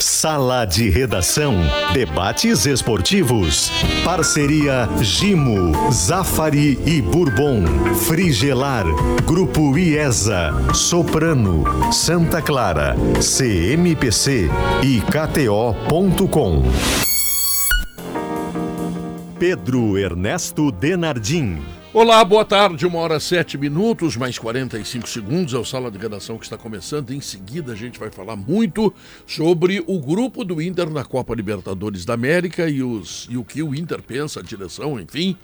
Sala de Redação. Debates esportivos. Parceria Gimo, Zafari e Bourbon. Frigelar. Grupo IESA. Soprano. Santa Clara. CMPC e KTO.com. Pedro Ernesto Denardim. Olá, boa tarde, uma hora sete minutos, mais 45 segundos, é o Sala de Redação que está começando. Em seguida, a gente vai falar muito sobre o grupo do Inter na Copa Libertadores da América e, os, e o que o Inter pensa, a direção, enfim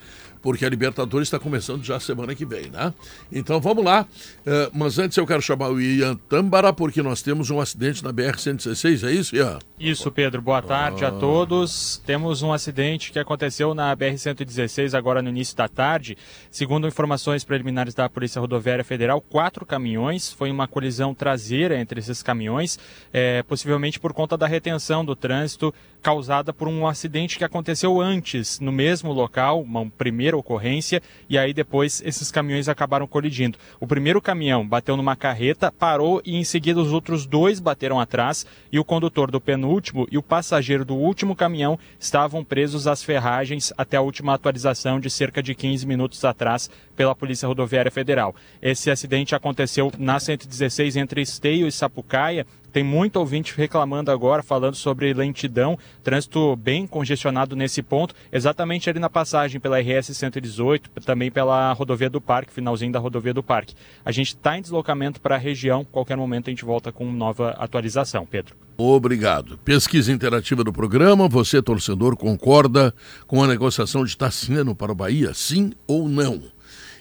porque a Libertadores está começando já semana que vem, né? Então vamos lá. Uh, mas antes eu quero chamar o Ian Tambara, porque nós temos um acidente na BR-116, é isso, Ian? Isso, Pedro. Boa tarde ah. a todos. Temos um acidente que aconteceu na BR-116 agora no início da tarde. Segundo informações preliminares da Polícia Rodoviária Federal, quatro caminhões. Foi uma colisão traseira entre esses caminhões, é, possivelmente por conta da retenção do trânsito causada por um acidente que aconteceu antes, no mesmo local, uma primeira ocorrência, e aí depois esses caminhões acabaram colidindo. O primeiro caminhão bateu numa carreta, parou e em seguida os outros dois bateram atrás e o condutor do penúltimo e o passageiro do último caminhão estavam presos às ferragens até a última atualização de cerca de 15 minutos atrás pela Polícia Rodoviária Federal. Esse acidente aconteceu na 116 entre Esteio e Sapucaia tem muito ouvinte reclamando agora, falando sobre lentidão, trânsito bem congestionado nesse ponto, exatamente ali na passagem pela RS 118, também pela rodovia do Parque, finalzinho da rodovia do Parque. A gente está em deslocamento para a região, qualquer momento a gente volta com nova atualização, Pedro. Obrigado. Pesquisa interativa do programa. Você, torcedor, concorda com a negociação de Tassiano para o Bahia? Sim ou não?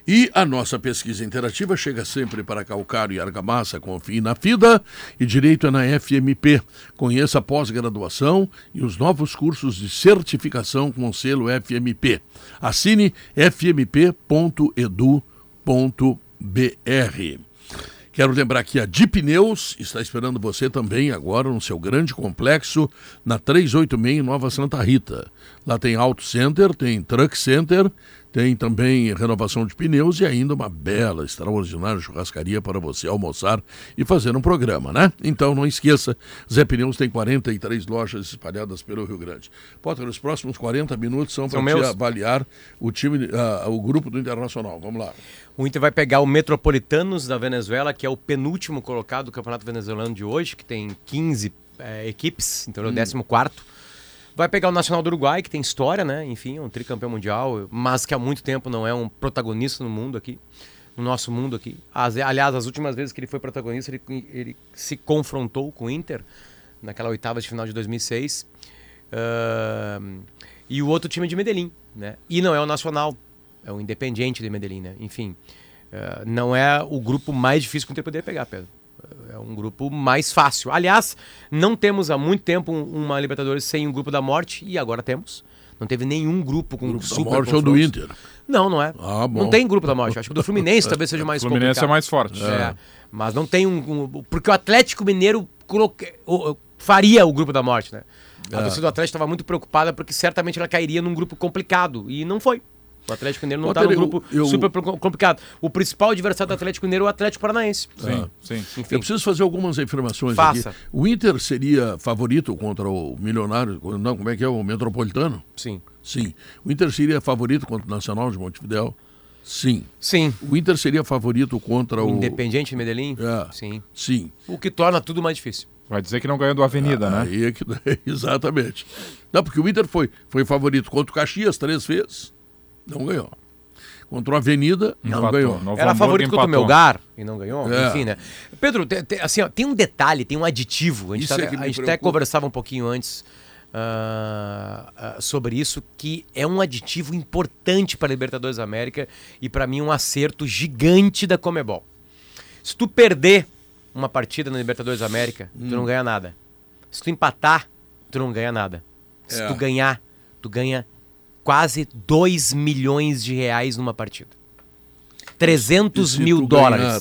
E a nossa pesquisa interativa chega sempre para Calcário e Argamassa, confie na FIDA e Direito é na FMP. Conheça a pós-graduação e os novos cursos de certificação com o selo FMP. Assine fmp.edu.br. Quero lembrar que a Dipneus está esperando você também agora no seu grande complexo na 386 Nova Santa Rita. Lá tem Auto Center, tem Truck Center, tem também renovação de pneus e ainda uma bela, extraordinária churrascaria para você almoçar e fazer um programa, né? Então não esqueça, Zé Pneus tem 43 lojas espalhadas pelo Rio Grande. Potter, os próximos 40 minutos são, são para avaliar o time, uh, o grupo do Internacional. Vamos lá. O Inter vai pegar o Metropolitanos da Venezuela, que é o penúltimo colocado do Campeonato Venezuelano de hoje, que tem 15 é, equipes, então é o hum. 14 quarto. Vai pegar o Nacional do Uruguai, que tem história, né? Enfim, um tricampeão mundial, mas que há muito tempo não é um protagonista no mundo aqui, no nosso mundo aqui. As, aliás, as últimas vezes que ele foi protagonista, ele, ele se confrontou com o Inter, naquela oitava de final de 2006. Uh, e o outro time é de Medellín, né? E não é o Nacional, é o Independiente de Medellín, né? Enfim, uh, não é o grupo mais difícil que o Inter poderia pegar, Pedro é um grupo mais fácil. Aliás, não temos há muito tempo uma Libertadores sem um grupo da morte e agora temos. Não teve nenhum grupo com grupo super da morte é o do Inter. Não, não é. Ah, não tem grupo da morte. Acho que o do Fluminense talvez seja mais complicado. O Fluminense é mais forte. É. é. Mas não tem um, um, Porque o Atlético Mineiro coloque, faria o grupo da morte, né? A é. torcida do Atlético estava muito preocupada porque certamente ela cairia num grupo complicado. E não foi. O Atlético Mineiro não está num grupo eu, super complicado. O principal adversário do Atlético Mineiro é o Atlético Paranaense. Sim, ah, sim. Enfim. Eu preciso fazer algumas afirmações Faça. aqui. O Inter seria favorito contra o Milionário, não, como é que é, o Metropolitano? Sim. Sim. O Inter seria favorito contra o Nacional de Montevidéu? Sim. Sim. O Inter seria favorito contra o... o Independiente de Medellín? É. Sim. Sim. O que torna tudo mais difícil. Vai dizer que não ganhou do Avenida, ah, né? Aí é que... Exatamente. Não, porque o Inter foi, foi favorito contra o Caxias três vezes. Não ganhou contra o Avenida, não empatou. ganhou. Novo Era favorito contra o Melgar e não ganhou. É. Enfim, né? Pedro, tem, tem, assim, ó, tem um detalhe, tem um aditivo. A gente, tá, é a gente até conversava um pouquinho antes uh, uh, sobre isso, que é um aditivo importante para a Libertadores da América e para mim um acerto gigante da Comebol. Se tu perder uma partida na Libertadores da América, hum. tu não ganha nada. Se tu empatar, tu não ganha nada. Se é. tu ganhar, tu ganha quase 2 milhões de reais numa partida. 300 mil dólares. Ganhar,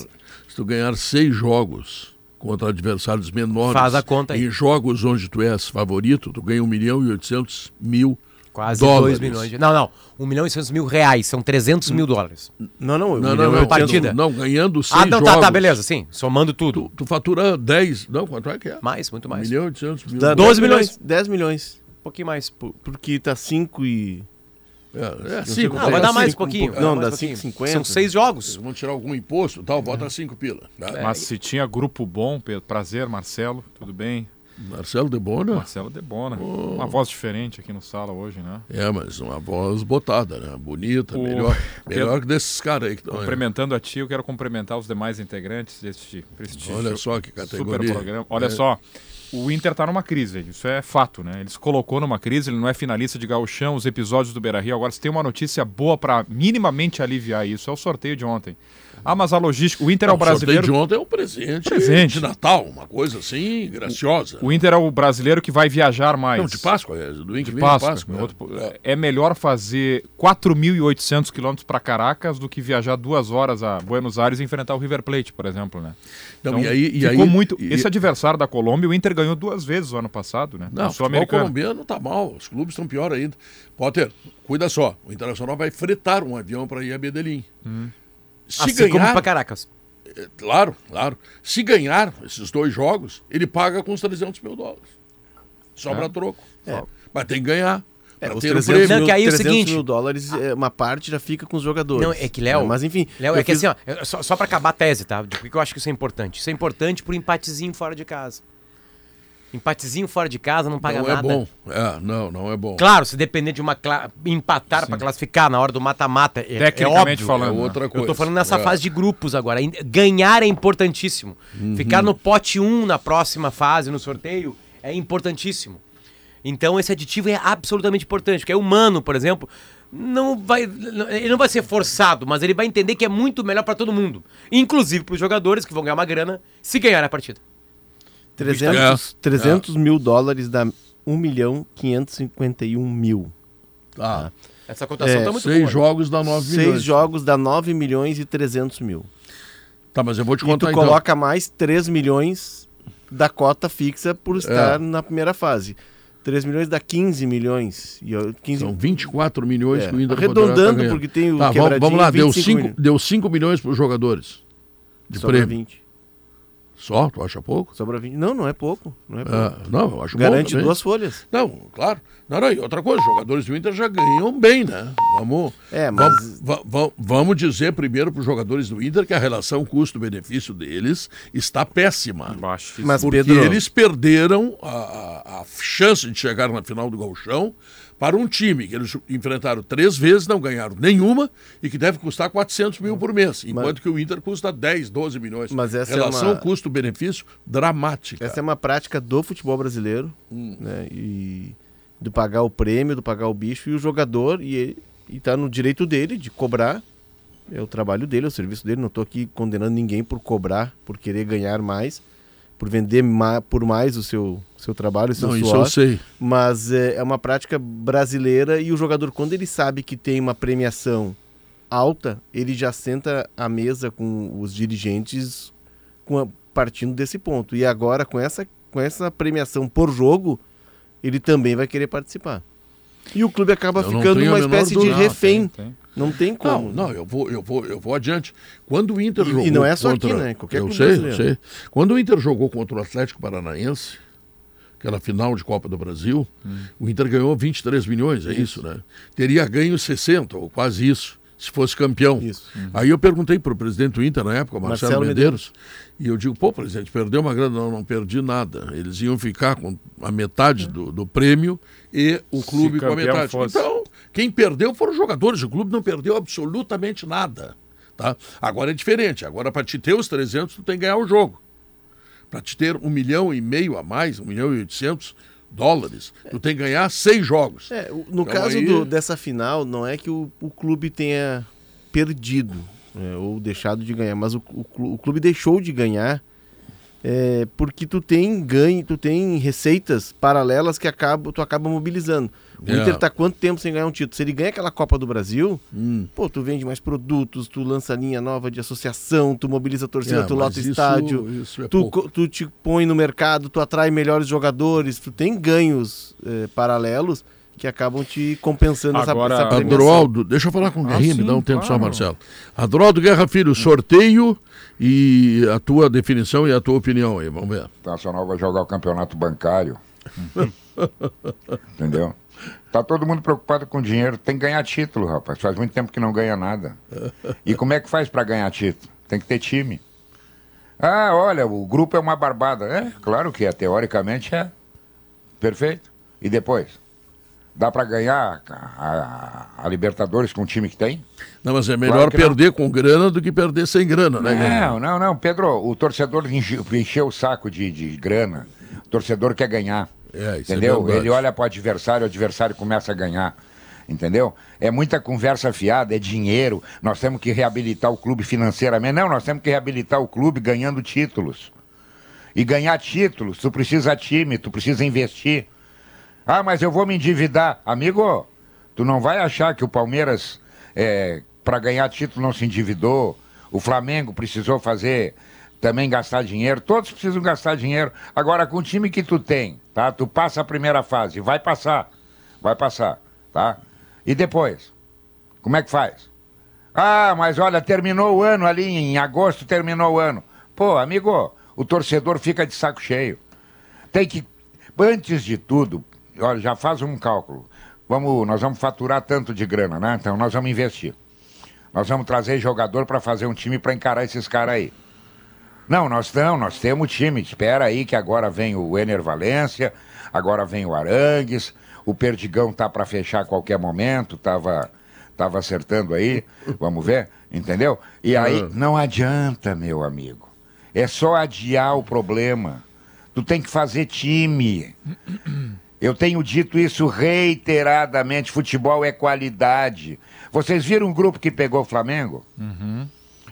se tu ganhar seis jogos contra adversários menores, Faz a conta aí. em jogos onde tu és favorito, tu ganha 1 milhão e 800 mil Quase Dólares. 2 milhões. De... Não, não. 1 milhão e 600 mil reais. São 300 mil dólares. Não, não, Não, não, não, não, partida. Não, ganhando seis Ah, não, jogos. tá, tá, beleza. Sim, somando tudo. Tu, tu fatura 10. Não, quanto é que é? Mais, muito mais. milhão e 800 mil. Dá 12 10 milhões. 10 milhões. Um pouquinho mais. Por- Porque tá 5 e... É, é cinco. Não, vai dar mais um cinco, pouquinho. um não, dá um pouquinho. 5,50. São seis jogos. Vão tirar algum imposto e tal, bota 5 pila. tá? Mas se tinha grupo bom, Pedro, prazer, Marcelo, tudo bem? Marcelo de Bona. Marcelo Debona. Uma voz diferente aqui no sala hoje, né? É, mas uma voz botada, né? Bonita, O- melhor, melhor que desses caras aí que estão aí. Cumprimentando a ti, eu quero cumprimentar os demais integrantes deste prestígio. Olha só que super categoria. programa. Olha É. só, o Inter tá numa crise, isso é fato, né? Ele se colocou numa crise, ele não é finalista de gauchão, os episódios do Beira-Rio. Agora, se tem uma notícia boa para minimamente aliviar isso, é o sorteio de ontem. Ah, mas a logística, o Inter é o brasileiro... de ontem é um presente, Presente. de Natal, uma coisa assim, graciosa. O Inter é o brasileiro que vai viajar mais. Não, de Páscoa, é, do De de Páscoa. Páscoa. outro- é. é melhor fazer 4.800 quilômetros para Caracas do que viajar duas horas a Buenos Aires e enfrentar o River Plate, por exemplo, né? Não, e aí, e ficou aí- muito. e- Esse adversário da Colômbia, o Inter ganhou duas vezes o ano passado, né? Não, o colombiano tá mal, os clubes estão pior ainda. Potter, cuida só, o Internacional vai fretar um avião para ir a Medellín. Se Assim como ganhar, pra Caracas. é, claro, claro, se ganhar esses dois jogos, ele paga com os 300 mil dólares. Sobra troco. Mas tem que ganhar. É, os ter o 300, prêmio. Não, mil, que aí é o 300 seguinte- mil dólares, é, uma parte já fica com os jogadores. Não, é que, Léo. Mas enfim. Léo, é que fiz- assim, ó, só, só pra acabar a tese, tá? De por que eu acho que isso é importante? Isso é importante pro empatezinho fora de casa. Empatezinho fora de casa não paga não nada. é bom. É, não, não é bom. Claro, se depender de uma cla- empatar pra classificar na hora do mata-mata, é, é Tecnicamente óbvio. falando. É né? outra coisa. Eu tô falando nessa É. fase de grupos agora. Ganhar é importantíssimo. Ficar no pote 1 na próxima fase, no sorteio, é importantíssimo. Então esse aditivo é absolutamente importante. Porque o humano, por exemplo, não vai. Ele não vai ser forçado, mas ele vai entender que é muito melhor pra todo mundo. Inclusive pros jogadores que vão ganhar uma grana se ganhar a partida. 300, É. 300 mil dólares dá 1 milhão 551 mil. Tá. Essa cotação É, tá muito Seis boa. né? jogos dá 9 Seis milhões. jogos dá 9 milhões e 300 mil. Tá, mas eu vou te E contar tu então. coloca mais 3 milhões da cota fixa por estar na primeira fase. 3 milhões dá 15 milhões. E eu- 15 São 24 milhões É, que o Inter arredondando, tá porque tem o Tá, vamos, quebradinho, vamos lá, deu 25 5 milhões. deu cinco milhões para os jogadores de sobra prêmio. 20. Só? Tu acha pouco? Sobra 20. Não, não é pouco. Não é pouco. Ah, não, eu acho bom Garante também. duas folhas. Não, claro. Não, não, e outra coisa, os jogadores do Inter já ganham bem, né? Vamos, É, mas- vamos, va- va- vamos dizer primeiro para os jogadores do Inter que a relação custo-benefício deles está péssima. Mas, Porque Pedro, eles perderam a, a- a chance de chegar na final do Gauchão para um time que eles enfrentaram três vezes, não ganharam nenhuma e que deve custar 400 mil por mês, enquanto que o Inter custa 10, 12 milhões. Mas essa é relação uma- custo-benefício dramática. essa é uma prática do futebol brasileiro, Hum. né? E do pagar o prêmio, do pagar o bicho e o jogador e ele e tá no direito dele de cobrar. É o trabalho dele, é o serviço dele. Não tô aqui condenando ninguém por cobrar, por querer ganhar mais, por vender ma por mais o seu seu trabalho, o seu Não, isso suor. eu sei. mas é, é uma prática brasileira e o jogador, quando ele sabe que tem uma premiação alta, ele já senta à mesa com os dirigentes com a- partindo desse ponto. E agora, com essa, com essa premiação por jogo, ele também vai querer participar. E o clube acaba Eu não ficando uma espécie de. Não, refém. tem, tem. Não tem Não, como. não, eu vou, eu vou, eu vou adiante. Quando o Inter E- e jogou não é só aqui, contra... né? Qualquer eu sei, eu brasileiro. sei. Quando o Inter jogou contra o Atlético Paranaense, aquela final de Copa do Brasil, Hum. o Inter ganhou 23 milhões, é isso, né? Teria ganho 60, ou quase isso, se fosse campeão. Isso. Aí eu perguntei para o presidente do Inter na época, Marcelo, Marcelo Medeiros, e eu digo, pô, presidente, perdeu uma grana? Não, não perdi nada. Eles iam ficar com a metade do, do prêmio e o clube com a metade. fosse. Então, quem perdeu foram os jogadores, o clube não perdeu absolutamente nada. Tá? Agora é diferente, agora para te ter os 300, tu tem que ganhar o jogo. Para te ter um milhão e meio a mais, um milhão e oitocentos dólares, tu tem que ganhar seis jogos. É, no Então caso aí- do- dessa final, não é que o, o clube tenha perdido é, ou deixado de ganhar, mas o, o o clube deixou de ganhar é, porque tu tem ganho, tu tem receitas paralelas que acaba, tu acaba mobilizando. O É. Inter tá quanto tempo sem ganhar um título? Se ele ganha aquela Copa do Brasil, Hum. pô, tu vende mais produtos, tu lança linha nova de associação, tu mobiliza a torcida, É, tu lota isso- estádio, isso é tu, tu te põe no mercado, tu atrai melhores jogadores, tu tem ganhos eh, paralelos que acabam te compensando Agora, essa, essa premiação. Adroaldo, deixa eu falar com o Guerrinho, me sim, dá um tempo só, claro. Marcelo. Adroaldo Guerra Filho, sorteio e a tua definição e a tua opinião aí, vamos ver. O Nacional vai jogar o campeonato bancário. Entendeu? Tá todo mundo preocupado com dinheiro. Tem que ganhar título, rapaz. Faz muito tempo que não ganha nada. E como é que faz pra ganhar título? Tem que ter time. Ah, olha, o grupo é uma barbada. É, claro que é. Teoricamente é. Perfeito. E depois? Dá pra ganhar a, a- a Libertadores com o time que tem? Não, mas é melhor Claro que não. perder com grana do que perder sem grana, né? Não, não, não. Pedro, o torcedor enche- encheu o saco de, de grana. O torcedor quer ganhar. É, isso é entendeu? verdade. Ele olha para o adversário, o adversário começa a ganhar. Entendeu? É muita conversa fiada, é dinheiro. Nós temos que reabilitar o clube financeiramente. Não, nós temos que reabilitar o clube ganhando títulos. E ganhar títulos, tu precisa time, tu precisa investir. Ah, mas eu vou me endividar. Amigo, tu não vai achar que o Palmeiras, para ganhar título, não se endividou. O Flamengo precisou fazer também gastar dinheiro. Todos precisam gastar dinheiro. Agora, com o time que tu tem, tá? Tu passa a primeira fase, vai passar. Vai passar, tá? E depois? Como é que faz? Ah, mas olha, terminou o ano ali, em agosto terminou o ano. Pô, amigo, o torcedor fica de saco cheio. Tem que, antes de tudo, olha, já faz um cálculo. Vamos, nós vamos faturar tanto de grana, né? Então nós vamos investir. Nós vamos trazer jogador para fazer um time para encarar esses caras aí. Não, nós não, nós temos time. Espera aí que agora vem o Ener Valência, agora vem o Arangues, o Perdigão tá para fechar a qualquer momento, tava tava acertando aí, vamos ver, entendeu? E aí não adianta, meu amigo. É só adiar o problema. Tu tem que fazer time. Eu tenho dito isso reiteradamente: futebol é qualidade. Vocês viram um grupo que pegou o Flamengo?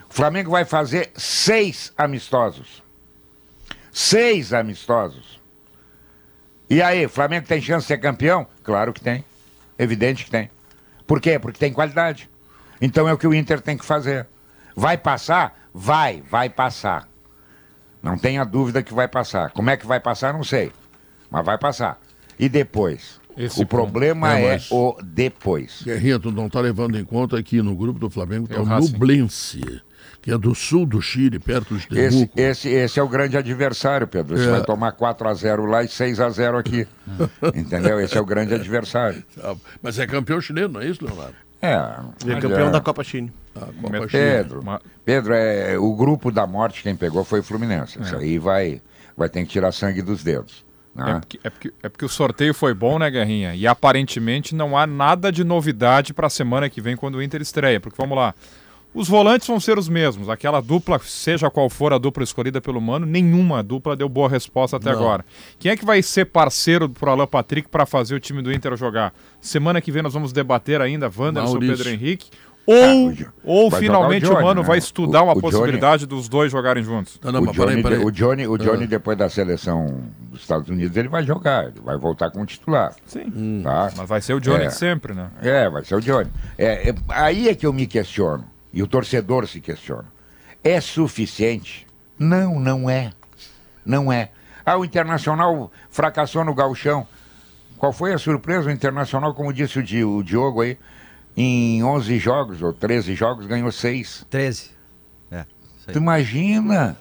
O Flamengo vai fazer seis amistosos. Seis amistosos. E aí, Flamengo tem chance de ser campeão? Claro que tem. Evidente que tem. Por quê? Porque tem qualidade. Então é o que o Inter tem que fazer. Vai passar? Vai, vai passar. Não tenha dúvida que vai passar. Como é que vai passar? Não sei. Mas vai passar. E depois? Esse o problema É, é, o depois. Guerrinha, tu não tá levando em conta aqui no grupo do Flamengo tá É o Racing. Nublense, que é do sul do Chile, perto de Esse, Temuco. esse, esse é o grande adversário, Pedro. Você É. vai tomar 4x0 lá e 6x0 aqui. Entendeu? Esse é o grande adversário. Ah, Mas é campeão chileno, não é isso, Leonardo? É. Ele é campeão é- da Copa Chile. A Copa Met- Chile. Pedro, Pedro, é, o grupo da morte quem pegou foi o Fluminense. Isso aí vai, vai ter que tirar sangue dos dedos. É né? porque, é, porque, é porque o sorteio foi bom, né, Guerrinha? E aparentemente não há nada de novidade para a semana que vem quando o Inter estreia. Porque vamos lá, os volantes vão ser os mesmos. Aquela dupla, seja qual for a dupla escolhida pelo Mano, nenhuma dupla deu boa resposta até agora. Quem é que vai ser parceiro pro Alan Patrick para fazer o time do Inter jogar? Semana que vem nós vamos debater ainda Wanderson, Maurício. Pedro Henrique. Ou, Ah, o Jo- ou vai finalmente o o, Johnny, Mano né? vai estudar O- uma o Johnny- possibilidade dos dois jogarem juntos. Não, não, o Johnny, peraí, peraí. o Johnny, o Johnny Ah. depois da seleção dos Estados Unidos, ele vai jogar, ele vai voltar como titular. Sim. Tá? Mas vai ser o Johnny É. sempre, né? É, vai ser o Johnny. É, é, aí é que eu me questiono, e o torcedor se questiona. É suficiente? Não, não é. Não é. Ah, o Internacional fracassou no gauchão. Qual foi a surpresa? O Internacional, como disse o, Di- o Diogo aí, em 11 jogos, ou 13 jogos, ganhou 6. 13. É. Aí. Tu imagina?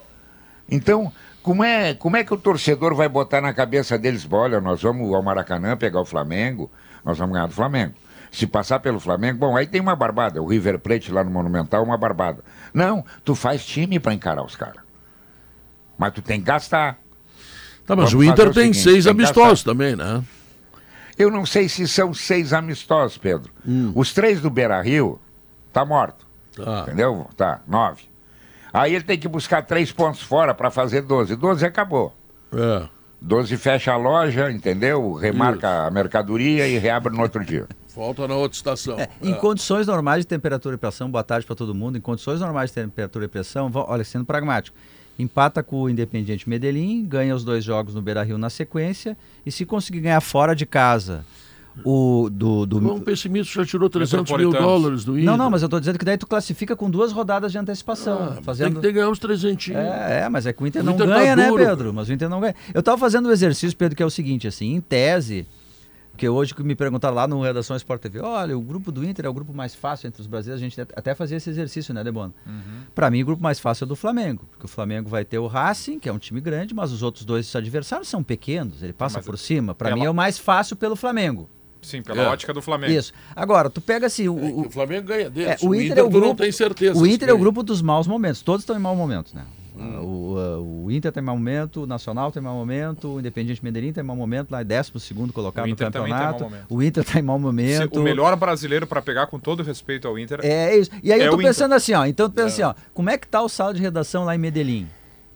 Então, como é, como é que o torcedor vai botar na cabeça deles, olha, nós vamos ao Maracanã pegar o Flamengo, nós vamos ganhar do Flamengo. Se passar pelo Flamengo, bom, aí tem uma barbada. O River Plate lá no Monumental, uma barbada. Não, tu faz time para encarar os caras. Mas tu tem que gastar. Tá, mas Vamos o Inter o tem seguinte, seis tem amistosos gastar. também, né? Eu não sei se são seis amistosos, Pedro. Os três do Beira Rio, tá morto. Tá. Entendeu? Tá, nove. Aí ele tem que buscar três pontos fora para fazer 12. 12 acabou. É. 12 fecha a loja, entendeu? Remarca a mercadoria e reabre no outro dia. Falta na outra estação. É, em condições normais de temperatura e pressão, boa tarde para todo mundo. Em condições normais de temperatura e pressão, olha, sendo pragmático, empata com o Independiente Medellín, ganha os dois jogos no Beira Rio na sequência, e se conseguir ganhar fora de casa o do. do... Um pessimista já tirou 300 mil dólares do Inter. Não, não, mas eu estou dizendo que daí tu classifica com duas rodadas de antecipação. Ah, Tem fazendo... que ter ganhar uns 300. É, é, mas é que o Inter O não Inter tá ganha, né, duro, Pedro? Mas o Inter não ganha. Eu tava fazendo um exercício, Pedro, que é o seguinte, assim, em tese, Porque hoje que me perguntaram lá no Redação Sport TV, olha, o grupo do Inter é o grupo mais fácil entre os brasileiros, a gente até fazia esse exercício, né, Debono? Uhum. Para mim, o grupo mais fácil é o do Flamengo, porque o Flamengo vai ter o Racing, que é um time grande, mas os outros dois adversários são pequenos, ele passa Mas por cima. Para mim é o mais fácil pelo Flamengo. Sim, pela É. ótica do Flamengo. Isso. Agora, tu pega assim, o, O, o, Flamengo ganha deles. é, o Inter, é o tu não grupo, tem certeza. o Inter é o grupo dos maus momentos, todos estão em mau momento, né? Hum. O, ah, o Inter tem mau momento, o Nacional tem mau momento, o Independiente Medellín tem mau momento, lá é 12 segundo colocado no campeonato. O Inter tá em mau Se- momento. O melhor brasileiro para pegar com todo respeito ao Inter É isso. E aí É eu tô o Inter. pensando assim, ó. Então eu penso assim, ó. Como é que tá o saldo de redação lá em Medellín?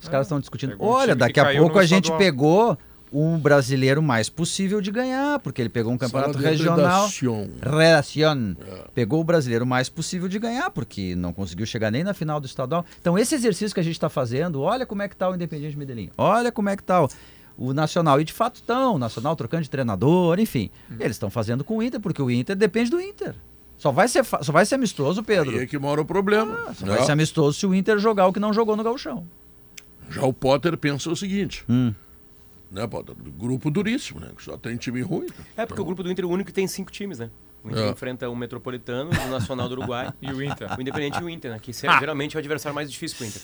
Os caras estão discutindo. um Olha, daqui a pouco a gente estadual." pegou um brasileiro mais possível de ganhar, porque ele pegou um campeonato regional. redação. Relacion. Pegou o brasileiro mais possível de ganhar, porque não conseguiu chegar nem na final do estadual. Então, esse exercício que a gente está fazendo, olha como é que tá o Independiente Medellín. Olha como é que tá o, o Nacional. E de fato estão, o Nacional trocando de treinador, enfim. Eles estão fazendo com o Inter, porque o Inter depende do Inter. Só vai ser, só vai ser amistoso, Pedro. Aí é que mora o problema. Só né? vai ser amistoso se o Inter jogar o que não jogou no Gauchão. Já o Potter pensa o seguinte. Hum. Né? Grupo duríssimo, né? que Só tem time ruim. né? É, porque o grupo do Inter é o único que tem cinco times, né? O Inter É. enfrenta o Metropolitano, o Nacional do Uruguai, e o Inter. o Independente e o Inter, né? Que se- geralmente é o adversário mais difícil pro Inter.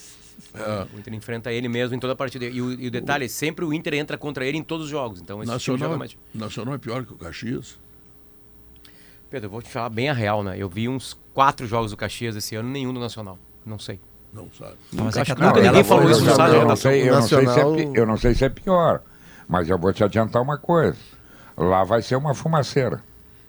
É. O Inter enfrenta ele mesmo em toda a partida. E o, e o detalhe, sempre o Inter entra contra ele em todos os jogos. Então esse time joga Nacional, mais. Nacional é pior que o Caxias. Pedro, eu vou te falar bem a real, né? Eu vi uns quatro jogos do Caxias esse ano, nenhum do Nacional. Não sei. Não sabe. Mas é acho que ninguém falou isso no se é eu não sei se é pior, mas eu vou te adiantar uma coisa. Lá vai ser uma fumaceira.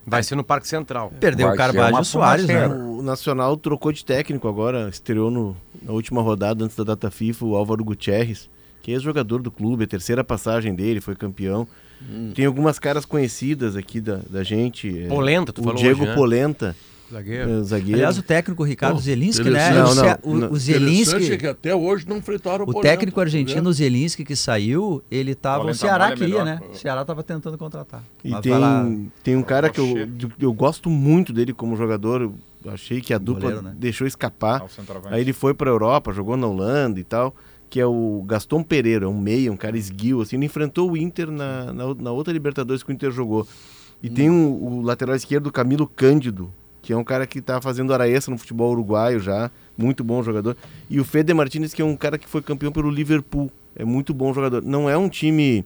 Vai ser no Parque Central. Perdeu Vai o Carvalho e Soares, né? O Nacional trocou de técnico agora, estreou no- na última rodada antes da data FIFA o Álvaro Gutierrez, que é ex-jogador do clube, a terceira passagem dele, foi campeão. Tem algumas caras conhecidas aqui da, da gente. é, Polenta, tu o falou Diego hoje, né? Polenta, Zagueiro. é, zagueiro. Aliás, o técnico Ricardo Pô, Zelinski, né? interessante. o, Não, não, o, não. o Interessante é Zelinski, que até hoje não fritaram o Polenta, técnico né? argentino Zelinski que saiu, ele tava. O Polenta Ceará mole é queria, melhor. né? O Ceará tava tentando contratar. E Mas tem, lá- tem um cara que eu, eu gosto muito dele como jogador. Eu achei que a dupla Goleiro, né? deixou escapar. Aí ele foi pra Europa, jogou na Holanda e tal. Que é o Gaston Pereira, um meia, um cara esguio, assim. Ele enfrentou o Inter na, na, na outra Libertadores que o Inter jogou. E tem um- o lateral esquerdo, Camilo Cândido, que é um cara que tá fazendo araeça no futebol uruguaio já. Muito bom jogador. E o Fede Martinez, que é um cara que foi campeão pelo Liverpool. É muito bom jogador. Não é um time.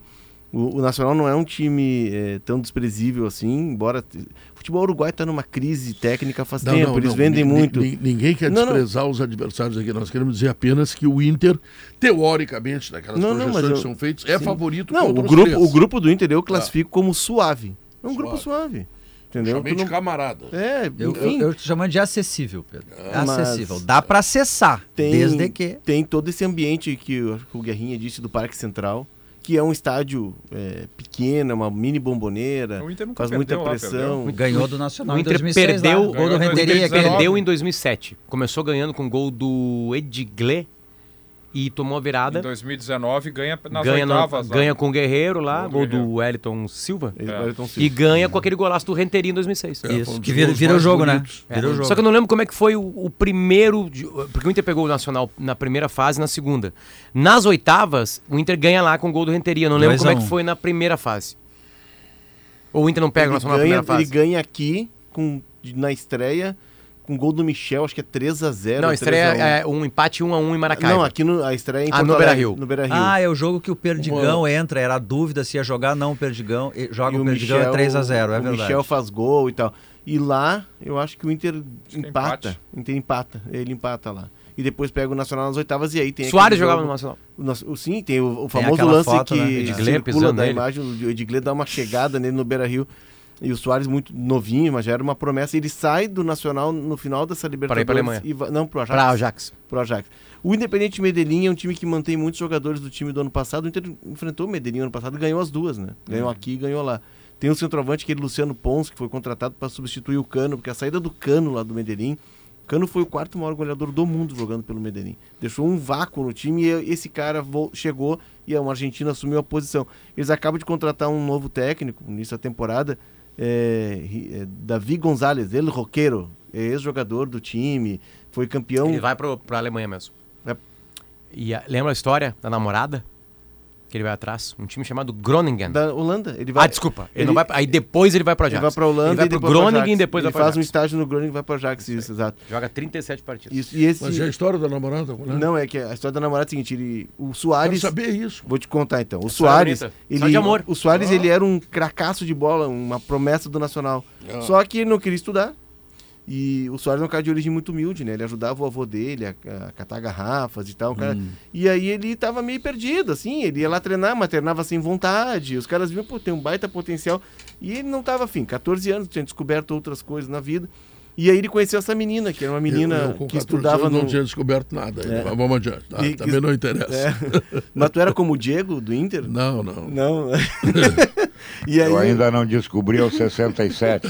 O, o Nacional não é um time é, tão desprezível assim, embora. O futebol uruguaio está numa crise técnica faz Não, tempo, não, eles não. vendem muito. ni- Ninguém quer desprezar os adversários aqui. Nós queremos dizer apenas que o Inter, teoricamente, naquelas projeções eu- que são feitas, é Sim. favorito Não, o grupo, três. o grupo do Inter eu classifico como suave. É um grupo Suave. Entendeu? Chamei Tu de não- camarada. É, Eu, enfim, eu, eu chamando de acessível, Pedro. É Mas- acessível. Dá pra acessar, tem, desde que. tem todo esse ambiente que eu o Guerrinha disse do Parque Central, que é um estádio é, pequeno, é uma mini bomboneira, faz muita perdeu lá, pressão. Ganhou do Nacional O em Inter 2006 perdeu- lá, gol do em Renteria. 2019. aquele- Perdeu em 2007. Começou ganhando com gol do Edgley e tomou a virada. Em 2019 ganha nas ganha, na- oitavas. lá. ganha com o Guerreiro lá, Gol do gol Guerreiro. do Wellington Silva. Ele É. E ganha com aquele golaço do Renteria em 2006. É, um Isso, dos que vira, vira o jogo, né? bonitos. É. Vira o jogo. Só que eu não lembro como é que foi o, o primeiro. de- Porque o Inter pegou o Nacional na primeira fase e na segunda. Nas oitavas, o Inter ganha lá com o gol do Renteria. Não lembro como a é que um. foi na primeira fase. Ou o Inter não pega o ele, Nacional na ganha, primeira ele fase? ganha aqui com, na estreia com gol do Michel, acho que é 3x0. Não, a estreia é um empate 1 a 1 em Maracaibo. Não, aqui no, a estreia é em Ah, no Beira-Rio. No Beira-Rio. Ah, é o jogo que o Perdigão entra. Era a dúvida se ia jogar não o Perdigão. E Joga E o Perdigão é 3x0, é o verdade. Michel faz gol e tal. E lá, eu acho que o Inter é empata. O Inter empata. Ele empata lá. E depois pega o Nacional nas oitavas e aí tem Soares jogava jogo- no Nacional. o o- sim, tem o, o Tem famoso aquela lance foto, que né? Edgley circula da nele. imagem, o Edgley dá uma chegada nele no Beira-Rio. E o Soares muito novinho, mas já era uma promessa. Ele sai do Nacional no final dessa Libertadores. pra Alemanha. E não, pro Ajax. Pra Ajax. pro Ajax. O Independente Medellín é um time que mantém muitos jogadores do time do ano passado. O Inter enfrentou o Medellín ano passado e ganhou as duas, né? Ganhou aqui e ganhou lá. Tem o centroavante, aquele Luciano Pons, que foi contratado para substituir o Cano, porque a saída do Cano lá do Medellín. O Cano foi o quarto maior goleador do mundo jogando pelo Medellín. Deixou um vácuo no time e esse cara chegou e um argentino assumiu a posição. Eles acabam de contratar um novo técnico nessa temporada, é, Ri- é, Davi Gonzalez, ele roqueiro, é ex-jogador do time, foi campeão. Ele vai pro, pra Alemanha mesmo. É. E a- lembra a história da namorada? Que ele vai atrás? Um time chamado Groningen. Da Holanda. Ele vai, Ah, desculpa. Ele, ele- não vai, aí depois ele vai Ele Ajax. vai pra Holanda Ele vai e pra Groningen Ajax. e depois ele vai faz um estágio no Groningen e vai pro Ajax, isso, exato. Joga 37 partidas. Isso, e esse... Mas é a história da namorada, né? Não, é que a história da namorada é a seguinte, ele, o Soares... saber isso. Vou te contar então. O Soares, bonita. ele, Só de amor. o Soares Ah. ele era um cracaço de bola, uma promessa do Nacional. Ah. Só que ele não queria estudar. E o Soares é um cara de origem muito humilde, né? Ele ajudava o avô dele a, a catar garrafas e tal. um cara- E aí ele tava meio perdido, assim. Ele ia lá treinar, mas treinava sem vontade. Os caras viam, pô, tem um baita potencial. E ele não tava afim. 14 anos, tinha descoberto outras coisas na vida. E aí ele conheceu essa menina, que era uma menina eu, eu, com que 14 estudava anos, no... não tinha descoberto nada. É. Vamos adiante. tá? E- Também não interessa. É. Mas tu era como o Diego, do Inter? Não, não. Não. e aí, Eu ainda não descobri aos 67.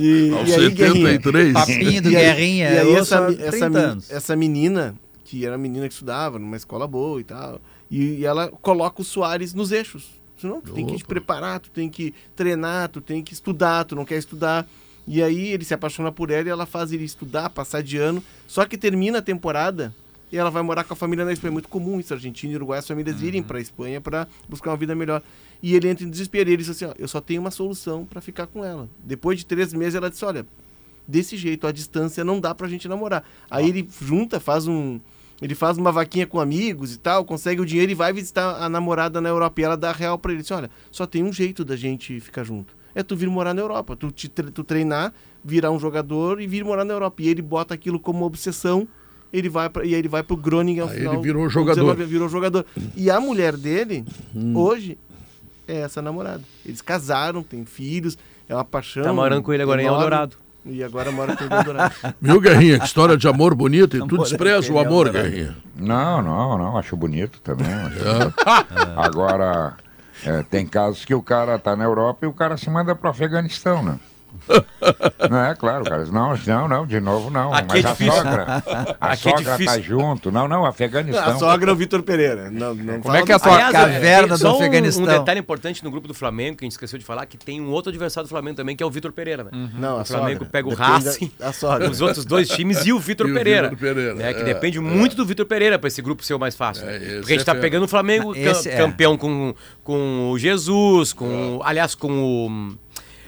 E, Aos e aí Guerrinha, 73. Papinho do E aí- Guerrinha. E aí essa, sou mi- 30 essa, anos. essa menina, que era a menina que estudava numa escola boa e tal, e, e ela coloca o Soares nos eixos. Senão tu tem que te Opa. preparar, tu tem que treinar, tu tem que estudar, tu não quer estudar. E aí ele se apaixona por ela e ela faz ele estudar, passar de ano. Só que termina a temporada e ela vai morar com a família na Espanha. É muito comum isso, Argentina e Uruguai, as famílias irem para a Espanha para buscar uma vida melhor. E ele entra em desespero. E ele diz assim: ó, eu só tenho uma solução para ficar com ela. Depois de três meses, ela disse: olha, desse jeito, a distância não dá pra gente namorar. Aí ele junta, faz um. Ele faz uma vaquinha com amigos e tal, consegue o dinheiro e vai visitar a namorada na Europa. E ela dá real pra ele. Diz, olha, só tem um jeito da gente ficar junto. É tu vir morar na Europa. Tu, te, tu treinar, virar um jogador e vir morar na Europa. E ele bota aquilo como obsessão. Ele vai pra, e aí ele vai pro Groningen ao Aí final. ele virou jogador. 19, virou jogador. E a mulher dele, Hum. hoje, é essa namorada. Eles casaram, têm filhos, é uma paixão. Tá morando com ele agora em enorme. Eldorado. E agora mora com ele em Eldorado. Viu, Guerrinha? Que história de amor bonita. E tu Amor, despreza o amor, né? Guerrinha. Não, não, não, acho bonito também. acho- Agora, é, tem casos que o cara tá na Europa e o cara se manda pro Afeganistão, né? Não é, claro, cara. Não, não, não, de novo não. Aqui Mas é a sogra, a Aqui é sogra tá difícil. junto. Não, não, Afeganistão. A sogra é o Vitor Pereira. Não, não Como é que é a tua Aliás, caverna tem do um- Afeganistão. Um detalhe importante no grupo do Flamengo, que a gente esqueceu de falar, que tem um outro adversário do Flamengo também, que é o Vitor Pereira, né? Não, a O Flamengo sogra. pega o Depende Racing, da- A sogra. os outros dois times e o Vitor E o Pereira. Pereira, né, que é, depende é. muito do Vitor Pereira para esse grupo ser o mais fácil. É, né? Porque a gente é tá pegando o Flamengo é. campeão com, com o Jesus, com aliás, com o,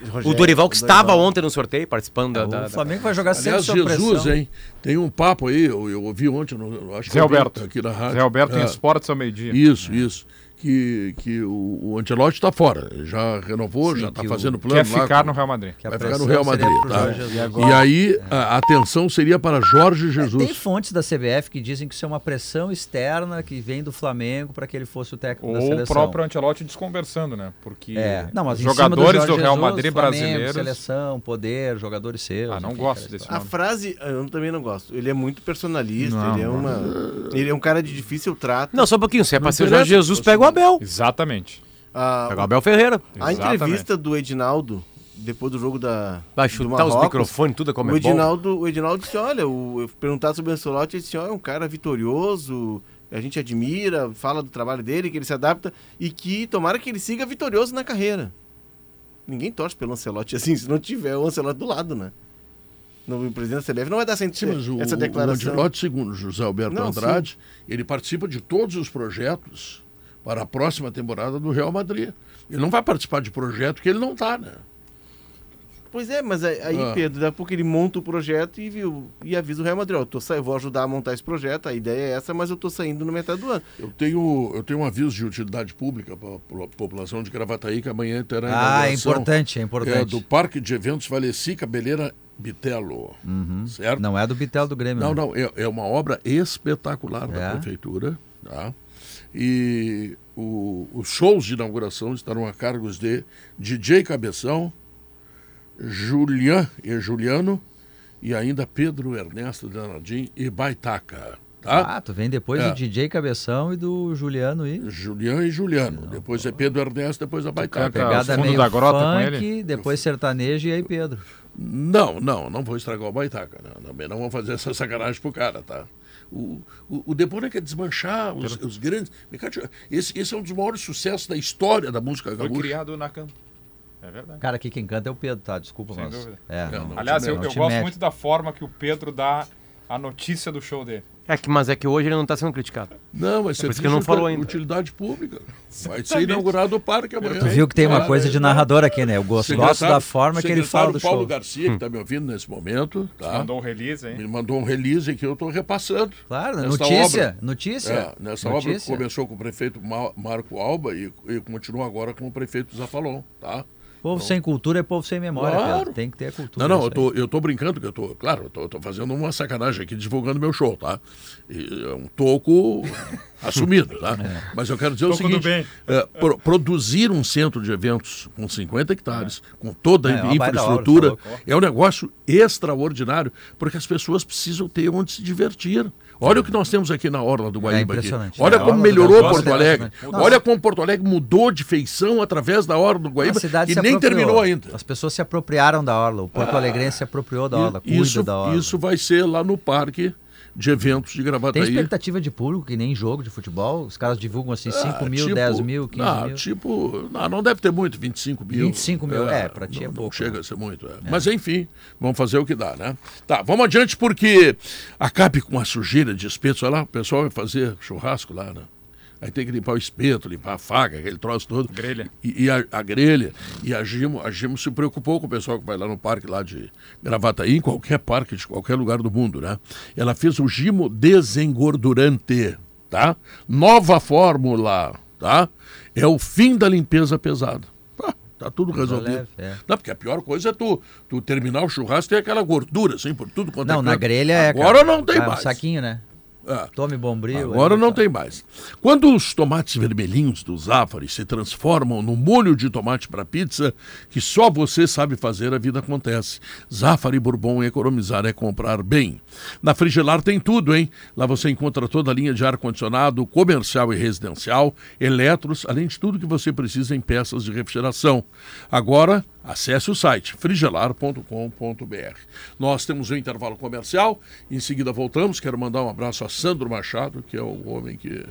Rogério, o Dorival que o estava Dorival. ontem no sorteio, participando da, da- O Flamengo vai jogar sempre Aliás, Jesus, pressão. hein? Tem um papo aí, eu, eu ouvi ontem, no, eu acho que Zé Alberto. aqui na rádio. Zé Alberto em É, esportes ao meio-dia. Isso, isso. Que, que o, o Ancelotti está fora. Já renovou, Sim, já está o- fazendo plano Quer lá ficar com- no Real Madrid. A Vai ficar no Real Madrid, tá? Jorge Jesus. E aí a a atenção seria para Jorge Tem Jesus. fontes da CBF que dizem que isso é uma pressão externa que vem do Flamengo para que ele fosse o técnico da Ou o seleção. próprio Ancelotti desconversando, né? Porque É, não, mas do jogadores do, Jorge Real Jesus, Madrid Flamengo, brasileiros. Seleção, poder, jogadores seus. Ah, não enfim, gosto desse A nome. frase, eu também não gosto. Ele é muito personalista, Não, ele é uma. Ele é um cara de difícil trato. Não, só um pouquinho. Se é pra ser o Jorge Jesus, pega o Abel. Exatamente. A, Pega o Abel Ferreira. a Exatamente. entrevista do Edinaldo, depois do jogo da. Vai do chutar os Marrocos, microfones, tudo como O é bom. Edinaldo, o Edinaldo disse: olha, o, eu perguntado sobre o Ancelotti, ele disse: olha, é um cara vitorioso, a gente admira, fala do trabalho dele, que ele se adapta e que tomara que ele siga vitorioso na carreira. Ninguém torce pelo Ancelotti assim, se não tiver o Ancelotti do lado, né? No o presidente da CBF não vai dar essa, Sim, mas o, essa o declaração. Ancelotti, segundo José Alberto Não, Andrade, ele participa de todos os projetos para a próxima temporada do Real Madrid. Ele não vai participar de projeto que ele não está, né? Pois é, mas aí, Ah. Pedro, daqui a pouco ele monta o projeto e, viu, e avisa o Real Madrid, ó, eu, tô sa... eu vou ajudar a montar esse projeto, a ideia é essa, mas eu tô saindo no metade do ano. Eu tenho, eu tenho um aviso de utilidade pública para a população de Gravataí que amanhã terá a Ah, é importante, é é, importante. do Parque de Eventos Valeci Cabeleira Bitelo. Certo? Não é do Bitel do Grêmio. Não, né? não, é, é uma obra espetacular da É? prefeitura, tá? E o- os shows de inauguração estarão a cargos de DJ Cabeção, Julian e Juliano e ainda Pedro Ernesto Danardim e Baitaca, tá? Ah, tu vem depois É. do DJ Cabeção e do Juliano e Julian e Juliano. depois é Pedro Ernesto, depois a Baitaca. pegada meio da grota com funk, ele? depois sertanejo e aí Pedro. Não, não, não vou estragar o Baitaca. Não, também não vou fazer essa sacanagem pro cara, tá? O, o, o Debona quer desmanchar os, os grandes. Esse, esse é um dos maiores sucessos da história da música Foi gaúcha. criado na campo. É verdade. Cara, aqui quem canta é o Pedro, tá? Desculpa, Sem mas. dúvida. É, não, não. Aliás, eu, eu gosto muito da forma que o Pedro dá A notícia do show dele. É que, mas é que hoje ele não tá sendo criticado. Não, mas por isso que ele não falou ainda. utilidade pública. Vai ser inaugurado o parque amanhã. Tu viu que tem uma Ah, coisa de é, narrador aqui, né? Eu gosto, gosto da forma que ele fala do Paulo show. Garcia, que está me ouvindo nesse momento, tá? Mandou um release, hein? me mandou um release que eu estou repassando. Claro, notícia, obra. notícia. É, nessa obra que notícia. começou com o prefeito Ma- Marco Alba e, e continua agora com o prefeito Zafalon, tá? Povo sem cultura é povo sem memória, Claro. Tem que ter cultura. Não, não, eu tô, eu tô brincando, que eu tô, claro, eu tô, eu tô fazendo uma sacanagem aqui, divulgando meu show, tá? E é um toco assumido, tá? Mas eu quero dizer o Toco do seguinte, bem. é, pro- produzir um centro de eventos com 50 hectares, com toda a É, infraestrutura, obra, tá é um negócio extraordinário, porque as pessoas precisam ter onde se divertir. Olha o que nós temos aqui na Orla do Guaíba. impressionante. Olha É, a como melhorou Guaíba Porto é Alegre. impressionante. Olha como Porto Alegre mudou de feição através da Orla do Guaíba e nem terminou ainda. As pessoas se apropriaram da Orla. O Porto Alegrense se apropriou da Orla, cuida isso, da Orla. isso vai ser lá no parque de eventos de Tem Gravataí. expectativa de público, que nem jogo de futebol? Os caras divulgam assim 5 Ah, mil, tipo, 10 mil, 15 não, mil. Tipo, não, não deve ter muito, 25 mil. 25 mil, é, pra ti é não, pouco, Não chega né? a ser muito. é. Mas enfim, vamos fazer o que dá, né? Tá, vamos adiante porque acabe com a sujeira de espeto. Olha lá, o pessoal vai fazer churrasco lá, né? Aí tem que limpar o espeto, limpar a faca, aquele troço todo. Grelha. E, e a, a grelha. E a Gimo, a Gimo se preocupou com o pessoal que vai lá no parque lá de Gravataí, em qualquer parque de qualquer lugar do mundo, né? Ela fez o Gimo desengordurante, tá? Nova fórmula, tá? É o fim da limpeza pesada. Tá tudo resolvido. leve, é. Não, porque a pior coisa é tu, tu terminar o churrasco e ter aquela gordura, assim, por tudo quanto Não, é na grelha é. Agora não tem um mais. saquinho, né? É. Tome bombril. Agora aí, não tá. tem mais. Quando os tomates vermelhinhos do Zafari se transformam no molho de tomate para pizza, que só você sabe fazer, a vida acontece. Zafari Bourbon economizar é comprar bem. Na Frigelar tem tudo, hein? Lá você encontra toda a linha de ar-condicionado, comercial e residencial, eletros, além de tudo que você precisa em peças de refrigeração. Agora, acesse o site frigelar.com.br. Nós temos um intervalo comercial, em seguida voltamos. Quero mandar um abraço a Sandro Machado, que é o homem que,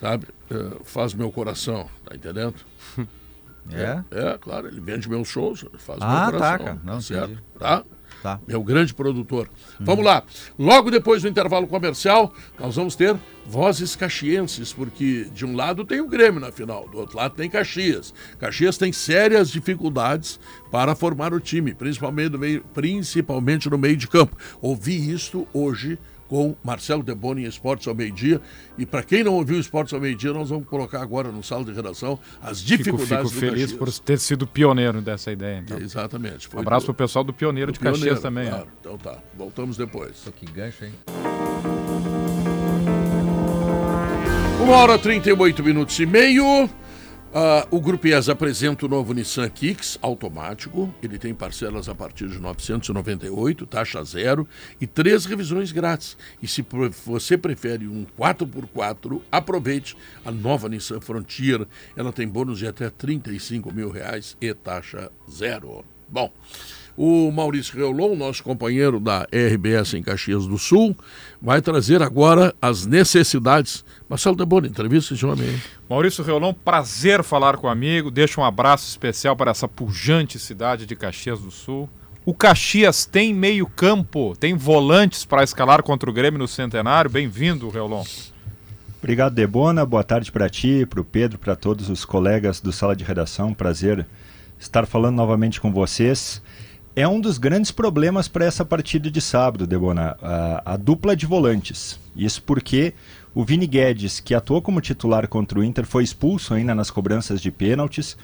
sabe, eh, faz meu coração, tá entendendo? É? É, claro, ele vende meus shows, faz Ah, meu tá, coração. cara. Não, certo? entendi. Tá? Tá. Meu grande produtor. Vamos lá. Logo depois do intervalo comercial, nós vamos ter vozes caxienses, porque de um lado tem o Grêmio na final, do outro lado tem Caxias. Caxias tem sérias dificuldades para formar o time, principalmente no meio, principalmente no meio de campo. Ouvi isto hoje com Marcelo Deboni em Esportes ao meio-dia. E para quem não ouviu Esportes ao meio-dia, nós vamos colocar agora no sala de redação as Fico, dificuldades fico do feliz Caxias. por ter sido pioneiro dessa ideia. Então. Exatamente. Foi Abraço do- pro pessoal do Pioneiro de do Caxias pioneiro, também. claro. né? Então tá, voltamos depois. Que gancho, hein? Uma hora e 38 minutos e meio. Ah, o Grupo IES apresenta o novo Nissan Kicks automático. Ele tem parcelas a partir de 998, taxa zero e três revisões grátis. E se você prefere um 4x4, aproveite a nova Nissan Frontier. Ela tem bônus de até 35 mil reais e taxa zero. Bom, o Maurício Reolon, nosso companheiro da RBS em Caxias do Sul, vai trazer agora as necessidades. Marcelo Deboni, entrevista esse homem aí. Maurício Reolon, prazer falar com o amigo. Deixa um abraço especial para essa pujante cidade de Caxias do Sul. O Caxias tem meio campo, tem volantes para escalar contra o Grêmio no Centenário. Bem-vindo, Reolon. Obrigado, Debona. Boa tarde para ti, para o Pedro, para todos os colegas do Sala de Redação. Prazer estar falando novamente com vocês. É um dos grandes problemas para essa partida de sábado, Debona, a, a dupla de volantes. Isso porque o Vini Guedes, que atuou como titular contra o Inter, foi expulso ainda nas cobranças de pênaltis.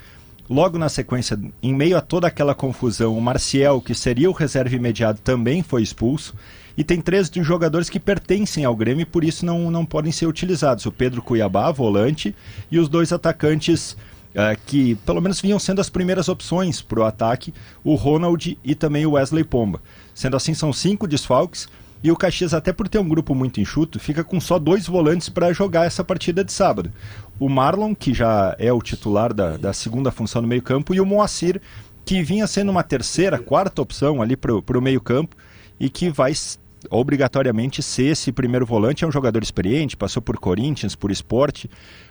Logo na sequência, em meio a toda aquela confusão, o Marcial, que seria o reserva imediato, também foi expulso. E tem três jogadores que pertencem ao Grêmio e por isso não, não podem ser utilizados. O Pedro Cuiabá, volante, e os dois atacantes eh, que pelo menos vinham sendo as primeiras opções para o ataque, o Ronald e também o Wesley Pomba. Sendo assim, são cinco desfalques. E o Caxias, até por ter um grupo muito enxuto, fica com só dois volantes para jogar essa partida de sábado. O Marlon, que já é o titular da, da segunda função no meio-campo, e o Moacir, que vinha sendo uma terceira, quarta opção ali para o meio-campo e que vai obrigatoriamente ser esse primeiro volante. É um jogador experiente, passou por Corinthians, por esporte,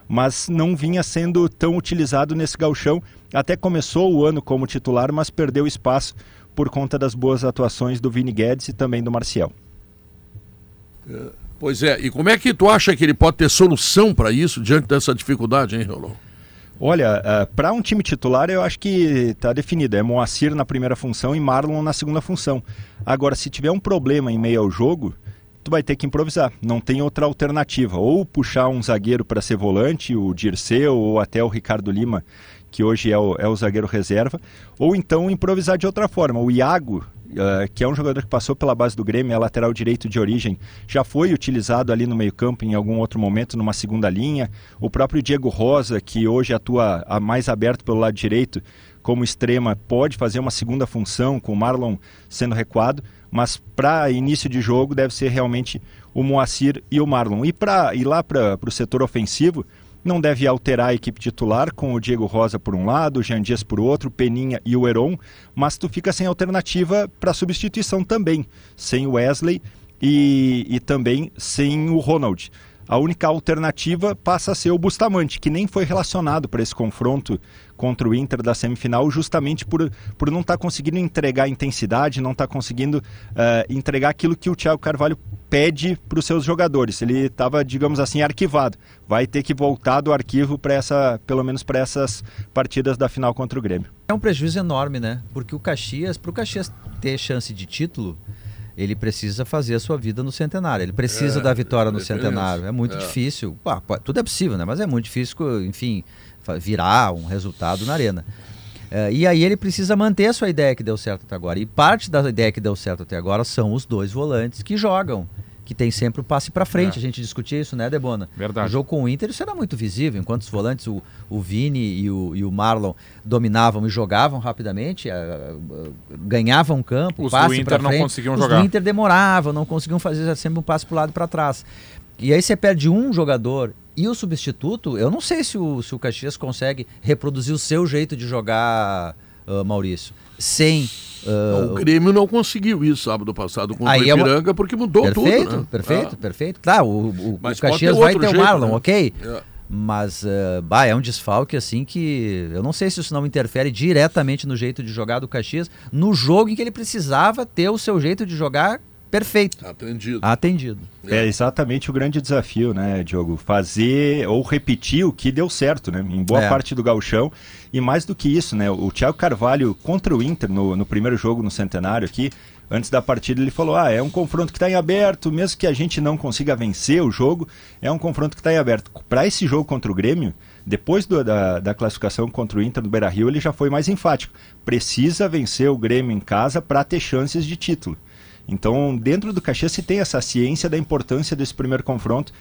mas não vinha sendo tão utilizado nesse gauchão. Até começou o ano como titular, mas perdeu espaço por conta das boas atuações do Vini Guedes e também do Marcial. Pois é, e como é que tu acha que ele pode ter solução para isso diante dessa dificuldade, hein, Rolão? Olha, uh, para um time titular eu acho que está definido. É Moacir na primeira função e Marlon na segunda função. Agora, se tiver um problema em meio ao jogo, tu vai ter que improvisar. Não tem outra alternativa. Ou puxar um zagueiro para ser volante, o Dirceu ou até o Ricardo Lima, que hoje é o, é o zagueiro reserva. Ou então improvisar de outra forma. O Iago, Uh, que é um jogador que passou pela base do Grêmio, é lateral direito de origem, já foi utilizado ali no meio-campo em algum outro momento, numa segunda linha. O próprio Diego Rosa, que hoje atua mais aberto pelo lado direito, como extrema, pode fazer uma segunda função, com o Marlon sendo recuado, mas para início de jogo deve ser realmente o Moacir e o Marlon. E para ir lá para o setor ofensivo, não deve alterar a equipe titular com o Diego Rosa por um lado, o Jean Dias por outro, Peninha e o Heron, mas tu fica sem alternativa para substituição também, sem o Wesley e, e também sem o Ronald. A única alternativa passa a ser o Bustamante, que nem foi relacionado para esse confronto contra o Inter da semifinal, justamente por, por não estar tá conseguindo entregar intensidade, não estar tá conseguindo uh, entregar aquilo que o Thiago Carvalho pede para os seus jogadores. Ele estava, digamos assim, arquivado. Vai ter que voltar do arquivo para essa, pelo menos para essas partidas da final contra o Grêmio. É um prejuízo enorme, né? Porque o Caxias, para o Caxias ter chance de título, ele precisa fazer a sua vida no centenário. Ele precisa é, da vitória no centenário. É muito é. difícil. tudo é possível, né? Mas é muito difícil, enfim, virar um resultado na arena. É, e aí ele precisa manter a sua ideia que deu certo até agora. E parte da ideia que deu certo até agora são os dois volantes que jogam que tem sempre o passe para frente. É. A gente discutia isso, né, Debona? Verdade. O jogo com o Inter isso era muito visível. Enquanto os volantes, o, o Vini e o, e o Marlon dominavam e jogavam rapidamente, uh, uh, ganhavam campo, os passe do Inter não conseguiam os jogar. Os do Inter demoravam, não conseguiam fazer sempre um passe para o lado e para trás. E aí você perde um jogador e o substituto, eu não sei se o, se o Caxias consegue reproduzir o seu jeito de jogar, uh, Maurício, sem Uh, o Grêmio não conseguiu isso sábado passado contra o Ipiranga é uma... porque mudou perfeito, tudo. Né? Perfeito, ah. perfeito. Claro, o, o, o Caxias vai ter o Marlon, né? ok? É. Mas uh, bah, é um desfalque assim que eu não sei se isso não interfere diretamente no jeito de jogar do Caxias, no jogo em que ele precisava ter o seu jeito de jogar perfeito. Atendido. Atendido. É exatamente o grande desafio, né, Diogo? Fazer ou repetir o que deu certo, né? Em boa é. parte do gauchão. E mais do que isso, né? O Thiago Carvalho contra o Inter no, no primeiro jogo no Centenário aqui, antes da partida ele falou: ah, é um confronto que está em aberto, mesmo que a gente não consiga vencer o jogo, é um confronto que está em aberto. Para esse jogo contra o Grêmio, depois do, da, da, classificação contra o Inter do Beira Rio, ele já foi mais enfático. Precisa vencer o Grêmio em casa para ter chances de título. Então, dentro do Caxias se tem essa ciência da importância desse primeiro confronto.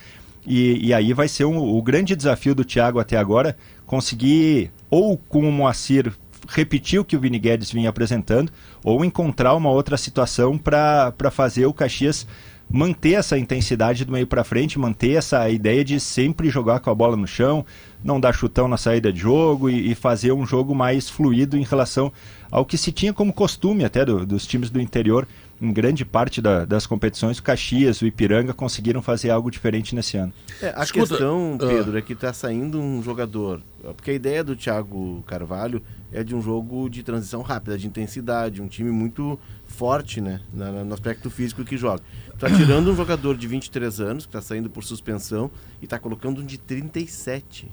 E, e aí vai ser um, o grande desafio do Thiago até agora conseguir, ou com o Moacir, repetir o que o Vini Guedes vinha apresentando, ou encontrar uma outra situação para fazer o Caxias manter essa intensidade do meio para frente, manter essa ideia de sempre jogar com a bola no chão, não dar chutão na saída de jogo e, e fazer um jogo mais fluido em relação ao que se tinha como costume até do, dos times do interior em grande parte da, das competições, o Caxias, o Ipiranga conseguiram fazer algo diferente nesse ano. É, a Escuta, questão, ah. Pedro, uh... é que está saindo um jogador. Porque a ideia do Thiago Carvalho é de um jogo de transição rápida, de intensidade, um time muito forte né, no aspecto físico que joga. Está tirando um jogador de 23 anos, que está saindo por suspensão, e está colocando um de 37.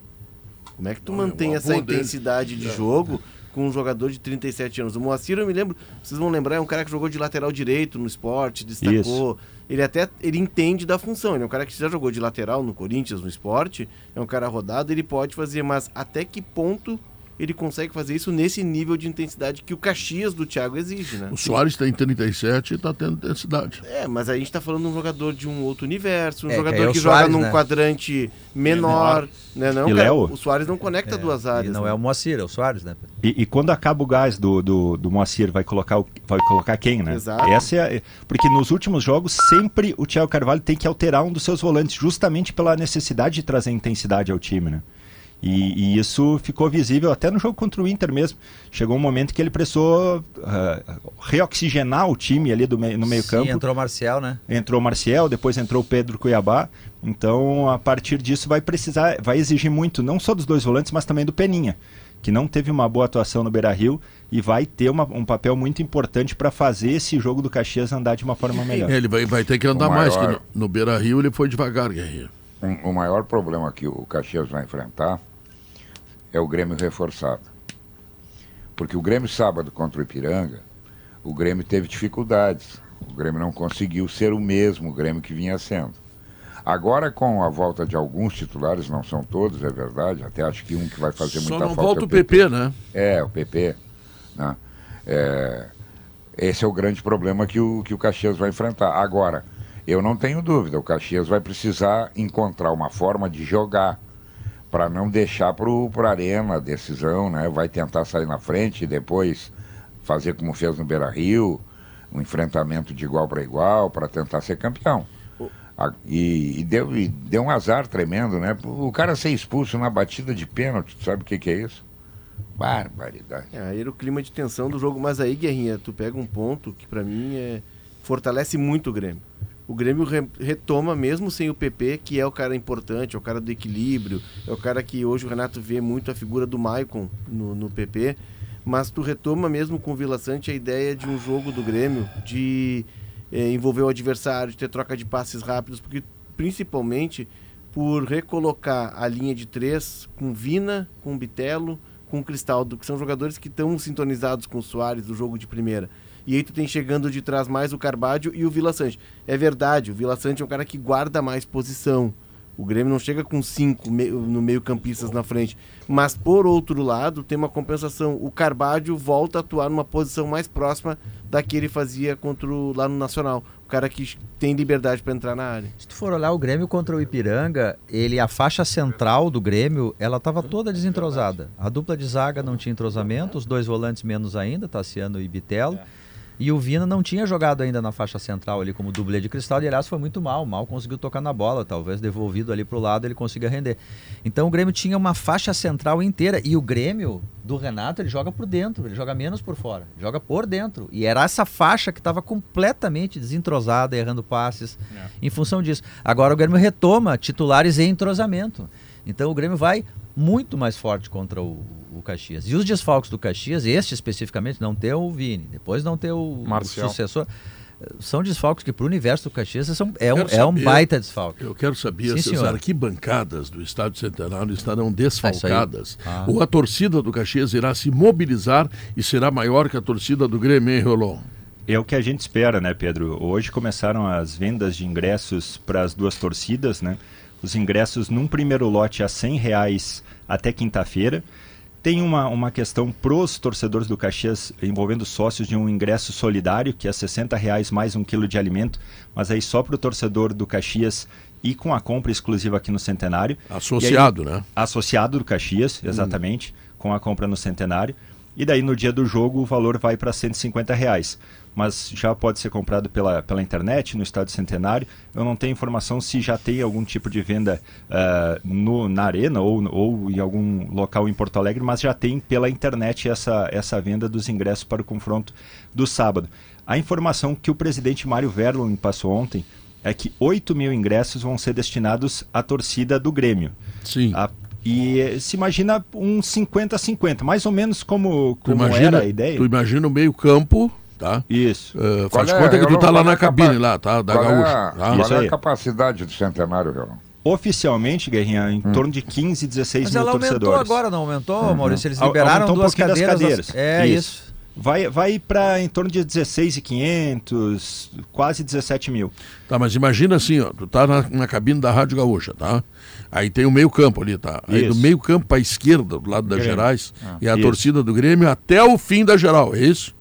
Como é que tu mantém essa intensidade dele. de é. Com um jogador de 37 anos. O Moacir, eu me lembro, vocês vão lembrar, é um cara que jogou de lateral direito no esporte, destacou. Isso. Ele até ele entende da função. Ele é um cara que já jogou de lateral no Corinthians, no esporte, é um cara rodado, ele pode fazer, mas até que ponto ele consegue fazer isso nesse nível de intensidade que o Caxias do Thiago exige, né? O Soares tem 37 e está tendo intensidade. É, mas aí a gente está falando de um jogador de um outro universo, um é, jogador é que Soares, joga num né? quadrante menor, menor. né? Não, cara, Léo? o Soares não conecta é, duas áreas. não né? é o Moacir, é o Soares, né? E, e, quando acaba o gás do, do, do Moacir, vai colocar, o, vai colocar quem, né? Exato. Essa é, porque nos últimos jogos, sempre o Thiago Carvalho tem que alterar um dos seus volantes, justamente pela necessidade de trazer intensidade ao time, né? E, e, isso ficou visível até no jogo contra o Inter mesmo. Chegou um momento que ele precisou uh, reoxigenar o time ali do me no meio campo. entrou o Marcial, né? Entrou o Marcial, depois entrou o Pedro Cuiabá. Então, a partir disso, vai precisar, vai exigir muito, não só dos dois volantes, mas também do Peninha. que não teve uma boa atuação no Beira-Rio e vai ter uma, um papel muito importante para fazer esse jogo do Caxias andar de uma forma melhor. Ele vai, vai ter que andar O mais, que maior- no, no Beira Rio ele foi devagar. Um- o maior problema que o Caxias vai enfrentar é o Grêmio reforçado. Porque o Grêmio sábado contra o Ipiranga, o Grêmio teve dificuldades. O Grêmio não conseguiu ser o mesmo Grêmio que vinha sendo. Agora, com a volta de alguns titulares, não são todos, é verdade, até acho que um que vai fazer Só muita não falta. volta é o PP, né? É, o PP. né? É, esse é o grande problema que o, que o Caxias vai enfrentar. Agora, eu não tenho dúvida, o Caxias vai precisar encontrar uma forma de jogar para não deixar para o Arena a decisão, né? Vai tentar sair na frente e depois fazer como fez no Beira Rio, um enfrentamento de igual para igual para tentar ser campeão. E, e deu, e deu um azar tremendo, né? O cara ser expulso na batida de pênalti, tu sabe o que, que é isso? Barbaridade. É, aí era o clima de tensão do jogo, mas aí, Guerrinha, tu pega um ponto que pra mim é fortalece muito o Grêmio. O Grêmio re- retoma mesmo sem o PP, que é o cara importante, é o cara do equilíbrio, é o cara que hoje o Renato vê muito a figura do Maicon no, no PP, mas tu retoma mesmo com o Vila Sante a ideia de um jogo do Grêmio de eh, envolver o adversário, de ter troca de passes rápidos, porque principalmente por recolocar a linha de três com Vina, com Bitelo, com Cristaldo, que são jogadores que estão sintonizados com o Soares do jogo de primeira. E aí tu tem chegando de trás mais o Carbádio e o Vila Sante. É verdade, o Vila Sante é um cara que guarda mais posição. O Grêmio não chega com cinco me- no meio campistas na frente. Mas, por outro lado, tem uma compensação. O Carbádio volta a atuar numa posição mais próxima da que ele fazia contra o, lá no Nacional. O cara que tem liberdade para entrar na área. Se tu for olhar o Grêmio contra o Ipiranga, ele a faixa central do Grêmio, ela estava toda desentrosada. A dupla de zaga não tinha entrosamento, os dois volantes menos ainda, Tassiano e Bitelo. E o Vina não tinha jogado ainda na faixa central ali como dublê de cristal, e aliás foi muito mal, mal conseguiu tocar na bola, talvez devolvido ali pro lado ele consiga render. Então o Grêmio tinha uma faixa central inteira e o Grêmio do Renato ele joga por dentro, ele joga menos por fora, joga por dentro. E era essa faixa que estava completamente desentrosada, errando passes em função disso. Agora o Grêmio retoma titulares em entrosamento. Então o Grêmio vai muito mais forte contra o, o Caxias. E os desfalques do Caxias, este especificamente, não ter o Vini, depois não ter o, o sucessor, são desfalques que para o universo do Caxias são, é, um, Quero é um saber- baita desfalque. Eu quero saber Sim, se as arquibancadas do Estádio Centenário estarão desfalcadas. Ah. Ou a torcida do Caxias irá se mobilizar e será maior que a torcida do Grêmio, hein, Rolon? É o que a gente espera, né, Pedro? Hoje começaram as vendas de ingressos para as duas torcidas, né? Os ingressos num primeiro lote a 100 reais até quinta-feira. Tem uma, uma questão pros torcedores do Caxias envolvendo sócios de um ingresso solidário, que é 60 reais mais um quilo de alimento, mas aí só para o torcedor do Caxias e com a compra exclusiva aqui no Centenário. Associado, aí- né? Associado do Caxias, exatamente, com a compra no Centenário. E daí no dia do jogo o valor vai para 150 reais. Mas já pode ser comprado pela, pela internet, no Estádio Centenário. Eu não tenho informação se já tem algum tipo de venda ah, no, na arena ou, ou em algum local em Porto Alegre, mas já tem pela internet essa, essa venda dos ingressos para o confronto do sábado. A informação que o presidente Mário Verlon passou ontem é que 8 mil ingressos vão ser destinados à torcida do Grêmio. Sim. A- e se imagina um 50-50, mais ou menos como, como imagina, era a ideia. tu imagina o meio campo, tá? Isso. Uh, Qual faz é- conta que eu tu tá lá é na cabine capa- lá, tá? Da qual é, Gaúcha. a- tá? qual Isso é a capacidade do centenário, Relon? Oficialmente, Guerrinha, em torno de 15, 16 Mas mil ela aumentou torcedores. agora, não aumentou, Maurício? Eles liberaram aumentou um duas pouquinho das cadeiras. cadeiras. É Isso. isso. Vai, vai para em torno de 16,500, quase 17 mil. Tá, mas imagina assim, ó, tu tá na, na cabine da Rádio Gaúcha, tá? Aí tem o meio campo ali, tá? Aí do Isso. meio campo pra esquerda, do lado das Grêmio. Gerais, e a Isso. torcida do Grêmio até o fim da geral, é isso?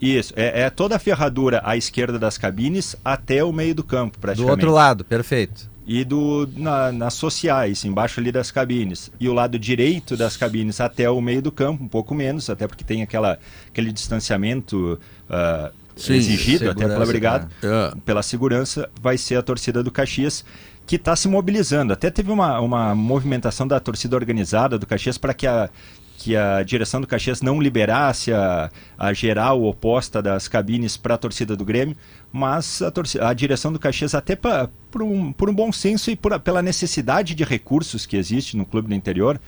Isso, é, é toda a ferradura à esquerda das cabines até o meio do campo, Do praticamente. outro lado, perfeito. e do na, nas sociais, embaixo ali das cabines. E o lado direito das cabines até o meio do campo, um pouco menos, até porque tem aquela, aquele distanciamento ah, Sim, exigido até pela brigada, É. pela segurança, vai ser a torcida do Caxias que está se mobilizando. Até teve uma, uma movimentação da torcida organizada do Caxias para que a que a direção do Caxias não liberasse a, a geral oposta das cabines para a torcida do Grêmio, mas a, torci- a direção do Caxias, até pa- por, um, por um bom senso e por pela necessidade de recursos que existe no clube do interior,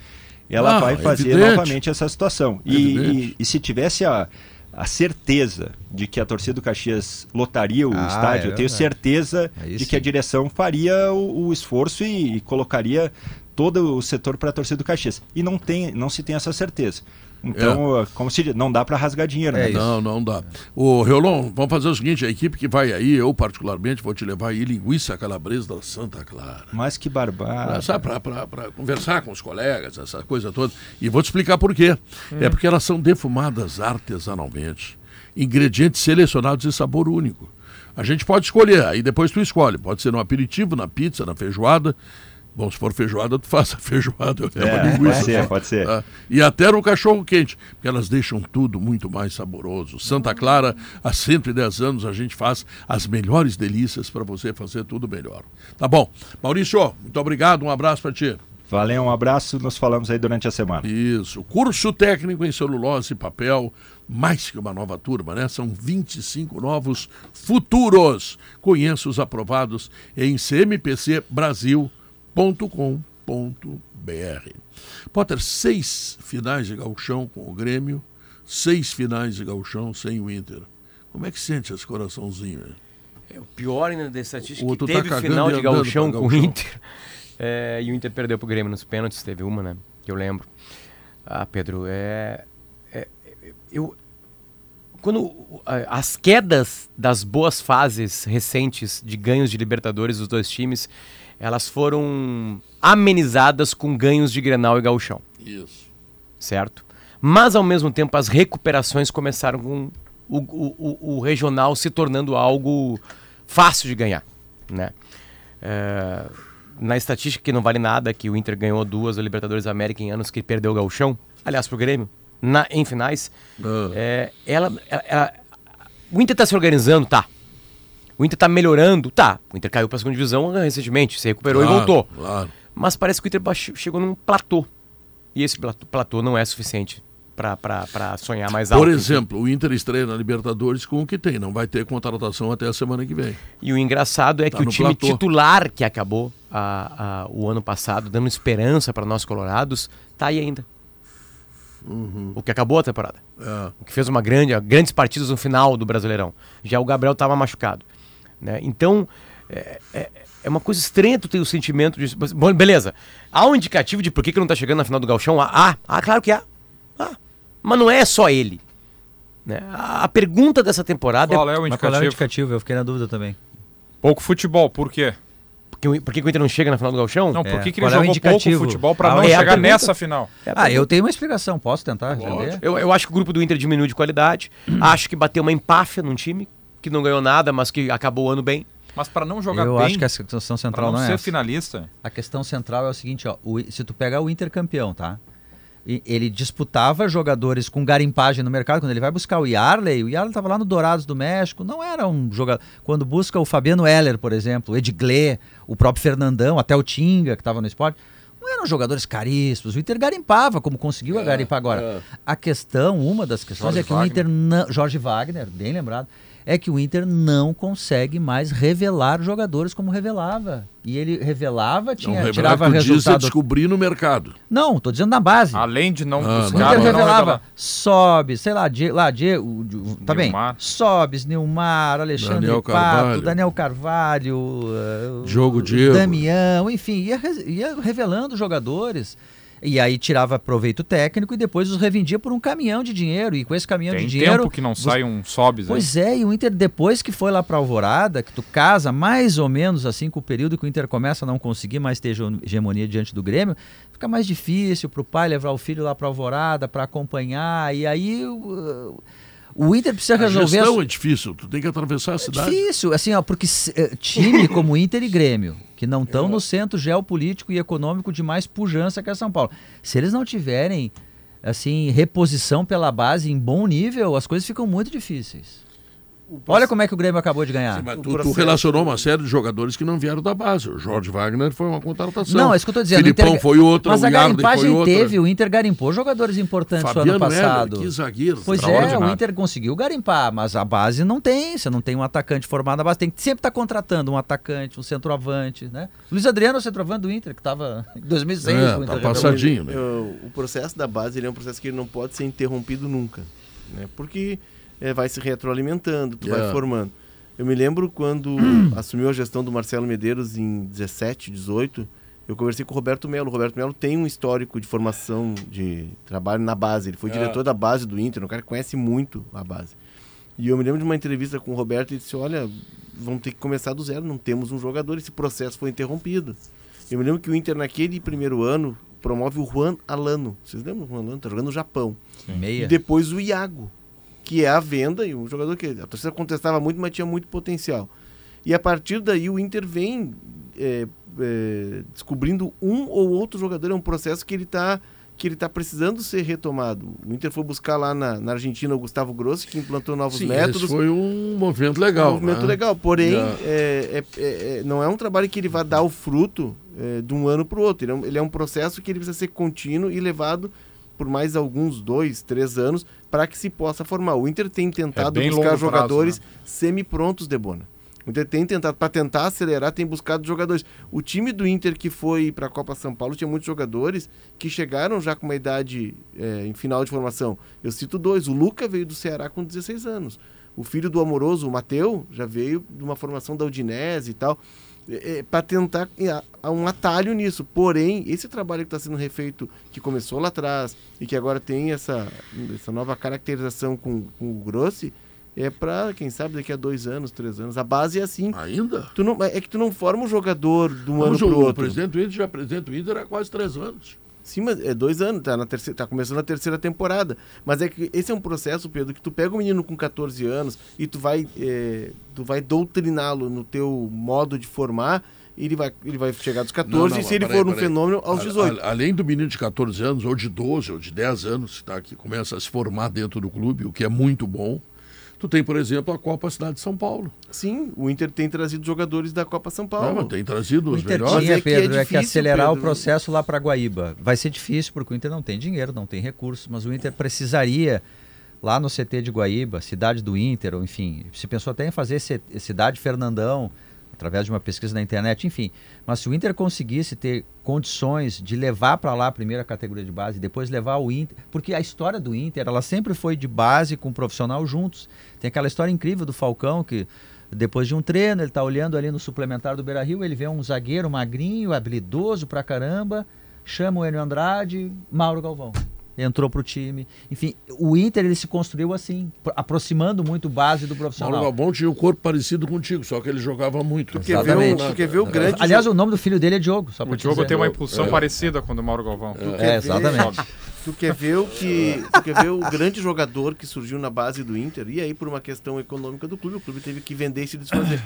ela Ah, vai fazer evidente. novamente essa situação. E, Evidente. e- e se tivesse a, a certeza de que a torcida do Caxias lotaria o Ah, estádio, é eu tenho certeza de que a direção faria o, o esforço e, e colocaria todo o setor para a torcida do Caxias. E não, tem, não se tem essa certeza. Então, como se diz, não dá para rasgar dinheiro. É né? isso. Não, não dá. Ô, Reolon, vamos fazer o seguinte: a equipe que vai aí, eu particularmente vou te levar aí linguiça calabresa da Santa Clara. Mas que barbado. para conversar com os colegas, essa coisa toda. E vou te explicar por quê. É porque elas são defumadas artesanalmente. Ingredientes selecionados de sabor único. A gente pode escolher, aí depois tu escolhe. Pode ser no aperitivo, na pizza, na feijoada. Bom, se for feijoada, tu faz a feijoada. Eu É, linguiça pode ser, pode ser. Tá? E até no cachorro quente, porque elas deixam tudo muito mais saboroso. Santa Clara, há 110 anos, a gente faz as melhores delícias para você fazer tudo melhor. Tá bom. Maurício, muito obrigado, um abraço para ti. Valeu, um abraço, nos falamos aí durante a semana. Isso. Curso técnico em celulose e papel, mais que uma nova turma, né? São 25 novos futuros. Conheça os aprovados em cmpcbrasil.com.br. Potter, seis finais de gauchão com o Grêmio, seis finais de gauchão sem o Inter. Como é que sente esse coraçãozinho? hein? É, o pior ainda da estatística O que tá teve cagando final de gauchão com o. Inter. É, e o Inter perdeu pro Grêmio nos pênaltis, teve uma, né? Que eu lembro. Ah, Pedro, é. é- eu. Quando as quedas das boas fases recentes de ganhos de Libertadores dos dois times, elas foram amenizadas com ganhos de Grenal e Gauchão Isso. certo? Mas ao mesmo tempo as recuperações começaram com o, o- o- regional se tornando algo fácil de ganhar, né? É, na estatística que não vale nada, que o Inter ganhou duas da Libertadores da América em anos que perdeu o gauchão, aliás pro Grêmio, na- em finais, Ah. é, ela, ela- ela- o Inter tá se organizando, tá? O Inter tá melhorando, tá? O Inter caiu pra segunda divisão recentemente, se recuperou Claro, e voltou. Claro. Mas parece que o Inter chegou num platô. E esse platô, não é suficiente para sonhar mais alto. Por exemplo, o Inter estreia na Libertadores com o que tem. Não vai ter contratação até a semana que vem. E o engraçado é Tá que o time platô. titular que acabou a- a- o ano passado, dando esperança para nós colorados, tá aí ainda. O que acabou a temporada. É. O que fez uma grande, grandes partidas no final do Brasileirão. Já o Gabriel estava machucado. Né? Então, é, é- é uma coisa estranha tu ter o sentimento de. Bom, beleza. Há um indicativo de por que, que não tá chegando na final do Galchão? Ah, ah, ah, claro que há. Ah, mas não é só ele. Né? A, a pergunta dessa temporada Qual é é o Mas qual é o indicativo? indicativo? Eu fiquei na dúvida também. Pouco futebol, por quê? por que, o- por que o Inter não chega na final do Galchão? Não, por É, que, que qual ele é o jogou pouco indicativo? futebol pra Ah, não é chegar pergunta. nessa final? É Ah, eu tenho uma explicação, posso tentar entender? Eu, eu acho que o grupo do Inter diminuiu de qualidade. Acho que bateu uma empáfia num time que não ganhou nada, mas que acabou o ano bem. Mas pra não jogar Eu bem, acho que a questão central não não, ser é essa. finalista, A questão central é o seguinte, ó, o se tu pegar o Inter campeão, tá? E ele disputava jogadores com garimpagem no mercado, quando ele vai buscar o Yarley, o Yarley estava lá no Dourados do México, não era um jogador... Quando busca o Fabiano Heller, por exemplo, o Edgley, o próprio Fernandão, até o Tinga, que estava no esporte, não eram jogadores caríssimos, o Inter garimpava, como conseguiu garimpar agora. A questão, uma das questões Jorge é que o Wagner. Inter não... Jorge Wagner, bem lembrado, é que o Inter não consegue mais revelar jogadores como revelava. E ele revelava, tinha, Não, tirava revelar que tu diz é resultado. descobrir no mercado. Não, tô dizendo na base. além de não Ah, o buscar, Inter não revelava. Sobes, sei lá, Die, lá, Die, o, o- tá bem, Sobes, Nilmar, Alexandre Daniel Pato, Carvalho. Daniel Carvalho, uh, Diogo o Diego. Damião, enfim, ia, ia revelando jogadores. E aí tirava proveito técnico e depois os revendia por um caminhão de dinheiro. E com esse caminhão Tem de dinheiro. tempo que não você- sai um Sobs aí. Pois é, e o Inter, depois que foi lá pra Alvorada, que tu casa mais ou menos assim com o período que o Inter começa a não conseguir mais ter hege- hegemonia diante do Grêmio, fica mais difícil pro pai levar o filho lá pra Alvorada pra acompanhar, e aí o, o Inter precisa A resolver... a gestão su- é difícil, tu tem que atravessar a é cidade. difícil, assim, ó, porque eh, time como Inter e Grêmio, que não estão no centro geopolítico e econômico de mais pujança que é São Paulo, se eles não tiverem, assim, reposição pela base em bom nível, as coisas ficam muito difíceis. Olha como é que o Grêmio acabou de ganhar. Sim, tu, tu relacionou uma série de jogadores que não vieram da base. O Jorge Wagner foi uma contratação. Não, é isso que eu tô dizendo. o Filipão Inter- foi outra, Mas o a Yarden foi teve, o Inter garimpou jogadores importantes no Fabiano ano passado. Heller, que zagueiro. Pois é, o. Inter conseguiu garimpar, mas a base não tem. Você não tem um atacante formado na base. Tem que sempre estar contratando um atacante, um centroavante, né? Luiz Adriano é o centroavante do Inter, que estava em 2006. É, o tá Inter revelou. passadinho, né? O processo da base ele é um processo que não pode ser interrompido nunca, né? Porque eh, vai se retroalimentando, tu Yeah. vai formando. Eu me lembro quando assumiu a gestão do Marcelo Medeiros em 17, 18, eu conversei com o Roberto Melo. O Roberto Melo tem um histórico de formação de trabalho na base. Ele foi Yeah. diretor da base do Inter, um cara que conhece muito a base. E eu me lembro de uma entrevista com o Roberto e disse: Olha, vamos ter que começar do zero, não temos um jogador, esse processo foi interrompido. Eu me lembro que o Inter, naquele primeiro ano, promove o Juan Alano. Vocês lembram do Juan Alano? Tá jogando no Japão. E Meia. depois o Iago, que é a venda, e um jogador que a torcida contestava muito, mas tinha muito potencial. E a partir daí o Inter vem é, é, descobrindo um ou outro jogador. É um processo que ele está que ele tá precisando ser retomado. O Inter foi buscar lá na, na Argentina o Gustavo Grossi, que implantou novos Sim, métodos. esse foi um movimento legal. Um movimento né? legal, porém, é, é- é- é- não é um trabalho que ele vai dar o fruto é, de um ano para o outro. Ele é, um, ele é um processo que ele precisa ser contínuo e levado por mais alguns dois, três anos para que se possa formar. O Inter tem tentado É buscar prazo, jogadores né? semi-prontos, Debona. O Inter tem tentado, para tentar acelerar, tem buscado jogadores. O time do Inter que foi para a Copa São Paulo tinha muitos jogadores que chegaram já com uma idade é, em final de formação. Eu cito dois. O Luca veio do Ceará com 16 anos. O filho do Amoroso, o Mateu, já veio de uma formação da Udinese e tal. Para tentar é, há um atalho nisso. Porém, esse trabalho que está sendo refeito, que começou lá atrás e que agora tem essa, essa nova caracterização com, com o Grossi, é para, quem sabe, daqui a dois anos, três anos. A base é assim. Ainda? Tu não, é que tu não forma um jogador de um Não, ano o, para o o outro. presidente do Inter já é presidente do Inter há quase três anos. Sim, mas é dois anos, tá, na terceira, tá começando a terceira temporada. Mas é que esse é um processo, Pedro, que tu pega um menino com 14 anos e tu vai, é, tu vai doutriná-lo no teu modo de formar, e ele vai, ele vai chegar dos 14 Não, não, e se ele peraí, for um peraí. fenômeno, aos A- 18. a- além do menino de 14 anos, ou de 12, ou de 10 anos, tá, que começa a se formar dentro do clube, o que é muito bom. Tu tem, por exemplo, a Copa Cidade de São Paulo. Sim, o Inter tem trazido jogadores da Copa São Ah, Paulo. mas tem trazido O os Inter melhores. tinha, é que é Pedro, é que difícil, acelerar o Pedro. processo lá para Guaíba. Vai ser difícil porque o Inter não tem dinheiro, não tem recursos, mas o Inter precisaria lá no CT de Guaíba, cidade do Inter, ou enfim, se pensou até em fazer cidade Fernandão através de uma pesquisa na internet, enfim. Mas se o Inter conseguisse ter condições de levar para lá a primeira categoria de base, depois levar o Inter, porque a história do Inter, ela sempre foi de base com profissional juntos. Tem aquela história incrível do Falcão que depois de um treino, ele tá olhando ali no suplementar do Beira-Rio, ele vê um zagueiro magrinho, habilidoso pra caramba, chama o Enio Andrade, Mauro Galvão. Entrou pro time. Enfim, o Inter ele se construiu assim, pro- aproximando muito base do Mauro profissional. Galvão tinha um corpo parecido contigo, só que ele jogava muito. Tu quer, ver o, Exatamente. tu quer ver o grande Aliás, o nome do filho dele é Diogo, só O Diogo dizer. tem uma impulsão É. parecida com a do Mauro Galvão. É, ver- exatamente. Tu quer ver o que. Tu quer ver o grande jogador que surgiu na base do Inter? E aí, por uma questão econômica do clube, o clube teve que vender e se desfazer.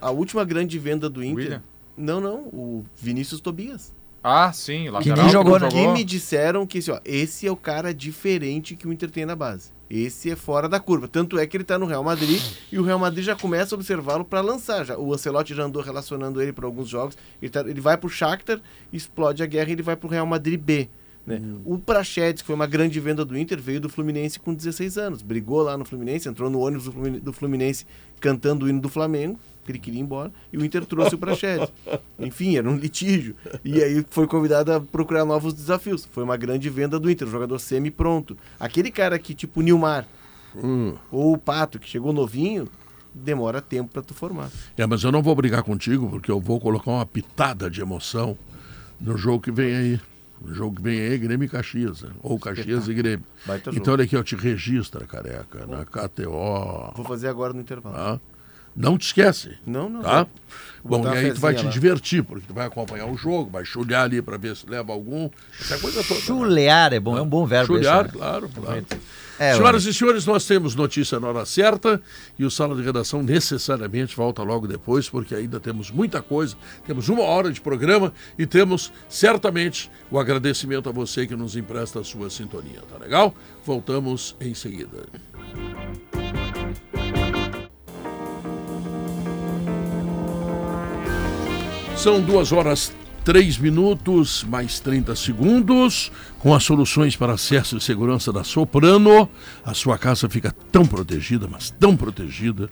A última grande venda do Inter. William? Não, não, o Vinícius Tobias. Ah, sim, lateral. nem jogou, não né? Que me disseram que esse, ó, esse é o cara diferente que o Inter tem na base. Esse é fora da curva. Tanto é que ele tá no Real Madrid e o Real Madrid já começa a observá-lo para lançar. Já, o Ancelotti já andou relacionando ele para alguns jogos. Ele, tá- ele vai pro Shakhtar, explode a guerra e ele vai pro Real Madrid B. Né? O Prachedes, que foi uma grande venda do Inter, veio do Fluminense com 16 anos. Brigou lá no Fluminense, entrou no ônibus do Flumine- do Fluminense cantando o hino do Flamengo, que ele queria ir embora, e o Inter trouxe o Prachedes. Enfim, era um litígio. E aí foi convidado a procurar novos desafios. Foi uma grande venda do Inter, jogador semi-pronto. Aquele cara que, tipo o Nilmar, Hum. ou o Pato, que chegou novinho, demora tempo para tu formar. É, mas eu não vou brigar contigo, porque eu vou colocar uma pitada de emoção no jogo que vem aí. O jogo que vem aí é Grêmio e Caxias, né? ou Caxias e Grêmio. Baita jogo. Então olha aqui, ó, te registra, careca, na KTO. Vou fazer agora no intervalo. Tá? Não te esquece. Não, não. Tá? Bom, e aí tu vai te lá. divertir, porque tu vai acompanhar o jogo, vai chulhar ali para ver se leva algum. Essa coisa toda. né? Chulear é bom, é um bom verbo Chulhar, esse, né? claro, claro. É, Senhoras e senhores, nós temos notícia na hora certa e o Sala de Redação necessariamente volta logo depois, porque ainda temos muita coisa. Temos uma hora de programa e temos certamente o agradecimento a você que nos empresta a sua sintonia, tá legal? Voltamos em seguida. São duas horas três minutos mais 30 segundos. Com as soluções para acesso e segurança da Soprano, a sua casa fica tão protegida, mas tão protegida,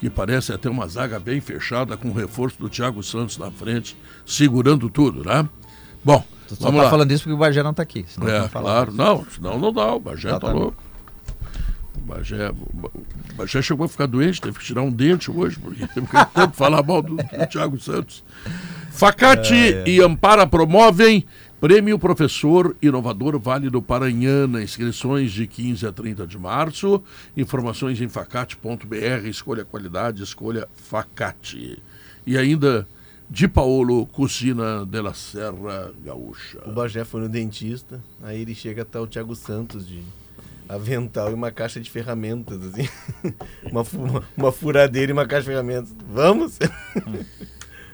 que parece até uma zaga bem fechada com o reforço do Thiago Santos na frente, segurando tudo, né? Bom, Tu só vamos tá lá. falando isso porque o Bagé não tá aqui. senão É, não claro. Não, senão não dá. O Bagé Tá, tá, tá. louco. O Bagé, o Bagé chegou a ficar doente, teve que tirar um dente hoje, porque teve que falar mal do, do Thiago Santos. Facate e Ampara promovem Prêmio Professor Inovador Válido Paranhana. Inscrições de 15 a 30 de março. Informações em facate.br. Escolha qualidade, escolha Facate. E ainda de Paolo Cucina de la Serra Gaúcha. O Bagé foi no dentista, aí ele chega tá o Thiago Santos de avental e uma caixa de ferramentas, assim. uma, uma, uma furadeira e uma caixa de ferramentas. Vamos?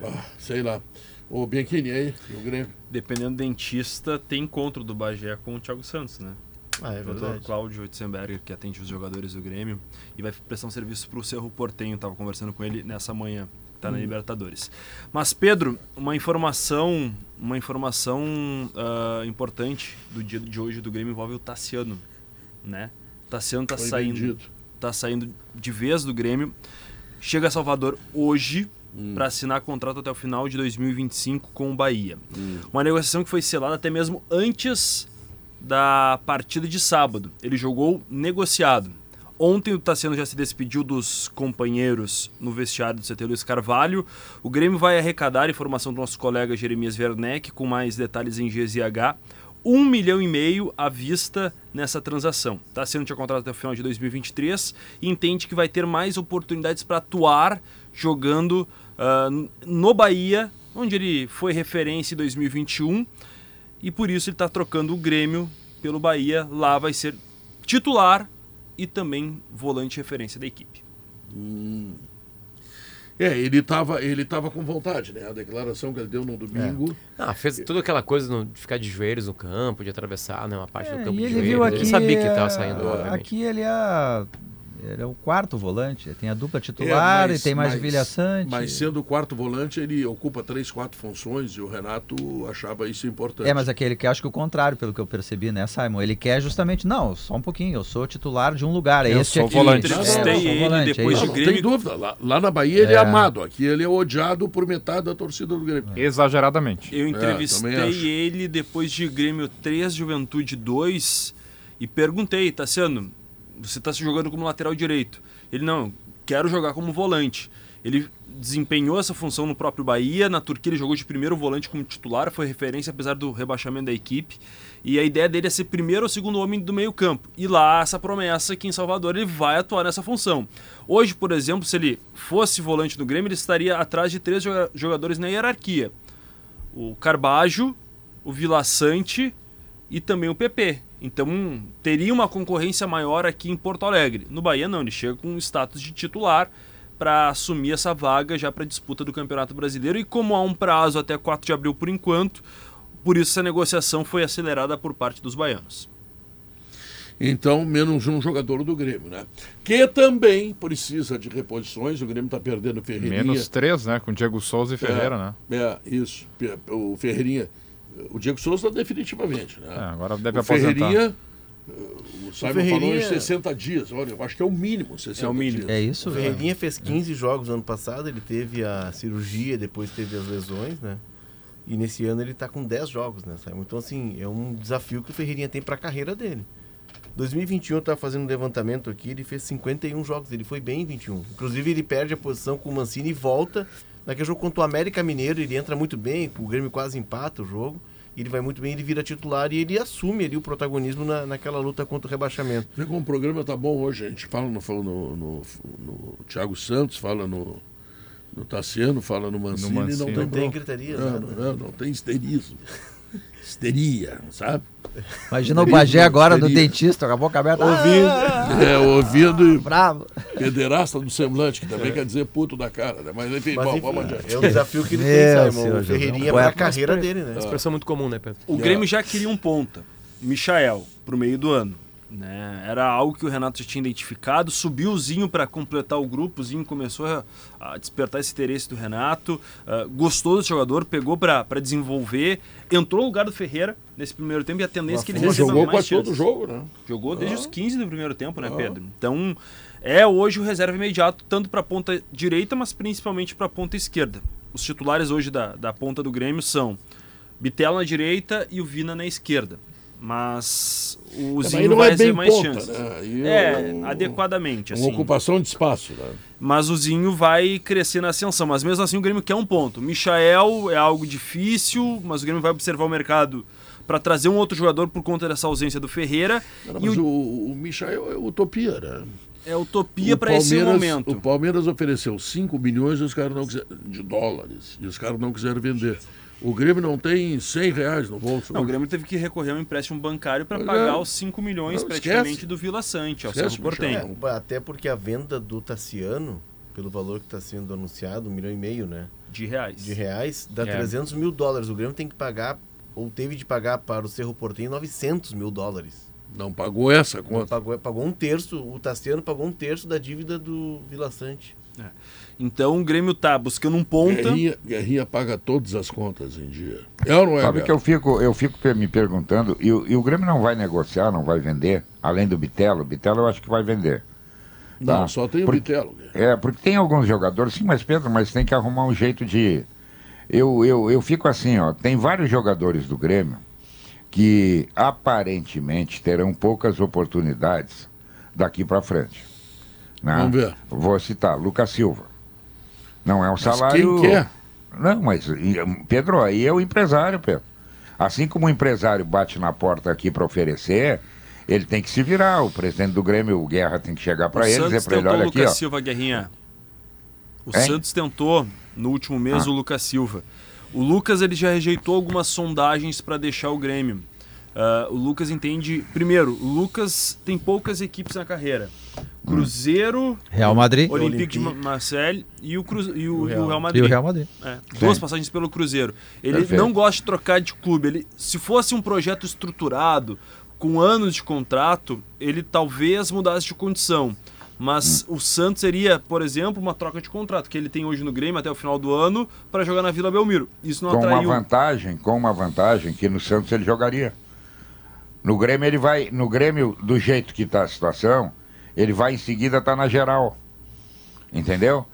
Ah, sei lá. O Bianchini aí, o Grêmio. Dependendo do dentista, tem encontro do Bagé com o Thiago Santos, né? Ah, é o doutor verdade. Cláudio Itzenberger, que atende os jogadores do Grêmio, e vai prestar um serviço para o Cerro Portenho. Tava conversando com ele nessa manhã, tá na Libertadores. Mas Pedro, uma informação, uma informação ah, importante do dia de hoje do Grêmio envolve o Tassiano, né? O Tassiano tá Foi saindo, vendido. tá saindo de vez do Grêmio. Chega a Salvador hoje para assinar contrato até o final de 2025 com o Bahia. Uma negociação que foi selada até mesmo antes da partida de sábado. Ele jogou negociado. Ontem o Tassiano já se despediu dos companheiros no vestiário do CT Luiz Carvalho. O Grêmio vai arrecadar informação do nosso colega Jeremias Werneck com mais detalhes em GZH. Um milhão e meio à vista nessa transação. Tassiano tinha contrato até o final de 2023 e entende que vai ter mais oportunidades para atuar jogando ah, no Bahia, onde ele foi referência em 2021 e por isso ele está trocando o Grêmio pelo Bahia. Lá vai ser titular e também volante referência da equipe. É, ele estava ele tava com vontade, né? A declaração que ele deu no domingo. Ah, fez toda aquela coisa no- de ficar de joelhos no campo, de atravessar né, uma parte do É, campo e de ele joelhos. viu aqui. ele sabia que ele é, estava saindo, obviamente. Aqui ele é, ele é o quarto volante. Tem a dupla titular É, mas- e tem mais Vilha Sante. Mas sendo o quarto volante, ele ocupa três, quatro funções e o Renato achava isso importante. É, mas aquele que acho que o contrário, pelo que eu percebi, né, Simon? Ele quer justamente, não, só um pouquinho, eu sou titular de um lugar. é Eu este sou aqui. volante. É, eu sou Entrevistei ele volante, é depois de não Grêmio- tem dúvida. Lá, lá na Bahia ele é. É. amado. Aqui ele é odiado por metade da torcida do Grêmio. Exageradamente. Eu entrevistei ele depois de Grêmio 3, Juventude 2 e perguntei, Tassiano, você está se jogando como lateral direito? Ele, não, quero jogar como volante. Ele desempenhou essa função no próprio Bahia, na Turquia ele jogou de primeiro volante como titular, foi referência apesar do rebaixamento da equipe. E a ideia dele é ser primeiro ou segundo homem do meio campo. E lá, essa promessa que em Salvador ele vai atuar nessa função. Hoje, por exemplo, se ele fosse volante do Grêmio, ele estaria atrás de três joga- jogadores na hierarquia o Carbajo, o Vila Sante e também o PP. Então teria uma concorrência maior aqui em Porto Alegre. No Bahia não, ele chega com status de titular para assumir essa vaga já para a disputa do Campeonato Brasileiro e como há um prazo até 4 de abril por enquanto, por isso essa negociação foi acelerada por parte dos baianos. Então, menos um jogador do Grêmio, né? Que também precisa de reposições. O Grêmio está perdendo o Ferreirinha. Menos três, né? Com Diego Souza e Ferreira, né? É, isso. O Ferreirinha. O Diego Souza definitivamente, né? É, agora deve o aposentar. Ferreirinha. eh, O Simon falou em Ferreirinha- 60 dias. Olha, eu acho que é o mínimo 60 É o mínimo. dias. É isso? O Ferreirinha fez 15 jogos ano passado, ele teve a cirurgia, depois teve as lesões, né? E nesse ano ele tá com 10 jogos, né, Simon? Então, assim, é um desafio que o Ferreirinha tem pra carreira dele. 2021 eu tava fazendo um levantamento aqui, ele fez 51 jogos, ele foi bem em 21. Inclusive ele perde a posição com o Mancini e volta. Naquele jogo contra o América Mineiro, ele entra muito bem, o Grêmio quase empata o jogo. Ele vai muito bem, ele vira titular e ele assume ali o protagonismo na, naquela luta contra o rebaixamento. Vê como o programa tá bom hoje. A gente fala no, no, no, no Thiago Santos, fala no, no Tassiano, fala no Mancini, Mancini. não tem, Não tem gritaria, Não, nada. não, não tem histerismo. Histeria, sabe? Imagina o Bagé agora no Seria. dentista, com a boca aberta. Ouvindo, é, ouvindo e Bravo. pederasta do semblante, que também quer dizer puto da cara, né? Mas enfim, Mas, bom, enfim, vamos adiante. é o desafio que ele tem, Simon. O Jesus, Ferreirinha é um pra poeta. carreira dele, né? Expressão muito comum, né, Pedro? O Grêmio já queria um ponta, Michael, pro meio do ano. Né? Era algo que o Renato já tinha identificado, subiu o Zinho para completar o grupo, o Zinho começou a, a despertar esse interesse do Renato, uh, gostou do jogador, pegou para desenvolver, entrou no lugar do Ferreira nesse primeiro tempo e a tendência é que ele receba jogou mais quase todo chances. jogo, né? Jogou desde Ah. os 15 do primeiro tempo, né, Ah. Pedro? Então, é hoje o reserva imediato, tanto para a ponta direita, mas principalmente para a ponta esquerda. Os titulares hoje da, da ponta do Grêmio são Bitelo na direita e o Vina na esquerda. Mas o É, Zinho aí não vai é bem mais ponta, chances. né? É, um- adequadamente. Uma Assim. ocupação de espaço, né? Mas o Zinho vai crescer na ascensão. Mas mesmo assim o Grêmio quer um ponto. Michael é algo difícil, mas o Grêmio vai observar o mercado para trazer um outro jogador por conta dessa ausência do Ferreira. Não, e mas o, o, o Michael é utopia, né? é utopia para esse momento. O Palmeiras ofereceu 5 milhões e os caras não quiseram, de dólares e os caras não quiseram vender. O Grêmio não tem 100 reais no bolso. Não, o Grêmio teve que recorrer a um empréstimo bancário para Pois pagar é. os 5 milhões Não, praticamente esquece. do Vila Sante, ao Esquece, Cerro Portem. Michel. É, até porque a venda do Tassiano, pelo valor que está sendo anunciado, um milhão e meio, né? De reais. De reais, dá É. 300 mil dólares. O Grêmio tem que pagar, ou teve de pagar para o Cerro Portem 900 mil dólares. Não pagou essa Não conta. Pagou, pagou um terço, o Tassiano pagou um terço da dívida do Vila Sante. Então o Grêmio tá buscando um ponta. Guerrinha, Guerrinha paga todas as contas em dia. É ou não é? Sabe Guerra? que eu fico, eu fico me perguntando, e, o- e o Grêmio não vai negociar, não vai vender, além do Bitelo, o Bitelo eu acho que vai vender. Não, tá? só tem o Bitelo. É, porque tem alguns jogadores, sim, mas Pedro, mas tem que arrumar um jeito de. Eu, eu, eu fico assim, ó, tem vários jogadores do Grêmio que aparentemente terão poucas oportunidades daqui para frente. né? Vamos ver. Vou citar, Lucas Silva. Não é um Mas salário. quem quer? Não, mas Pedro, aí é o empresário, Pedro. Assim como o empresário bate na porta aqui para oferecer, ele tem que se virar. O presidente do Grêmio, o Guerra, tem que chegar para o ele e dizer para ele: o olha aqui, Lucas ó. Silva Guerrinha. O Hein? Santos tentou no último mês Ah. o Lucas Silva. O Lucas ele já rejeitou algumas sondagens para deixar o Grêmio. Ah, o Lucas entende. Primeiro, o Lucas tem poucas equipes na carreira. Cruzeiro, Real Madrid Olympique de. Marseille e o, Cruze... e o, O e o Real. Real e Madrid. o Real Madrid. É, duas Sim. passagens pelo Cruzeiro. Ele Perfeito. não gosta de trocar de clube. Ele, se fosse um projeto estruturado, com anos de contrato, ele talvez mudasse de condição. Mas Hum. o Santos seria, por exemplo, uma troca de contrato que ele tem hoje no Grêmio até o final do ano para jogar na Vila Belmiro. Isso não com uma atraiu. vantagem, com uma vantagem que no Santos ele jogaria. No Grêmio ele vai, no Grêmio do jeito que está a situação, ele vai em seguida estar na geral. Entendeu?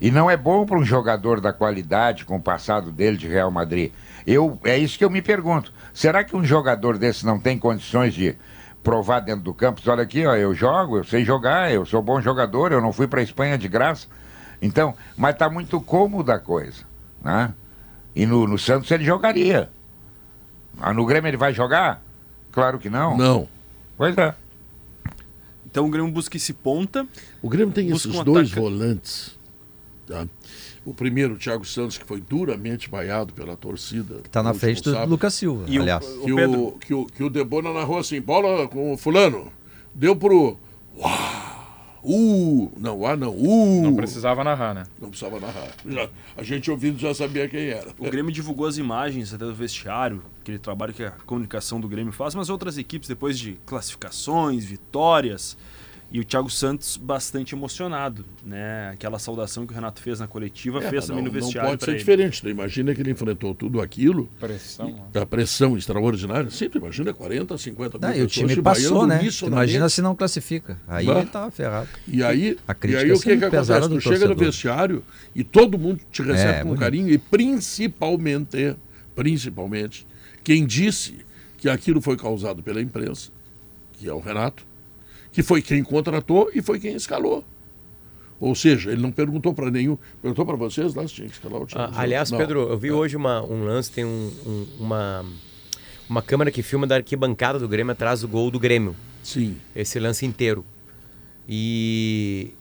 E não é bom para um jogador da qualidade com o passado dele de Real Madrid. Eu é isso que eu me pergunto. Será que um jogador desse não tem condições de provar dentro do campo? Olha aqui, ó, eu jogo, eu sei jogar, eu sou bom jogador, eu não fui para a Espanha de graça. Então, mas está muito cômoda a coisa, né? E no, no Santos ele jogaria. Ah, no Grêmio ele vai jogar? Claro que não. Não. Pois é. Então o Grêmio busca esse ponta. O Grêmio tem esses um dois ataca- volantes. Tá? O primeiro, o Thiago Santos, que foi duramente vaiado pela torcida. Tá na no frente do sábado. Lucas Silva, E o- aliás. o que, Pedro- o, que, o, que o Debona narrou assim, bola com o fulano, deu pro... Uau, uh, não, ah não, uh, Não precisava narrar, né? não precisava narrar. Já- a gente ouvindo já sabia quem era. O Grêmio divulgou as imagens até do vestiário, aquele trabalho que a comunicação do Grêmio faz, mas outras equipes, depois de classificações, vitórias, e o Thiago Santos bastante emocionado, né? Aquela saudação que o Renato fez na coletiva, É, fez também não, no não vestiário pode pra ser ele. diferente. Tu imagina que ele enfrentou tudo aquilo, Pressão. da pressão extraordinária. Sempre imagina 40, 50 mil Não, e o pessoas time passou, né? Imagina se não classifica. Aí Bah. ele tava ferrado. E aí, A e aí o que, que acontece? Tu chega no torcedor. vestiário e todo mundo te recebe É, com bonito. carinho e principalmente, principalmente, quem disse que aquilo foi causado pela imprensa, que é o Renato, que foi quem contratou e foi quem escalou. Ou seja, ele não perguntou para nenhum. Perguntou para vocês lá se tinha que escalar o time. Ah, aliás, Não. Pedro, eu vi hoje uma- um lance, tem um- um- uma, uma câmera que filma da arquibancada do Grêmio atrás do gol do Grêmio. Sim. Esse lance inteiro. E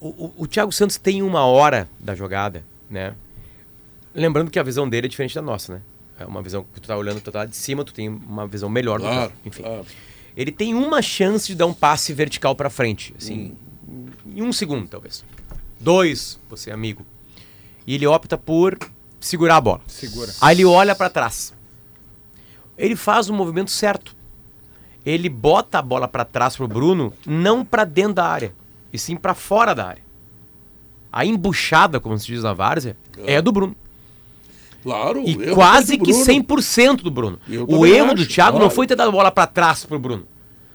o, o, o Thiago Santos tem uma hora da jogada, né? Lembrando que a visão dele é diferente da nossa, né? É uma visão que tu tá olhando, tu tá lá de cima, tu tem uma visão melhor do Claro, campo. Enfim. claro. Ele tem uma chance de dar um passe vertical pra frente, assim, em um segundo, talvez. Dois, você amigo. E ele opta por segurar a bola. Segura. Aí ele olha pra trás. Ele faz o movimento certo. ele bota a bola pra trás pro Bruno, não pra dentro da área, e sim pra fora da área. A embuchada, como se diz na várzea, é do Bruno. Claro. E quase do que Bruno. 100% do Bruno. O erro do acho, Thiago não claro. foi ter dado a bola pra trás pro Bruno.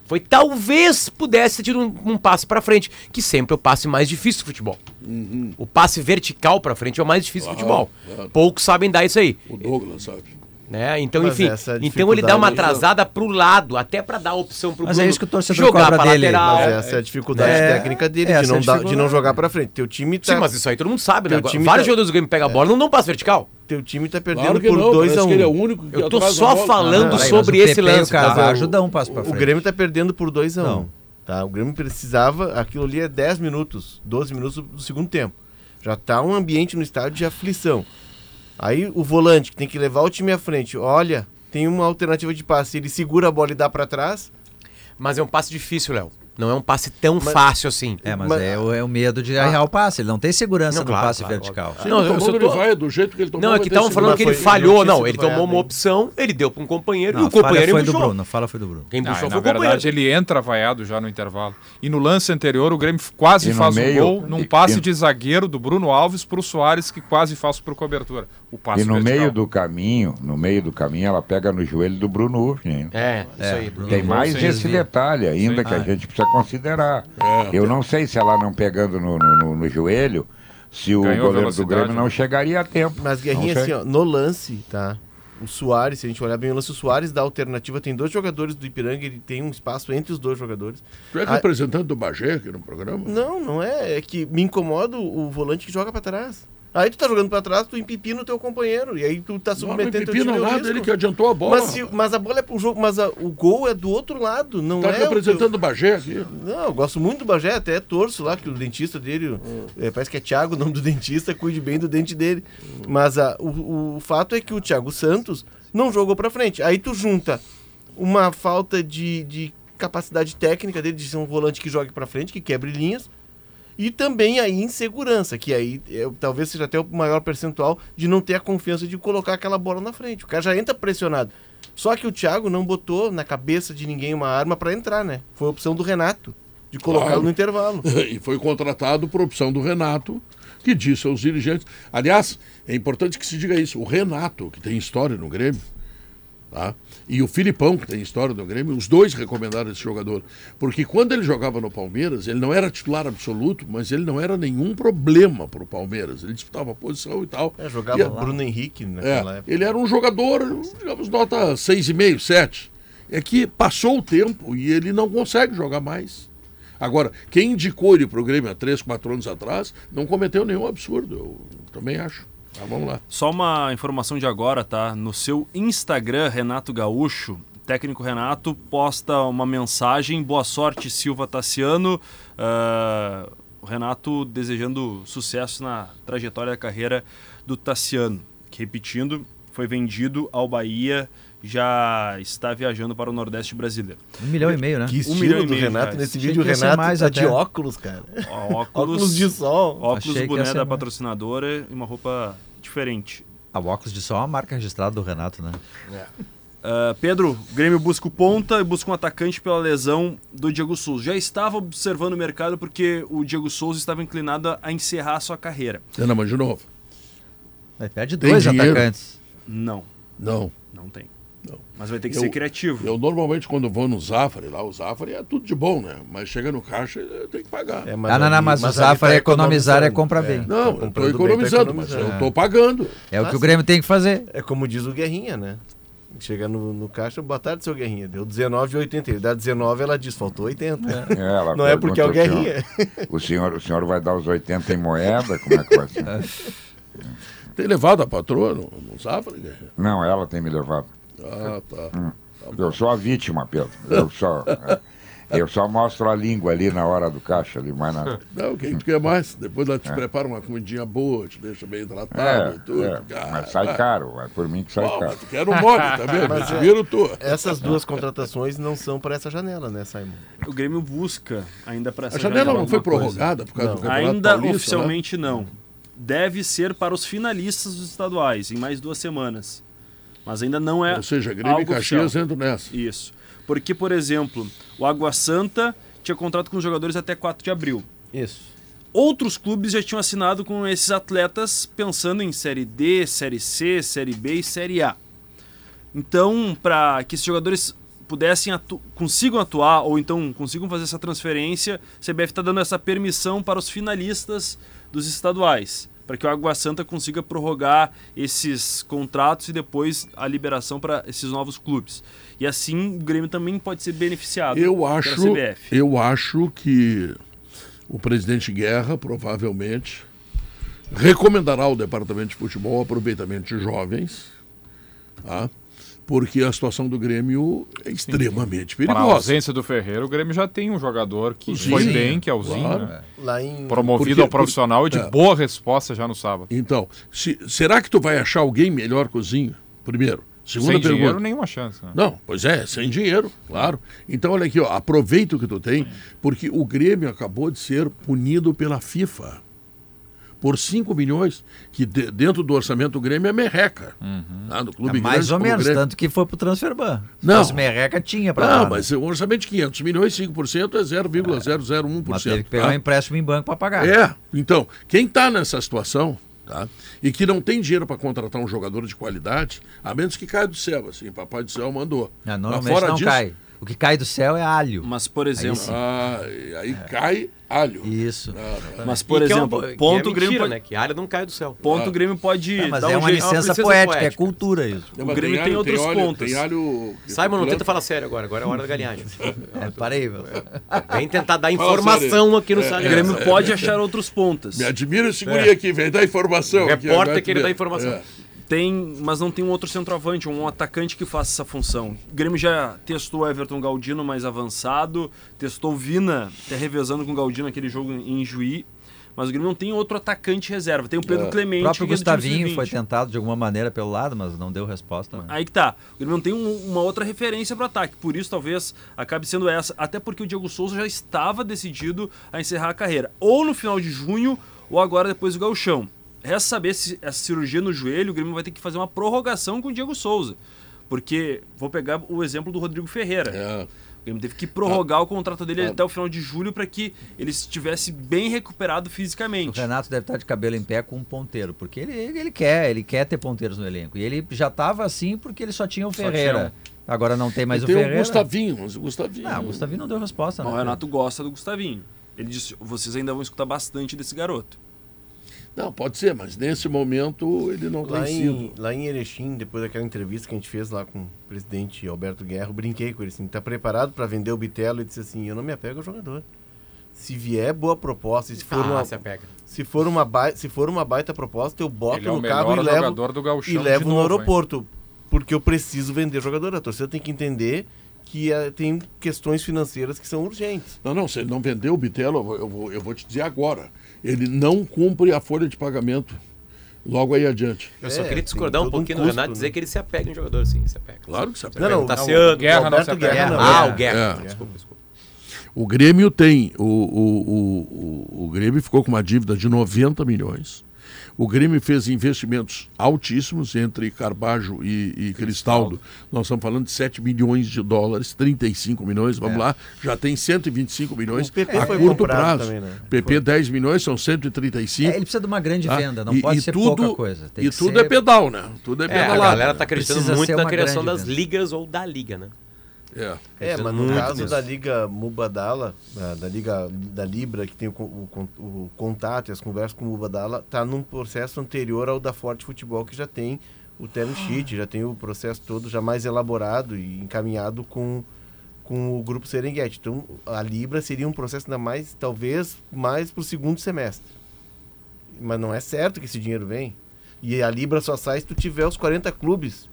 Foi talvez pudesse ter tido um, um passe pra frente, que sempre é o passe mais difícil do futebol. O passe vertical pra frente é o mais difícil do Uhum. Claro, futebol. claro. Poucos sabem dar isso aí. O Douglas, sabe? Né? Então, Mas enfim, essa então ele dá uma atrasada pro lado, até pra dar a opção pro Mas Bruno é isso que o torcedor jogar pra dele. lateral. Mas essa é a dificuldade É, técnica dele, de não, é a dar- de não jogar pra frente. Teu time tá, Sim, mas isso aí todo mundo sabe, né? Teu Agora, time Vários tá- jogadores do Grêmio pegam a bola, não dão passe vertical. teu time tá perdendo Claro por não, 2 parece a 1 que ele é o único que Eu tô só falando Peraí, sobre o esse lance. o Carvalho tá? ajudam um passo pra O frente. Grêmio tá perdendo por 2 a 1 Não. tá? O Grêmio precisava, aquilo ali é 10 minutos, 12 minutos do segundo tempo. Já tá um ambiente no estádio de aflição. Aí o volante que tem que levar o time à frente, olha, tem uma alternativa de passe, ele segura a bola e dá pra trás. Mas é um passe difícil, Léo. Não é um passe tão fácil assim. É, mas, Mas- é, o, é o medo de errar o passe. Ele não tem segurança Não, no claro, passe claro, vertical. Sim, Não, só ele tô- vai do jeito que ele tomou. Não, é que estavam falando que ele foi- falhou. não ele tomou uma opção, ele deu pra um companheiro Não, e o companheiro foi do. Bruno. A fala foi do Bruno. Quem Ah, embuchou e foi na o companheiro. verdade, ele entra vaiado já no intervalo. E no lance anterior, o Grêmio quase faz meio- um gol num passe e- de zagueiro do Bruno Alves pro Soares, que quase faz por cobertura. O passe E no vertical. meio do caminho, no meio do caminho, ela pega no joelho do Bruno Urfin. É, isso aí. Bruno. Tem mais esse detalhe ainda que a Ah, gente precisa considerar. É. Eu não sei se ela não pegando no, no- no- no joelho, se o Ganhou goleiro do Grêmio não né? chegaria a tempo. Mas Guerrinha, assim, ó, no lance, tá? O Soares, se a gente olhar bem o lance, o Soares dá alternativa. Tem dois jogadores do Ipiranga, ele tem um espaço entre os dois jogadores. Tu é Ah, representante do Bagé aqui no programa? Não, não é. É que me incomoda o, o volante que joga pra trás. Aí tu tá jogando pra trás, tu empipina o teu companheiro. E aí tu tá Não, não submetendo teu time nada, ele que adiantou a bola. Mas, se- mas a bola é pro jogo, mas a- o gol é do outro lado, não Tá é. o representando o Bagé aqui. teu- Não, eu gosto muito do Bagé, até torço lá que o dentista dele, o- é, parece que é Thiago, o nome do dentista, cuide bem do dente dele. Mas a- o, o fato é que o Thiago Santos não jogou pra frente. Aí tu junta uma falta de, de capacidade técnica dele de ser um volante que jogue pra frente, que quebre linhas. E também a insegurança, que aí é, talvez seja até o maior percentual de não ter a confiança de colocar aquela bola na frente. O cara já entra pressionado. Só que o Thiago não botou na cabeça de ninguém uma arma para entrar, né? Foi a opção do Renato, de colocá-lo Claro. no intervalo. e foi contratado por opção do Renato, que disse aos dirigentes. Aliás, é importante que se diga isso: o Renato, que tem história no Grêmio, tá? E o Filipão, que tem história no Grêmio, os dois recomendaram esse jogador. Porque quando ele jogava no Palmeiras, ele não era titular absoluto, mas ele não era nenhum problema para o Palmeiras. Ele disputava posição e tal. É, jogava E a- Bruno Henrique é, naquela época. ele era um jogador, digamos, nota 6,5, 7. É que passou o tempo e ele não consegue jogar mais. Agora, quem indicou ele para o Grêmio há 3, 4 anos atrás, não cometeu nenhum absurdo, eu também acho. Tá, vamos lá. Só uma informação de agora, tá? No seu Instagram, Renato Gaúcho, o técnico Renato posta uma mensagem. Boa sorte, Silva Tassiano. Ah, o Renato desejando sucesso na trajetória da carreira do Tassiano. Que, repetindo, foi vendido ao Bahia, já está viajando para o Nordeste brasileiro. Um milhão e meio, né? Que Um estilo milhão e do meio, Renato cara. nesse Achei vídeo. O Renato mais tá até. de óculos, cara. Ó, Óculos, Óculos de sol. óculos boné da mais. patrocinadora e uma roupa diferente. A óculos de sol é uma marca registrada do Renato, né? Ah, Pedro, o Grêmio busca o ponta e busca um atacante pela lesão do Diego Souza. Já estava observando o mercado porque o Diego Souza estava inclinado a encerrar a sua carreira. Não, mas de novo. Mas perde Tem dois dinheiro? atacantes. Não, Não. não tem. Não. Mas vai ter que Eu- ser criativo. Eu normalmente, quando vou no Zafari, lá, o Zafari é tudo de bom, né? Mas chega no caixa, eu tenho que pagar. É, ah, não, não, ali- mas o Zafari tá economizar é economizando. compra bem. Não, eu estou comprando bem, tá economizando, mas eu economizando. estou pagando. É o que o Grêmio tem que fazer. É como diz o Guerrinha, né? Chega no, no caixa, boa tarde, seu Guerrinha. Deu 19,80. Ele dá 19, ela diz, faltou 80. É, ela Não é porque é o Guerrinha. O senhor, o senhor vai dar os 80 em moeda? Como é que vai ser? Tem levado a patroa no, no Zafari? Não, ela tem me levado. Ah, tá. Eu sou a vítima, Pedro. Eu só, é, eu só mostro a língua ali na hora do caixa, ali, mais nada. Não, quem tu quer mais? Depois ela te prepara uma comidinha boa, te deixa bem tratado É, e tudo. é, mas sai caro, é por mim que sai Bom, caro. mas tu quer um mole também, mas é- vira tu. Essas duas contratações não são para essa janela, né, Simon? O Grêmio busca ainda para A essa janela não foi coisa. prorrogada por causa Não. do Campeonato Ainda Paulista, né? oficialmente não. Deve ser para os finalistas dos estaduais, em mais duas semanas. Mas ainda não é. Ou seja, Grêmio e algo Caxias oficial. entram nessa. Isso. Porque, por exemplo, o Água Santa tinha contrato com os jogadores até 4 de abril. Isso. Outros clubes já tinham assinado com esses atletas pensando em Série D, Série C, Série B e Série A. Então, para que esses jogadores pudessem atu consigam atuar ou então consigam fazer essa transferência, a CBF está dando essa permissão para os finalistas dos estaduais, para que o Água Santa consiga prorrogar esses contratos e depois a liberação para esses novos clubes. E assim o Grêmio também pode ser beneficiado Eu acho, CBF. eu acho que o presidente Guerra provavelmente recomendará ao departamento de futebol o aproveitamento de jovens, tá? Porque a situação do Grêmio é extremamente Para a perigosa. ausência do Ferreira, o Grêmio já tem um jogador que foi bem, que é o Zinho, claro. né? Lá em. promovido Porque- ao profissional e de é. boa resposta já no sábado. Então, se- será que tu vai achar alguém melhor que o Zinho? Primeiro. Segunda Sem pergunta. dinheiro, nenhuma chance. Né? Não, pois é, sem dinheiro, claro. Então, olha aqui, ó, aproveita o que tu tem, porque o Grêmio acabou de ser punido pela FIFA por 5 milhões, que de- dentro do orçamento do Grêmio é merreca. Tá? Do clube É mais grande ou o menos, Grêmio. tanto que foi pro Transferban. Se Não. fosse merreca, tinha pra Não, dar, mas o orçamento de 500 milhões, 5% é 0,001%. Mas teve que pegar tá? um empréstimo em banco pra pagar. É, então, quem está nessa situação, tá? E que não tem dinheiro para contratar um jogador de qualidade, a menos que caia do céu, assim, papai do céu mandou. Mas normalmente fora não disso, cai. O que cai do céu é alho. Mas, por exemplo, sim. Ah, aí cai alho. Isso. mas, por E que é um- exemplo, que é ponto o Grêmio mentira, pode, né? Que a área não cai do céu. ponto o Grêmio pode É, mas dar é um uma licença, licença poética, é poética. cultura isso. Não, O Grêmio tem alho, outros alho, pontos. Tem alho... Simon, não tenta falar sério agora, agora é hora da galinhagem. É, parei, meu. Vem tentar dar informação aqui no É, sala. O Grêmio pode achar outros pontos. Me admira esse guri aqui, vem dar informação. O repórter querer vê. dar informação. Tem, mas não tem um outro centroavante, um atacante que faça essa função. O Grêmio já testou o Everton Galdino mais avançado, testou Vina, até revezando com o Galdino naquele jogo em Juí. Mas o Grêmio não tem outro atacante reserva. Tem o Pedro É. Clemente. O próprio que é Gustavinho sub-20. foi tentado de alguma maneira pelo lado, mas não deu resposta. né? Aí que tá. O Grêmio não tem um- uma outra referência para ataque. Por isso, talvez, acabe sendo essa. Até porque o Diego Souza já estava decidido a encerrar a carreira. Ou no final de junho, ou agora depois do Gauchão. Resta saber se essa cirurgia no joelho, o Grêmio vai ter que fazer uma prorrogação com o Diego Souza. Porque, vou pegar o exemplo do Rodrigo Ferreira. É. O Grêmio teve que prorrogar o contrato dele Ah. até o final de julho para que ele estivesse bem recuperado O fisicamente. Renato deve estar de cabelo em pé com um ponteiro, porque ele, ele quer, ele quer ter ponteiros no elenco. E ele já estava assim porque ele só tinha o Ferreira. Agora não tem mais E o tem Ferreira. o Gustavinho, o Gustavinho... Não, o Gustavinho não deu resposta, né? o Renato gosta do Gustavinho. Ele disse: vocês ainda vão escutar bastante desse garoto. Não, pode ser, mas nesse momento ele não Lá tem em, sido. lá em Erechim, depois daquela entrevista que a gente fez lá com o presidente Alberto Guerra, eu brinquei com ele assim, tá preparado para vender o Bitelo? Ele disse assim, eu não me apego ao jogador. Se vier boa proposta, e se for, Ah, uma, se apega. se, for uma bai- se for uma baita proposta, eu boto Ele é o no carro e levo, do Gauchão e levo de no novo, hein? aeroporto. Porque eu preciso vender jogador. A torcida tem que entender que eh, tem questões financeiras que são urgentes. Não, não, se ele não vendeu o Bitelo, eu vou, eu vou, eu vou te dizer agora. Ele não cumpre a folha de pagamento logo aí adiante. Eu só É, queria discordar um todo um pouquinho do Renato né? dizer que ele se apega em jogador, sim, se apega. Claro que se apega. Não, não, Tá não, se ano. Guerra não se apega. Guerra não. Ah, o Guerra. É. Desculpa, desculpa. O Grêmio tem. O, o, o, o, o Grêmio ficou com uma dívida de 90 milhões. O Grêmio fez investimentos altíssimos entre Carbajo e, e Cristaldo. Nós estamos falando de 7 milhões de dólares, 35 milhões, vamos lá. Já tem 125 milhões a foi curto prazo. também, né? PP 10 milhões, são 135. É, ele precisa de uma grande tá? venda, não E- pode e ser tudo, pouca coisa. Tem e que tudo ser- é pedal, né? Tudo é É, a pedalado. galera tá acreditando Precisa muito na criação das venda. ligas ou da liga, né? É. É, mas no caso nisso. da Liga Mubadala, da, da Liga da Libra, que tem o, o o contato e as conversas com o Mubadala, tá num processo anterior ao da Forte Futebol, que já tem o term sheet, já tem o processo todo já mais elaborado e encaminhado com, com o Grupo Serengeti. Então, a Libra seria um processo ainda mais, talvez, mais para o segundo semestre. Mas não é certo que esse dinheiro vem. E a Libra só sai se tu tiver os 40 clubes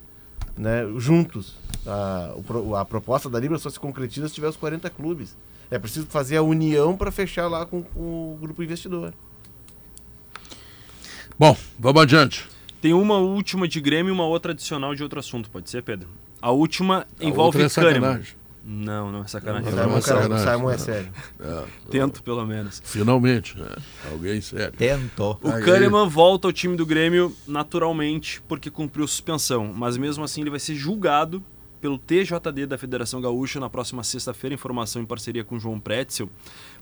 né, juntos. A, a proposta da Libra só se concretiza se tiver os 40 clubes. É preciso fazer a união para fechar lá com, com o grupo investidor. Bom, vamos adiante. Tem uma última de Grêmio e uma outra adicional de outro assunto, pode ser, Pedro? A última A envolve outra é Kahneman. sacanagem. Não, não é sacanagem. Não, Simon, não é cara, sacanagem. Simon é sério. Tento, pelo menos. Finalmente, né? alguém sério. Tentou. O Aí, Kahneman volta ao time do Grêmio naturalmente porque cumpriu suspensão, mas mesmo assim ele vai ser julgado pelo TJD da Federação Gaúcha na próxima sexta-feira, informação em parceria com João Pretzel,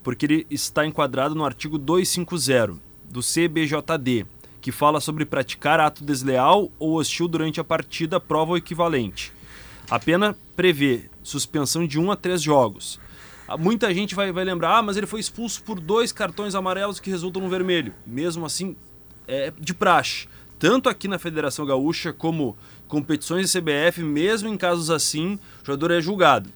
porque ele está enquadrado no artigo 250 do CBJD, que fala sobre praticar ato desleal ou hostil durante a partida, prova ou equivalente. A pena prevê suspensão de um a três jogos. Ah, Muita gente vai, vai lembrar, ah, mas ele foi expulso por dois cartões amarelos que resultam no vermelho. Mesmo assim, é de praxe. Tanto aqui na Federação Gaúcha como competições de CBF, mesmo em casos assim, o jogador é julgado.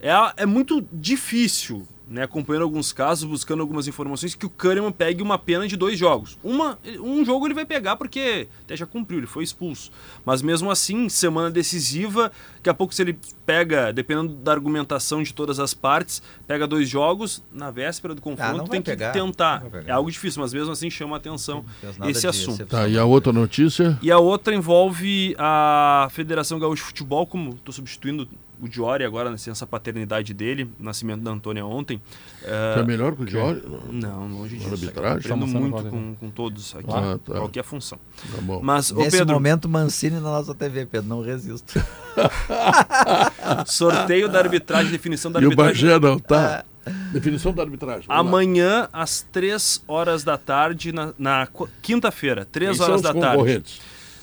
É, é muito difícil, né, acompanhando alguns casos, buscando algumas informações, que o Kahneman pegue uma pena de dois jogos. Uma, um jogo ele vai pegar porque até já cumpriu, ele foi expulso. Mas mesmo assim, semana decisiva, daqui a pouco se ele pega, dependendo da argumentação de todas as partes, pega dois jogos na véspera do confronto, Ah, tem que pegar, tentar. É algo difícil, mas mesmo assim chama a atenção esse assunto. Tá, e a outra notícia? E a outra envolve a Federação Gaúcha de Futebol, como estou substituindo o Diori agora, nessa paternidade dele, nascimento da Antônia ontem. É, é melhor que o Diori? Não, longe disso. arbitragem? Aprendo Almoçando muito agora, com, com todos aqui, Ah, tá. qualquer função. Tá bom. Mas, Nesse Pedro, momento, Mancini na nossa TV, Pedro, não resisto. sorteio da arbitragem, definição da E o arbitragem. Bagé não tá? Definição da arbitragem. vamos lá. Amanhã, às 3 horas da tarde, na, na qu- quinta-feira, 3 Quem são horas os da tarde.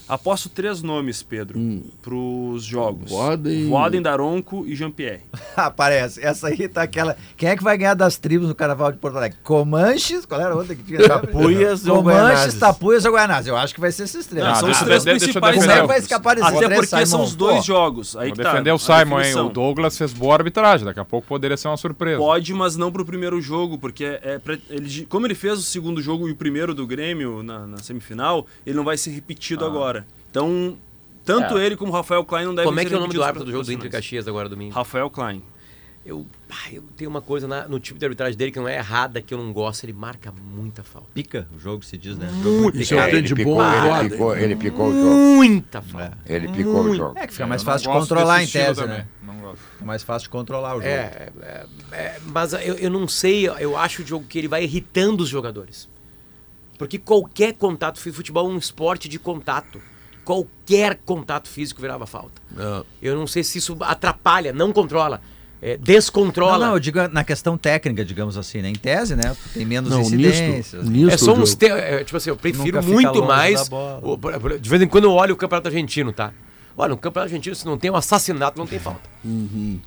Aposto três nomes, Pedro, pros jogos. Voaden- Voaden, Daronco e Jean-Pierre. Aparece. Essa aí tá aquela. Quem é que vai ganhar das tribos no Carnaval de Porto Alegre? Comanches? Qual era a outra que tinha? Tapuias ou Comanches? Tapuias ou Guaianazes? Eu acho que vai ser esses três. Não, são os três principais Como é que o- vai escapar esses Até três, porque são Simon? os dois Pô, jogos. Aí Vou que tá, defender o Simon, hein? O Douglas fez boa arbitragem. Daqui a pouco poderia ser uma surpresa. Pode, mas não pro primeiro jogo, porque é, é pra- ele, como ele fez o segundo jogo e o primeiro do Grêmio na, na semifinal, ele não vai ser repetido Ah. agora. Então, tanto É. ele como o Rafael Klein não devem Como é que é o nome do árbitro do jogo do Inter e. Caxias agora domingo? Rafael Klein. Eu, eu tenho uma coisa na- no tipo de arbitragem dele que não é errada, que eu não gosto. Ele marca muita falta. Pica o jogo, se diz, né? Muito. Isso é o ele, tempo de picou, bom, ele, picou, ele picou o jogo. Muita falta. Ele picou o jogo. É que fica mais não fácil de controlar em tese, também. né? Não gosto. Fica mais fácil de controlar o jogo. É, é, é, mas eu, eu não sei, eu acho o jogo que ele vai irritando os jogadores. Porque qualquer contato futebol é um esporte de contato. Qualquer contato físico virava falta. É. Eu não sei se isso atrapalha, não controla, é, descontrola. Não, não, eu digo na questão técnica, digamos assim, né? Em tese, né? Tem menos Não, incidências. nisto, nisto É só uns te... é, tipo assim, eu prefiro muito mais. o- de vez em quando eu olho o campeonato argentino, tá? Olha, no campeonato argentino, se não tem um assassinato, não tem falta.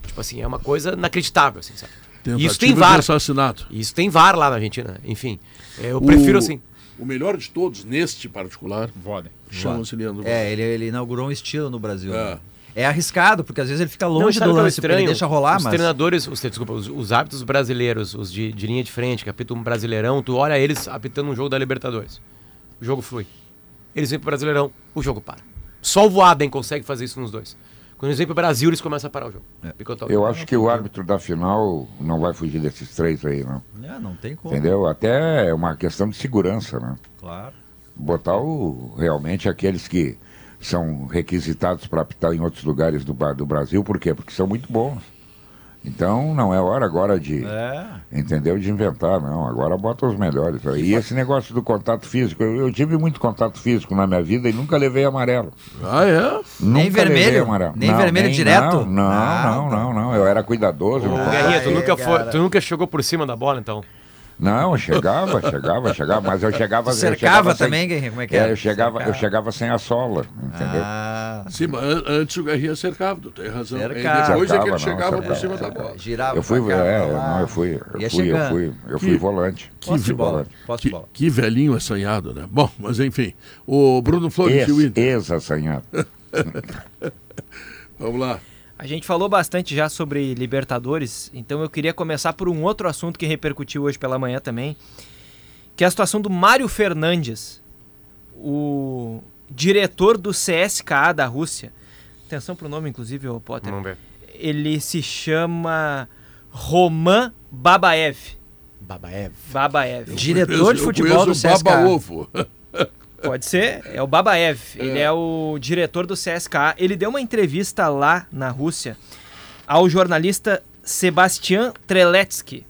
Tipo assim, é uma coisa inacreditável, assim, sabe? E isso tem Tentativa de VAR. assassinato. Isso tem VAR lá na Argentina. Enfim, é, eu prefiro O- assim. O melhor de todos, neste particular, Vodem. chama-se Leandro É, ele, ele inaugurou um estilo no Brasil. É. né? É arriscado, porque às vezes ele fica Não, longe sabe do é lance, porque ele deixa rolar, os mas. treinadores, os, desculpa, os, os árbitros brasileiros, os de, de linha de frente, que apitam um brasileirão, tu olha eles apitando um jogo da Libertadores. O jogo flui. Eles vêm pro Brasileirão, o jogo para. Só o Voaden consegue fazer isso nos dois. Quando eles vêm pro Brasil, eles começam a parar o jogo. Picotou. Eu acho que o árbitro da final não vai fugir desses três aí, não. É, não tem como. Entendeu? Até é uma questão de segurança, né? Claro. Botar o, realmente aqueles que são requisitados para apitar em outros lugares do, do Brasil, por quê? Porque são muito bons. Então não é hora agora de, É. entendeu? De inventar, não. Agora bota os melhores. E esse negócio do contato físico, eu, eu tive muito contato físico na minha vida e nunca levei amarelo. Ah, é? Nunca vermelho? levei amarelo. Nem vermelho direto? Não, não, Ah, não, tá. não, não. Eu era cuidadoso. Guerrinha, tu nunca, foi, tu nunca chegou por cima da bola, então? Não, eu chegava, chegava, chegava, mas eu chegava. Tu eu cercava chegava sem- também, Guerrinha? Como é que É, era? eu chegava, eu chegava sem a sola, entendeu? Ah, Sim, mas an- antes o Guerrinha cercava, tu tem razão. Cercava. depois é que ele Cercava, não, chegava por cima da bola. girava. eu fui, é, não, eu fui, eu Ia fui, eu fui, eu fui Que- volante. Posse de bola. volante. Posse de Que, bola. que velhinho assanhado, né? Bom, mas enfim. O Bruno Flores e o Ex, Inter. ex-assanhado. Vamos lá. A gente falou bastante já sobre Libertadores, então eu queria começar por um outro assunto que repercutiu hoje pela manhã também, que é a situação do Mário Fernandes, o diretor do CSKA da Rússia. Atenção pro nome, inclusive, ô Potter. Vamos ver. Ele se chama Roman Babaev. Babaev. Babaev. Diretor de Eu futebol do conheço o CSKA. Baba Ovo. Pode ser, é o Babaev. Ele é o diretor do CSKA. Ele deu uma entrevista lá na Rússia ao jornalista Sebastian Treletsky.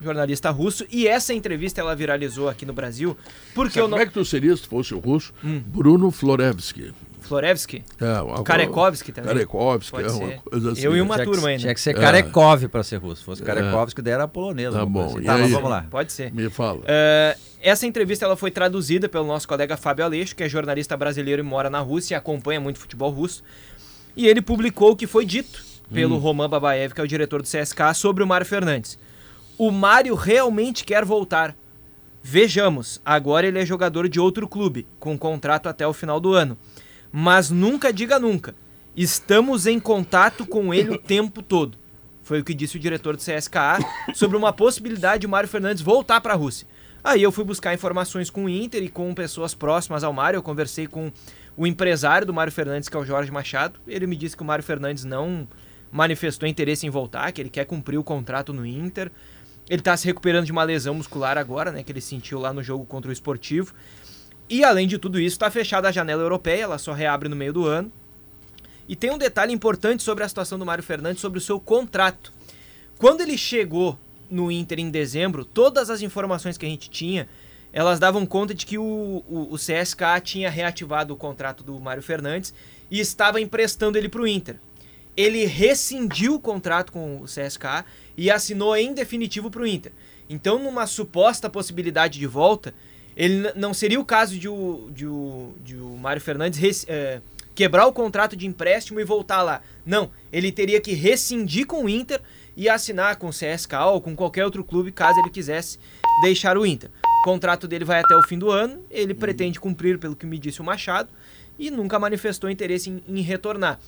jornalista russo, e essa entrevista ela viralizou aqui no Brasil, porque Sabe eu não... Como é que tu seria se fosse o russo? Hum. Bruno Florevski. Florevski? É, uma- Karekovski também. Karekovski, Pode é uma ser. coisa assim. Eu e uma Tinha que- turma ainda. Tinha que ser É. Karekov pra ser russo. Se fosse Karekovski, daí era polonês. Tá bom, assim. Tá, mas aí? vamos lá. Pode ser. Me fala. É, essa entrevista ela foi traduzida pelo nosso colega Fábio Aleixo, que é jornalista brasileiro e mora na Rússia e acompanha muito futebol russo. E ele publicou o que foi dito pelo Roman Babaev, que é o diretor do CSK, sobre o Mário Fernandes. O Mário realmente quer voltar. Vejamos, agora ele é jogador de outro clube, com contrato até o final do ano. Mas nunca diga nunca. Estamos em contato com ele o tempo todo. Foi o que disse o diretor do CSKA sobre uma possibilidade de o Mário Fernandes voltar para a Rússia. Aí eu fui buscar informações com o Inter e com pessoas próximas ao Mário. Eu conversei com o empresário do Mário Fernandes, que é o Jorge Machado. Ele me disse que o Mário Fernandes não manifestou interesse em voltar, que ele quer cumprir o contrato no Inter. Ele está se recuperando de uma lesão muscular agora, né, que ele sentiu lá no jogo contra o Esportivo. E além de tudo isso, está fechada a janela europeia, ela só reabre no meio do ano. E tem um detalhe importante sobre a situação do Mário Fernandes, sobre o seu contrato. Quando ele chegou no Inter em dezembro, todas as informações que a gente tinha, elas davam conta de que o, o, o CSKA tinha reativado o contrato do Mário Fernandes e estava emprestando ele para o Inter. Ele rescindiu o contrato com o CSKA e assinou em definitivo para o Inter. Então, numa suposta possibilidade de volta, ele não seria o caso de o, de o, de o Mário Fernandes eh, quebrar o contrato de empréstimo e voltar lá. Não, ele teria que rescindir com o Inter e assinar com o CSKA ou com qualquer outro clube caso ele quisesse deixar o Inter. O contrato dele vai até o fim do ano, ele pretende cumprir pelo que me disse o Machado e nunca manifestou interesse em, em retornar.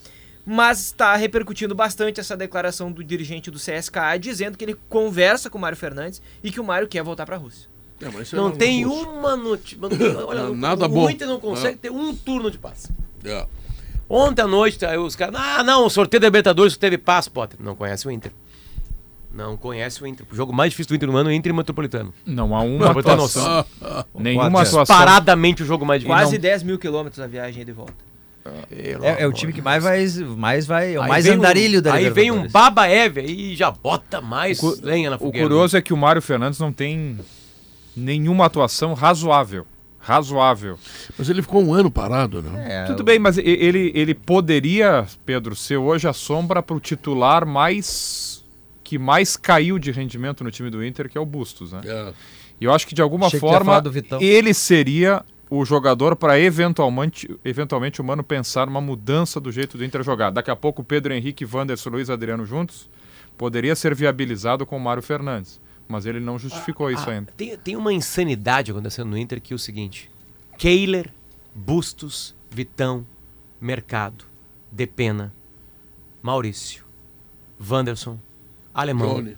Mas está repercutindo bastante essa declaração do dirigente do CSKA dizendo que ele conversa com o Mário Fernandes e que o Mário quer voltar para a Rússia. É, isso Não é um tem russo. uma notícia. Olha, Não, nada o bom. Inter não consegue ter um turno de passe. É. Ontem à noite, aí os caras. Ah, não, o sorteio da Libertadores teve passe, Potter. Não conhece o Inter. Não conhece o Inter. O jogo mais difícil do Inter no ano é o Inter e Metropolitano. Não há uma atuação. noção. Nenhuma atuação. Paradamente o jogo mais difícil. Quase Não. 10 mil quilômetros a viagem de volta. É, é o time que mais vai, mais vai, é o mais vem um- andarilho da Aí vem um. Baba Eve aí e já bota mais Cu- lenha na O fogueira. curioso é que o Mário Fernandes não tem nenhuma atuação razoável. Razoável. Mas ele ficou um ano parado, né? É, Tudo bem, mas ele, ele poderia, Pedro, ser hoje a sombra para o titular mais que mais caiu de rendimento no time do Inter, que é o Bustos, né? É. E eu acho que de alguma Achei forma ele seria o jogador para eventualmente, eventualmente o Mano pensar numa mudança do jeito do Inter jogar. Daqui a pouco o Pedro Henrique, Wanderson, Luiz Adriano juntos poderia ser viabilizado com o Mário Fernandes, mas ele não justificou isso Ah, ainda. Tem, tem uma insanidade acontecendo no Inter que é o seguinte: Kehler, Bustos, Vitão, Mercado, Depena, Maurício, Wanderson, Alemão, Johnny.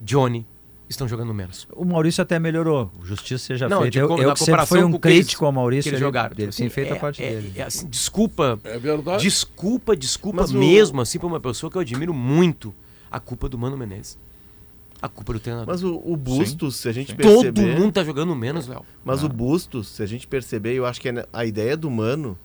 Johnny estão jogando menos. O Maurício até melhorou. Justiça seja Não, feita. Eu, como- eu sempre fui um o crítico ao Maurício. que eles ele, jogaram. Ele tem Assim, feito é- a parte é- dele. é assim, desculpa, É verdade. desculpa, desculpa Mas o- mesmo, assim, pra uma pessoa que eu admiro muito. A culpa do Mano Menezes. A culpa do treinador. Mas o, o Bustos, se a gente Todo perceber... mundo tá jogando menos, Léo. Mas o Bustos, se a gente perceber, eu acho que é a ideia do Mano,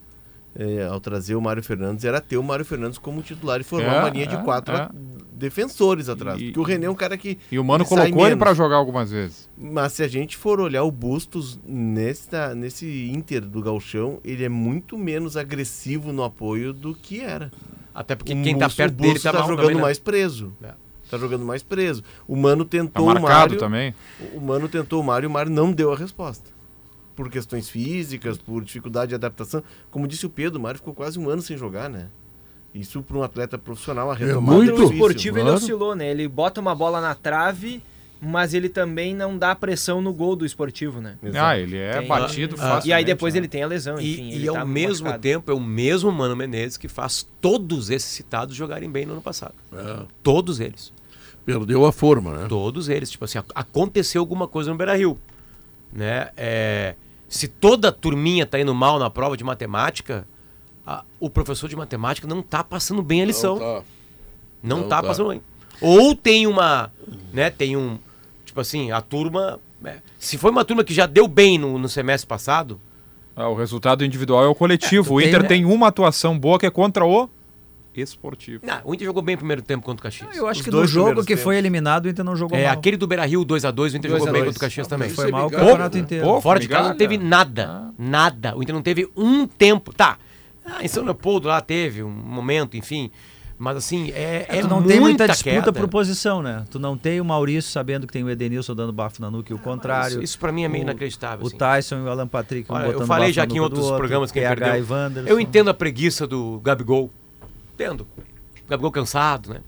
é, ao trazer o Mário Fernandes, era ter o Mário Fernandes como titular e formar É, uma linha de é, quatro é. a- defensores atrás. E- porque o René é um cara que. E o Mano colocou ele para jogar algumas vezes. Mas se a gente for olhar o Bustos nesta, nesse Inter do Galchão, ele é muito menos agressivo no apoio do que era. Até porque O quem tá Bustos- perto o dele Bustos tá, tá jogando também, né? mais preso. É. Tá jogando mais preso. O Mano Tá tentou o marcado Mário. também. O Mano tentou o Mário e o Mário não deu a resposta. Por questões físicas, por dificuldade de adaptação. Como disse o Pedro, o Mário ficou quase um ano sem jogar, né? Isso para um atleta profissional, a retomada muito. é O esportivo ele oscilou, né? Ele bota uma bola na trave, mas ele também não dá pressão no gol do esportivo, né? Exato. Ah, ele é Tem- batido E facilmente. aí depois né? ele tem a lesão, E, enfim. e ele ao tá mesmo machucado. tempo é o mesmo Mano Menezes que faz todos esses citados jogarem bem no ano passado. É. Todos eles. Perdeu a forma, né? Todos eles. Tipo assim, ac- aconteceu alguma coisa no Beira Rio. Né? É, se toda a turminha tá indo mal na prova de matemática, a- o professor de matemática não tá passando bem a lição. Não tá. Não, Não tá, tá. passando bem. Ou tem uma, né, tem um, tipo assim, a turma, né, se foi uma turma que já deu bem no, no semestre passado, Ah, o resultado individual é o coletivo. É, o Inter né? tem uma atuação boa que é contra o esportivo. Não, o Inter jogou bem o primeiro tempo contra o Caxias. Eu acho Os que no dois jogo que foi tempos. eliminado, o Inter não jogou É, mal. aquele do Beira-Rio 2x2, o Inter 2 jogou a bem 2. contra o Caxias também. Foi mal o campeonato inteiro. pouco. Fora de casa não teve nada. Nada. O Inter não teve um tempo. Tá. Ah, em São Leopoldo lá teve um momento, enfim. Mas assim, é, é tu não tem muita disputa queda. por posição, né? Tu não tem o Maurício sabendo que tem o Edenilson dando bafo na nuca e o contrário. Isso, isso pra mim é meio O- inacreditável. O assim. Tyson e o Alan Patrick um Olha, botando eu falei bafo já aqui em outros outro, programas quem PH perdeu. e Wanderson. Eu entendo a preguiça do Gabigol. Entendo. Gabigol cansado, né?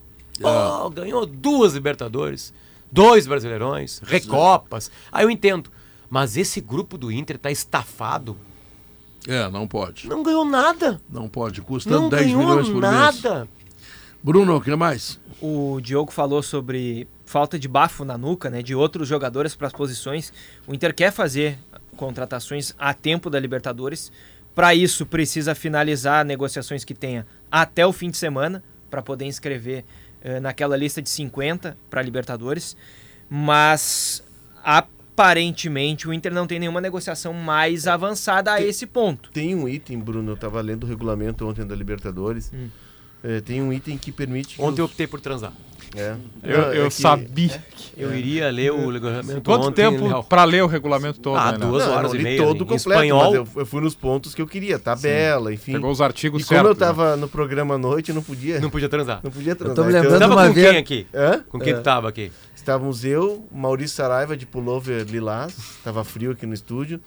Oh, ganhou duas Libertadores, dois Brasileirões, Recopas. Aí eu entendo. Mas esse grupo do Inter tá estafado. É, não pode. Não ganhou nada. Não pode. Custando Não 10 ganhou milhões por mês. nada. Bruno, o que mais? O Diogo falou sobre falta de bafo na nuca, né, de outros jogadores para as posições. O Inter quer fazer contratações a tempo da Libertadores. Para isso precisa finalizar negociações que tenha até o fim de semana para poder inscrever eh, naquela lista de 50 para Libertadores. Mas aparentemente o Inter não tem nenhuma negociação mais avançada a esse ponto. Tem um item, Bruno, eu estava lendo o regulamento ontem da Libertadores. Hum. É, tem um item que permite. que Ontem eu os- optei por transar. É. Eu, é eu que- sabia. Eu iria ler o regulamento Quanto ontem, tempo pra ler o regulamento todo? Ah, né, duas Não, eu horas não e li meia, todo completo, espanhol. mas eu, eu fui nos pontos que eu queria, tabela, enfim. Pegou os artigos E como eu né? tava no programa à noite, eu não podia. Não podia transar. Não podia Eu transar. tô me então- lembrando Tava uma com vez. quem aqui? Hã? Com quem É. tu tava aqui? Estávamos eu, Maurício Saraiva de pullover lilás, estava frio aqui no estúdio,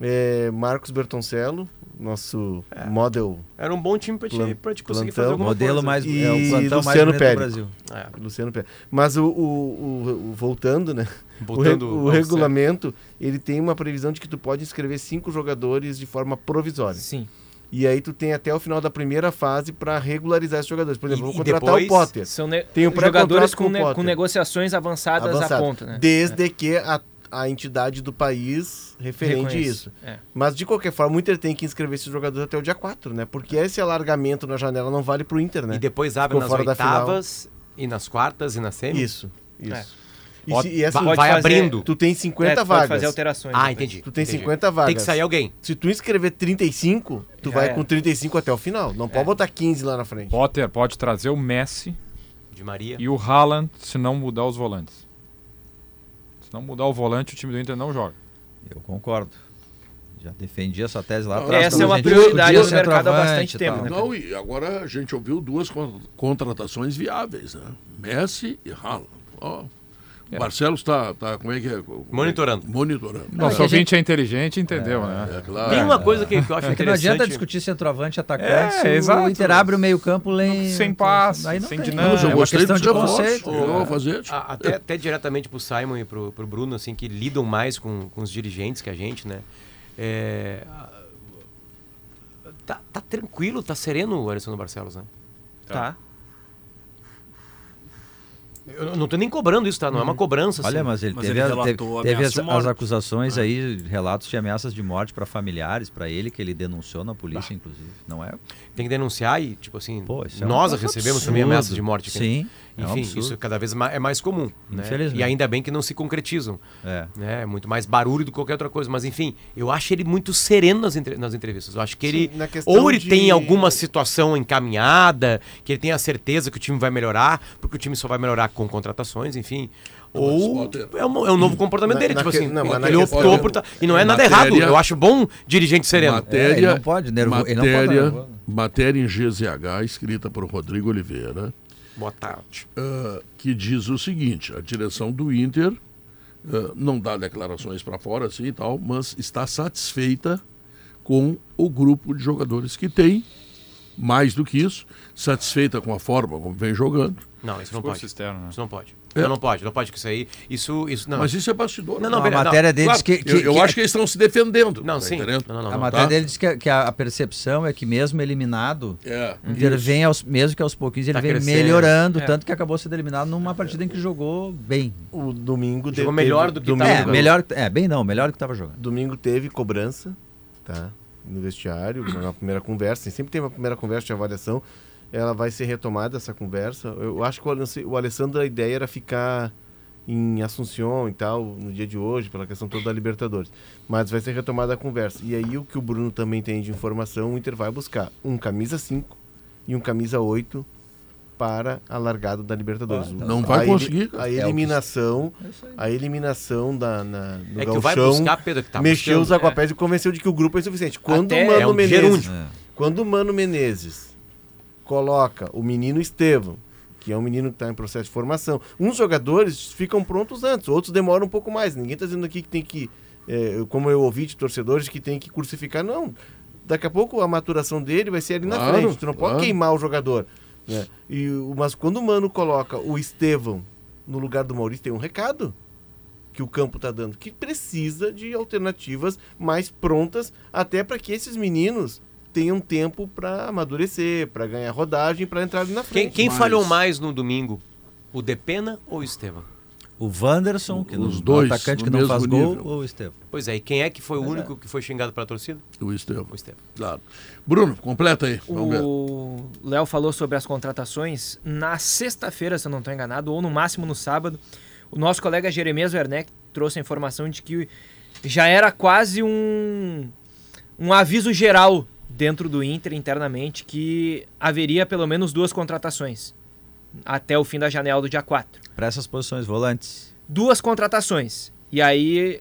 é, Marcos Bertoncello, nosso model, Era um bom time pra te, pra te conseguir plantão. fazer alguma Modelo coisa. mais. E é o plantão mais Luciano bonito Pérez. do Brasil. É, Luciano Pérez. Mas o, o- o- o- voltando, né? O, re- botando o ao regulamento, ele tem uma previsão de que tu pode inscrever cinco jogadores de forma provisória. Sim. E aí tu tem até o final da primeira fase para regularizar esses jogadores. Por exemplo, E- eu vou contratar o Potter. São ne- Tem um jogadores com, com o ne- com negociações avançadas avançado, a ponto, né? Desde que a, a entidade do país referente Reconhece. isso. É. Mas de qualquer forma, o Inter tem que inscrever esses jogadores até o dia 4, né? Porque esse alargamento na janela não vale pro Inter, né? E depois abre Ficou nas fora da final. oitavas e nas quartas e na semi? Isso, isso. É. E, se- e assim, vai- vai abrindo. Tu tem 50 É, tu pode vagas. fazer alterações. Ah, entendi. Tu tem entendi. 50 vagas. Tem que sair alguém. Se tu inscrever 35, tu Já vai era. com 35 até o final. Não pode É. botar 15 lá na frente. Potter pode trazer o Messi De Maria. e o Haaland se não mudar os volantes. Se não mudar o volante, o time do Inter não joga. Eu concordo. Já defendi essa tese lá atrás. Essa é uma prioridade do mercado há bastante tempo, tal. né? Não, e agora a gente ouviu duas con- contratações viáveis, né? Messi e Haaland. Ó, o É. Barcelos está, tá, como é que é? Monitorando. Monitorando. Nosso a ouvinte é inteligente, entendeu, né? É claro. Tem uma coisa que, eu acho É que não adianta interessante. discutir centroavante e atacante É, se exato. o Inter abre o meio campo lem... Sem passe, Aí não sem tem. dinâmica. Mas eu é uma gostei questão dos de conceito. Eu vou fazer. Até, até diretamente pro Simon e pro, pro Bruno, assim, que lidam mais com, com os dirigentes que a gente, né? É, tá, tá tranquilo, tá sereno o Alessandro Barcelos, né? Tá. Eu não tô nem cobrando isso, tá? Não é uma cobrança, assim. Olha, mas ele Mas teve, ele teve, teve as, as acusações aí, relatos de ameaças de morte para familiares, para ele, que ele denunciou na polícia, inclusive. Não é? Tem que denunciar e, tipo assim, Pô, é nós recebemos também absurdo. ameaças de morte aqui. né? Sim, é um Enfim, isso cada vez é mais comum. Né? E ainda bem que não se concretizam. É. né? É muito mais barulho do que qualquer outra coisa. Mas enfim, eu acho ele muito sereno nas, entre- nas entrevistas. Eu acho que ele. Sim, na questão ou ele de- tem alguma situação encaminhada, que ele tem a certeza que o time vai melhorar, porque o time só vai melhorar com contratações, enfim. Ou é um, é um novo comportamento Na- dele. na tipo que- assim, não, ele optou por. ta- E não é nada Matéria- errado. Eu acho bom dirigente sereno. É, Matéria, ele não pode, nervo- ele não pode matéria, matéria em GZH, escrita por Rodrigo Oliveira, Boa tarde. ah, que diz o seguinte: a direção do Inter ah, não dá declarações para fora assim e tal, mas está satisfeita com o grupo de jogadores que tem. Mais do que isso, satisfeita com a forma como vem jogando. Não, isso não pode. externo, né? Isso não pode. É. Não, não pode, não pode com isso aí. Isso, isso não. Mas isso é bastidor. Não, não, a matéria deles Claro, que, que- eu, eu que- acho que eles estão se defendendo. Não, tá sim. entendendo? Não, não, não. a não. matéria tá? deles diz que, a- que a, a percepção é que mesmo eliminado, É. o Inter vem aos, mesmo que aos pouquinhos ele Tá vem crescendo. melhorando, É. tanto que acabou sendo eliminado numa partida em que jogou bem. O domingo Jogou teve- melhor do que domingo, tava É, melhor, é, bem não, melhor que estava jogando. Domingo teve cobrança, tá? No vestiário, na primeira conversa. Sempre tem uma primeira conversa de avaliação. Ela vai ser retomada, essa conversa. Eu acho que o Aless- o Alessandro, a ideia era ficar em Assunção e tal, no dia de hoje, pela questão toda da Libertadores. Mas vai ser retomada a conversa. E aí, o que o Bruno também tem de informação, o Inter vai buscar um camisa 5 e um camisa 8 para a largada da Libertadores. Ah, não vai a conseguir, A eliminação, a eliminação da, na, no É que vai buscar, Pedro, que tá mexeu os buscando, aguapés e convenceu de que o grupo é insuficiente. Quando Até o Mano é um Menezes, gerúndio. quando o Mano Menezes coloca o menino Estevão, que é um menino que está em processo de formação, uns jogadores ficam prontos antes, outros demoram um pouco mais. Ninguém está dizendo aqui que tem que, é, como eu ouvi de torcedores, que tem que crucificar. Não. Daqui a pouco a maturação dele vai ser ali na Claro, frente. Tu não claro. pode queimar o jogador. né? E, mas quando o Mano coloca o Estevão no lugar do Maurício, tem um recado que o campo está dando, que precisa de alternativas mais prontas, até para que esses meninos tenham tempo para amadurecer, para ganhar rodagem, para entrar ali na Quem, frente. quem Mas- falhou mais no domingo? O Depena ou o Estevam? O Wanderson, que Os no, dois o atacante que não faz mesmo gol, nível. ou o Estevam? Pois é, e quem é que foi o único que foi xingado pela torcida? O Estevão. O Estevam. Claro. Bruno, completa aí. O Léo falou sobre as contratações. Na sexta-feira, se eu não estou enganado, ou no máximo no sábado, o nosso colega Jeremias Werneck trouxe a informação de que já era quase um, um aviso geral dentro do Inter internamente que haveria pelo menos duas contratações até o fim da janela do dia 4 Para essas posições, volantes. duas contratações. E aí,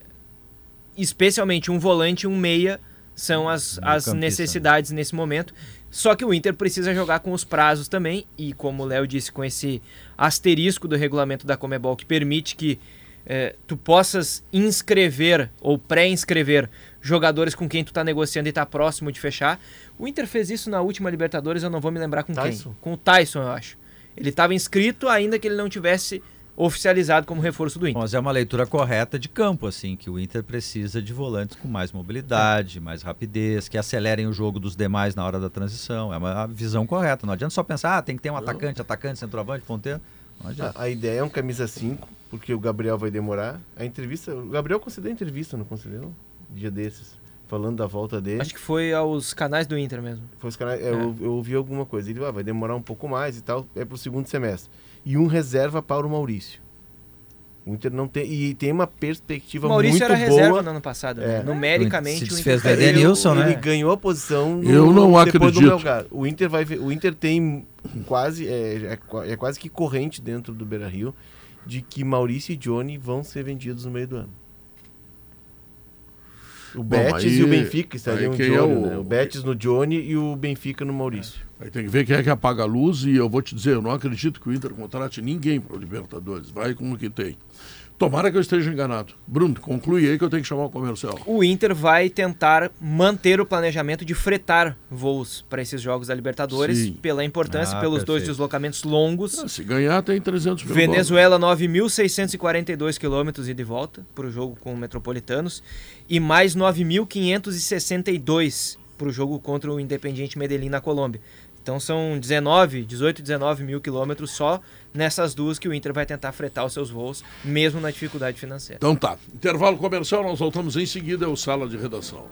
especialmente um volante e um meia são as, as Meio-campista, necessidades nesse momento. Só que o Inter precisa jogar com os prazos também, e como o Léo disse, com esse asterisco do regulamento da Comebol que permite que eh, tu possas inscrever ou pré-inscrever jogadores com quem tu tá negociando e tá próximo de fechar. O Inter fez isso na última Libertadores, eu não vou me lembrar com Tyson? quem. Com o Tyson, eu acho. Ele estava inscrito, ainda que ele não tivesse oficializado como reforço do Inter. Mas é uma leitura correta de campo, assim, que o Inter precisa de volantes com mais mobilidade, mais rapidez, que acelerem o jogo dos demais na hora da transição. É uma visão correta. Não adianta só pensar, ah, tem que ter um atacante, atacante, centroavante, ponteiro. Não adianta. A, a ideia é um camisa 5, porque o Gabriel vai demorar. A entrevista, o Gabriel concedeu entrevista, não concedeu? Dia desses, falando da volta dele. Acho que foi aos canais do Inter mesmo. Foi os canais, é, eu, eu ouvi alguma coisa. Ele ah, vai demorar um pouco mais e tal, é pro segundo semestre. E um reserva para o Maurício. O Inter não tem. E tem uma perspectiva O Maurício muito era boa. reserva no ano passado. né? É. Numericamente, Se o desfez Inter do Edenilson, ele, né? Ele ganhou a posição no, Eu não depois acredito. do Melgar. O Inter vai o Inter tem quase é, é é quase que corrente dentro do Beira-Rio de que Maurício e Johnny vão ser vendidos no meio do ano. O Betis aí- e o Benfica estariam de é olho, o- né? O Betis no Johnny e o Benfica no Maurício. Aí tem que ver quem é que apaga a luz e eu vou te dizer, eu não acredito que o Inter contrate ninguém para o Libertadores. Vai com o que tem. Tomara que eu esteja enganado. Bruno, conclui aí que eu tenho que chamar o comercial. O Inter vai tentar manter o planejamento de fretar voos para esses jogos da Libertadores, Sim. pela importância, Ah, pelos dois perfeito. deslocamentos longos. Ah, se ganhar, tem 300 mil Venezuela, 9.642 quilômetros ida e volta para o jogo com o Metropolitanos e mais 9.562 para o jogo contra o Independiente Medellín na Colômbia. Então são 19, 18, 19 mil quilômetros só nessas duas que o Inter vai tentar fretar os seus voos, mesmo na dificuldade financeira. Então tá. Intervalo comercial, nós voltamos em seguida, é o Sala de Redação.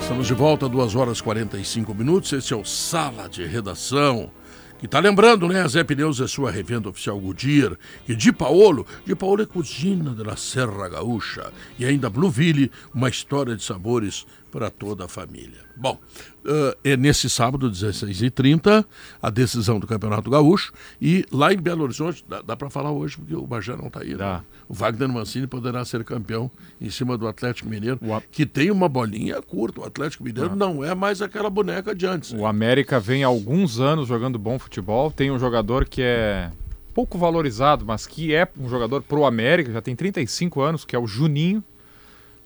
Estamos de volta, 2 horas e 45 minutos. Esse é o Sala de Redação. Que tá lembrando, né? Zé Pneus é sua revenda oficial Goodyear. E de Paolo, de Paolo é cozinha da Serra Gaúcha. E ainda Blueville, uma história de sabores para toda a família. Bom, eh, é nesse sábado, 16h30, a decisão do Campeonato Gaúcho. E lá em Belo Horizonte, dá, dá para falar hoje, porque o Bagé não está aí. né? O Wagner Mancini poderá ser campeão em cima do Atlético Mineiro, A- que tem uma bolinha curta. O Atlético Mineiro não é mais aquela boneca de antes. O América vem há alguns anos jogando bom futebol. Tem um jogador que é pouco valorizado, mas que é um jogador pro América, já tem 35 anos, que é o Juninho.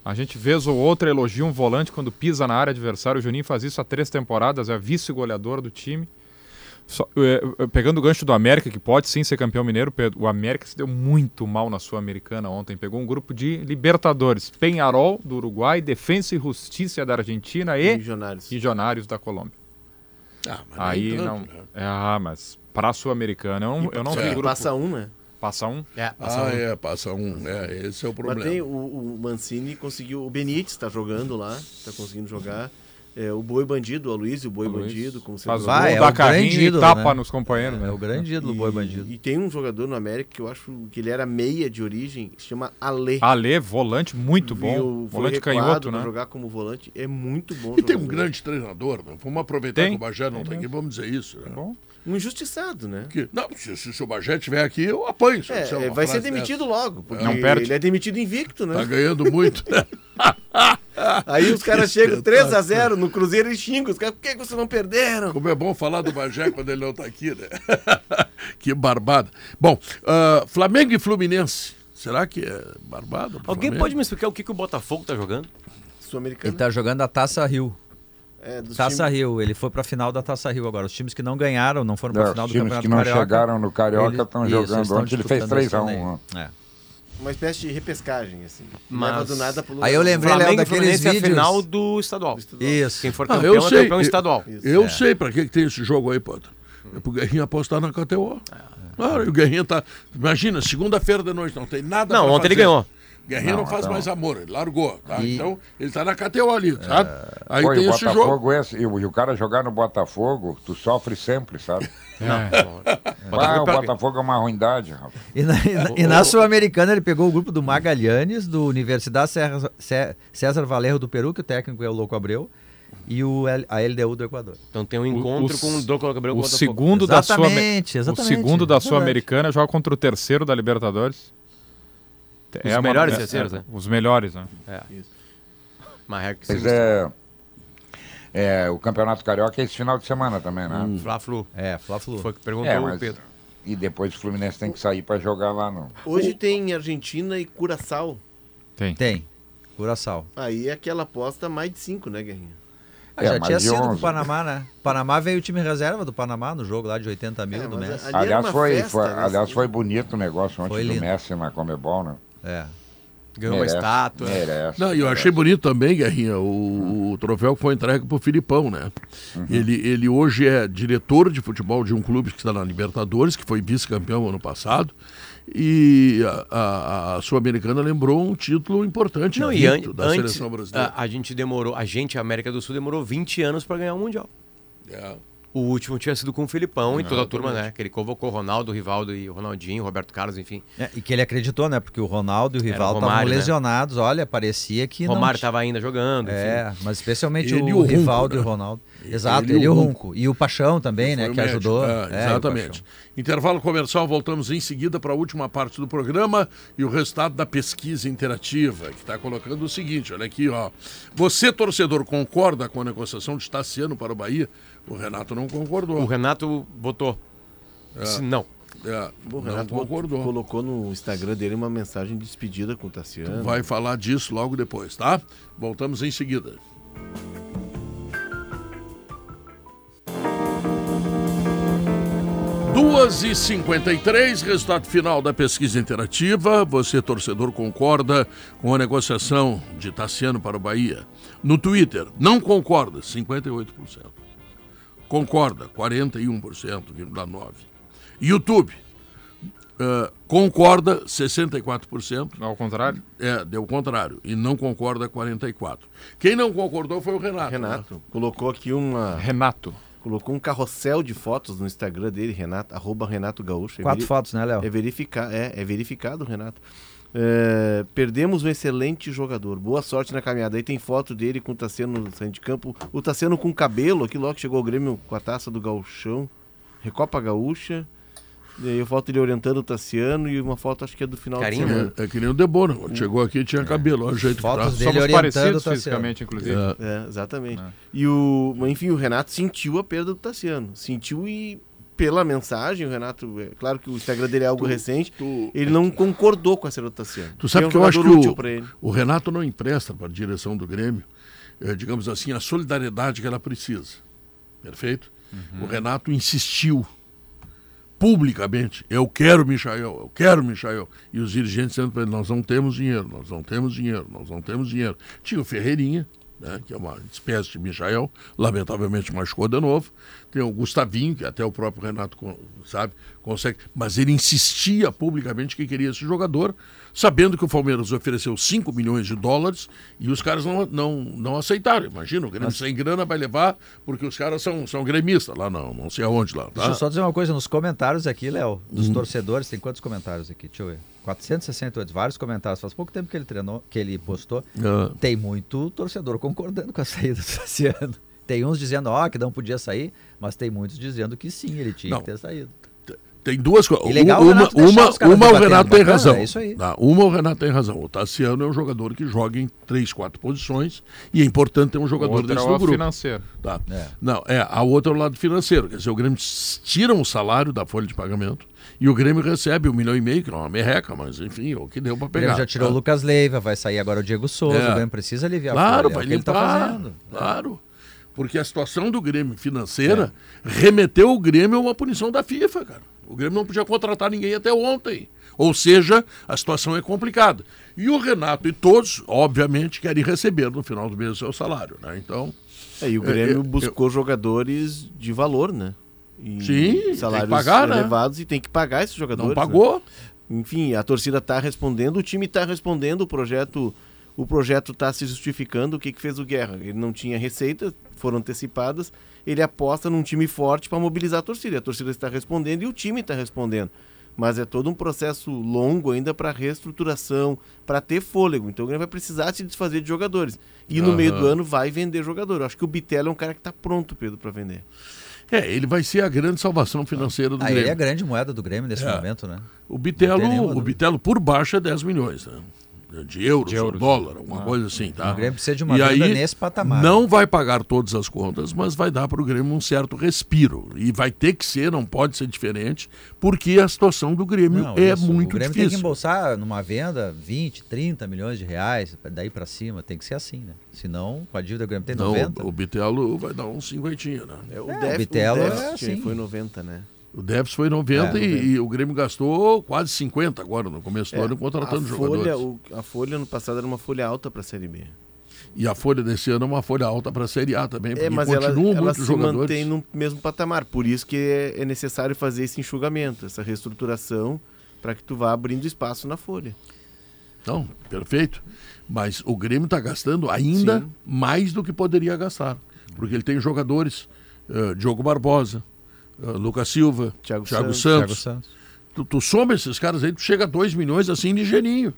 A gente vez ou outra elogia um volante quando pisa na área adversária. O Juninho faz isso há três temporadas, é vice-goleador do time. Só- é, é, pegando o gancho do América, que pode sim ser campeão mineiro, Pedro, o América se deu muito mal na Sul-Americana ontem. Pegou um grupo de Libertadores: Penharol do Uruguai, Defensa e Justiça da Argentina e Milionários. Milionários da Colômbia. Ah, mas Aí tanto, não. né? É, ah, mas pra Sul-Americana eu não, eu não vi grupo. Passa um, né? Passa um. É, passa Ah, um. é, passa um. É, esse é o Mas problema. tem o, o Mancini conseguiu. O Benítez está jogando lá, está conseguindo jogar. É, o Boi Bandido, o Aloysio, o Boi. Bandido, como você Faz gol, Ah, é o carrinho grande e ídolo, tapa né? nos companheiros. É né? o grande ídolo do Boi Bandido. E tem um jogador no América que eu acho que ele era meia de origem, que se chama Ale. Ale, volante muito bom. Viu, volante canhoto, né? jogar como volante, é muito bom. E tem um grande treinador, né? Vamos aproveitar Tem. que o Bagé não está aqui, vamos dizer isso. Né? Bom. Um injustiçado, né? Que- não, se, se- se o Bagé estiver aqui, eu apanho. se É, é, vai ser demitido logo, porque Não perde. ele é demitido invicto, né? dessa. Tá ganhando muito. né? Aí os caras chegam espetáculo. 3x0 no Cruzeiro e xingam os caras, por que vocês não perderam? Como é bom falar do Bagé quando ele não está aqui, né? que barbada. Bom, ah, Flamengo e Fluminense. Será que é barbada? pro Alguém Flamengo? pode me explicar o que, que o Botafogo tá jogando? Sul-Americano. Ele tá jogando a Taça Rio. É, Taça times- Rio, ele foi pra final da Taça Rio agora. Os times que não ganharam, não foram pra É, final os do times Campeonato que não Carioca. chegaram no Carioca estão isso, jogando. Ontem ele fez disputando esse 3 a 1 torneio. né? É. Uma espécie de repescagem, assim. Mas- Leva do nada pro. Aí eu lembrei, Léo, Flamengo daqueles Fluminense é a vídeos. final do estadual. Isso. Quem for Ah, campeão eu é sei. campeão eu- estadual. Eu É. sei pra que, que tem esse jogo aí, Potter. É pro Guerrinho apostar na KTO. Claro, e o Guerrinho tá. Imagina, segunda-feira de noite, não tem nada Não, pra ontem ele fazer. ganhou. Guerrinho não, Não, faz então- mais amor, ele largou, tá? E- Então, ele tá na KTO ali, sabe? Aí Pô, e tem o esse jogo. Botafogo, esse, e, o, e o cara jogar no Botafogo, tu sofre sempre, sabe? Ah, o Botafogo é uma ruindade, rapaz. E na, e na- e na Sul-Americana ele pegou o grupo do Magalhães, do Universidade César, Cé- César Valerro do Peru, que o técnico é o Louco Abreu, e o L- a LDU do Equador. Então tem um encontro o- com o Douglas Gabriel O segundo da Exatamente, exatamente. O segundo da. Sul-Americana joga contra o terceiro da Libertadores. Os melhores terceiros, né? Os melhores, né? Mas é que Mas se- é, é, o Campeonato Carioca é esse final de semana também, né? Fla-Flu. É, Fla-Flu. Foi o que perguntou É, o mas- Pedro. E depois o Fluminense tem que sair pra jogar lá no. Hoje tem Argentina e Curaçao. Tem. Tem. Curaçao. Aí é aquela aposta mais de 5, né, Guerrinha? Ah, É, já tinha sido com 11. o Panamá, né? Panamá veio o time reserva do Panamá no jogo lá de 80 mil É, do Messi. ali Aliás, foi, festa, foi- né? aliás, foi bonito o negócio ontem Foi do lindo. Messi na Comebol, né? É. Ganhou uma Merece, estátua. Merece. Não, e eu achei bonito também, Guerrinha, o, o troféu que foi entregue pro Filipão, né? Ele, ele hoje é diretor de futebol de um clube que está na Libertadores, que foi vice-campeão ano passado. E a, a- a Sul-Americana lembrou um título importante Não, e an da antes, seleção brasileira. a, a gente demorou, a gente, a América do Sul, demorou 20 anos para ganhar o Mundial. É. O último tinha sido com o Filipão e toda a turma, né? Que ele convocou o Ronaldo, o Rivaldo e o Ronaldinho, o Roberto Carlos, enfim. É, E que ele acreditou, né? Porque o Ronaldo e o Era o Rival estavam né? lesionados. Olha, parecia que Romário estava ainda jogando, enfim. É, mas especialmente Ele o, o Runco, Rivaldo né? e o Ronaldo. Exato, Ele e ele, e o o Runco. Runco. E o Paixão também, né? Que médico. ajudou. É, É, exatamente. Intervalo comercial, voltamos em seguida para a última parte do programa e o resultado da pesquisa interativa, que está colocando o seguinte: olha aqui, ó. Você, torcedor, concorda com a negociação de Tassiano para o Bahia? O Renato não concordou. O Renato botou. Disse não. É, O Renato concordou. colocou no Instagram dele uma mensagem de despedida com o Tassiano. Vai falar disso logo depois, tá? Voltamos em seguida. Duas e 53 resultado final da pesquisa interativa. Você, torcedor, concorda com a negociação de Tassiano para o Bahia? No Twitter, não concorda, 58%. Concorda, 41,9%. YouTube, eh, concorda, 64%. Ao contrário? É, deu o contrário. E não concorda 44. Quem não concordou foi o Renato. Renato né? colocou aqui uma. Renato. Colocou um carrossel de fotos no Instagram dele, Renato, arroba Renato Gaúcho. É Quatro veri- fotos, né, Léo? É, verifica, é, é verificado, Renato. É, perdemos um excelente jogador. Boa sorte na caminhada. Aí tem foto dele com o Tassiano saindo de campo. O Tassiano com cabelo, aqui logo que chegou o Grêmio com a taça do Gauchão. Recopa Gaúcha. E aí eu foto ele orientando o Tassiano e uma foto acho que é do final Carinho, de semana. É, é que nem o Debono. Quando chegou aqui tinha cabelo. Olha o jeito Fotos que tá. dele Somos parecidos fisicamente, inclusive. É. É, exatamente. E o, enfim, o Renato sentiu a perda do Tassiano. Sentiu e pela mensagem, o Renato, é claro que o Instagram dele é algo recente, tu- ele não concordou com a saída do Tassiano. Tu sabe é um que eu acho que o, o Renato não empresta para a direção do Grêmio, eh, digamos assim, a solidariedade que ela precisa. Perfeito? Uhum. O Renato insistiu publicamente: eu quero Michael, eu quero Michael. E os dirigentes dizendo para ele: nós não temos dinheiro, nós não temos dinheiro, nós não temos dinheiro. Tinha o Ferreirinha, né, que é uma espécie de Michael, lamentavelmente machucou de novo. Tem o Gustavinho, que até o próprio Renato sabe, consegue, mas ele insistia publicamente que queria esse jogador, sabendo que o Palmeiras ofereceu 5 milhões de dólares e os caras não, não, não aceitaram. Imagina, o Grêmio sem grana vai levar porque os caras são, são gremistas lá, não, não sei aonde lá. Deixa Tá? eu só dizer uma coisa, nos comentários aqui, Léo, dos Hum. torcedores, tem quantos comentários aqui? Deixa eu ver. 468, vários comentários. Faz pouco tempo que ele treinou, que ele postou. Ah. Tem muito torcedor concordando com a saída do Tassiano. Tem uns dizendo, ó, que não podia sair, mas tem muitos dizendo que sim, ele tinha Não. que ter saído. Tem duas coisas. O Uma, uma, uma o Renato tem bacana, razão. é isso aí. Tá, Uma o Renato tem razão. O Tassiano é um jogador que joga em três, quatro posições e é importante ter um jogador Outra desse é o grupo. financeiro. Tá. É. Não, é, a outra é o lado financeiro. Quer dizer, o Grêmio tira um salário da folha de pagamento e o Grêmio recebe um milhão e meio, que é uma merreca, mas enfim, é o que deu para O Grêmio pegar. já tirou tá? o Lucas Leiva, vai sair agora o Diego Souza, É. o Grêmio precisa aliviar Claro, a folha, é vai o que ele tá limpar. fazendo. Claro. Porque a situação do Grêmio financeira remeteu o Grêmio a uma punição da FIFA, cara. O Grêmio não podia contratar ninguém até ontem. Ou seja, a situação é complicada. E o Renato e todos, obviamente, querem receber no final do mês o seu salário, né? Então. É, e o é, Grêmio eu- buscou jogadores de valor, né? Sim, salários pagar, né? elevados e tem que pagar esses jogadores. Não pagou? né? Enfim, a torcida está respondendo, o time está respondendo, o projeto o projeto está se justificando. O que, que fez o Guerra? Ele não tinha receita, foram antecipadas. Ele aposta num time forte para mobilizar a torcida. A torcida está respondendo e o time está respondendo. Mas é todo um processo longo ainda para reestruturação, para ter fôlego. Então o Grêmio vai precisar se desfazer de jogadores. E no Aham. meio do ano vai vender jogador. Eu acho que o Bitelo é um cara que está pronto, Pedro, para vender. É, ele vai ser a grande salvação financeira do Ah, Grêmio. ele é a grande moeda do Grêmio nesse É. momento, né? O Bitelo, o. Bitelo por baixo é 10 milhões, né? De euros, De euros. ou dólar, alguma Ah. coisa assim, tá? O Grêmio precisa de uma e venda aí, nesse patamar. Não vai pagar todas as contas, mas vai dar para o Grêmio um certo respiro. E vai ter que ser, não pode ser diferente, porque a situação do Grêmio Não, é isso, muito O Grêmio tem que difícil. embolsar numa venda 20, 30 milhões de reais, daí pra cima, tem que ser assim, né? Senão, com a dívida do Grêmio tem Não, 90. o Bitelo vai dar uns cinquentinha, né? É, o, É, o déficit- Bitelo é déficit assim. foi 90, né? O déficit foi 90 É, e, 90. e o Grêmio gastou quase 50 agora, no começo do É, ano, contratando a jogadores. folha, o- a folha no passado era uma folha alta para a Série B. E a folha desse ano é uma folha alta para a Série A também, porque É, mas ela, continuam ela muitos se jogadores. mantém no mesmo patamar. Por isso que é, é necessário fazer esse enxugamento, essa reestruturação, para que tu vá abrindo espaço na folha. Não, perfeito. Mas o Grêmio está gastando ainda Sim. mais do que poderia gastar. Porque ele tem jogadores, eh, Diogo Barbosa, eh, Lucas Silva, Thiago Thiago, Santos. Santos. Thiago Santos. Tu, tu soma esses caras aí, tu chega a 2 milhões assim ligeirinho.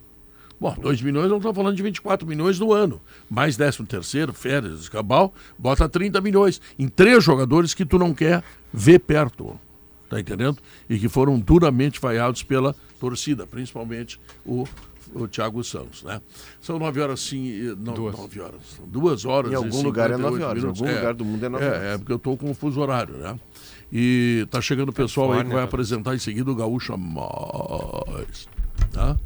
Bom, 2 milhões, não estamos falando de 24 milhões no ano. Mais 13 terceiro, férias, escabal, bota 30 milhões. Em três jogadores que tu não quer ver perto. Tá entendendo? E que foram duramente vaiados pela torcida, principalmente o, o Thiago Santos, né? São 9 horas sim, e- não, Duas. 9 horas. São duas horas. Em e algum lugar é 58 nove horas, em minutos. algum É, lugar do mundo é nove horas. É, é porque eu estou com o fuso horário, né? E tá chegando o pessoal aí que vai talvez. apresentar em seguida o Gaúcha Mais. Tá?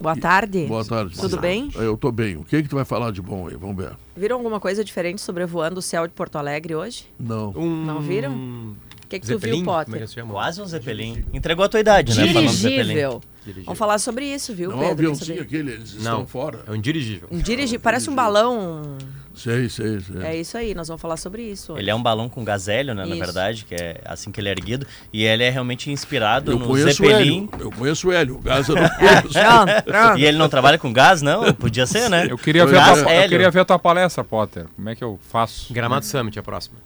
Boa tarde. Boa tarde. Tudo bem? Eu tô bem. O que que tu vai falar de bom aí? Vamos ver. Viram alguma coisa diferente sobrevoando o céu de Porto Alegre hoje? Não. Um... Não viram? O que, que tu viu, é Potter? chama? Quase um Zeppelin. Entregou a tua idade, né? Falando do Zeppelin. Dirigível. Dirigível. Vamos falar sobre isso, viu, Não, o Pedro? aviãozinho Saber- aquele, eles estão Não, fora. é um dirigível. Um dirigi... Parece um balão. Sei, sei, sei. É isso aí, nós vamos falar sobre isso. hoje. Ele é um balão com gazélio, né? Na Isso. verdade, que é assim que ele é erguido. E ele é realmente inspirado Eu no o Zeppelin. Hélio. Eu conheço o Hélio. O Gás eu não conheço. Pronto, pronto. E ele não trabalha com gás, não? Podia ser, né? Eu queria, ver a tua, eu queria ver a tua palestra, Potter. Como é que eu faço? Gramado Summit, a próxima.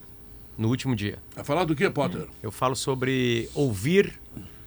No último dia. Vai falar do que, Potter? Eu falo sobre ouvir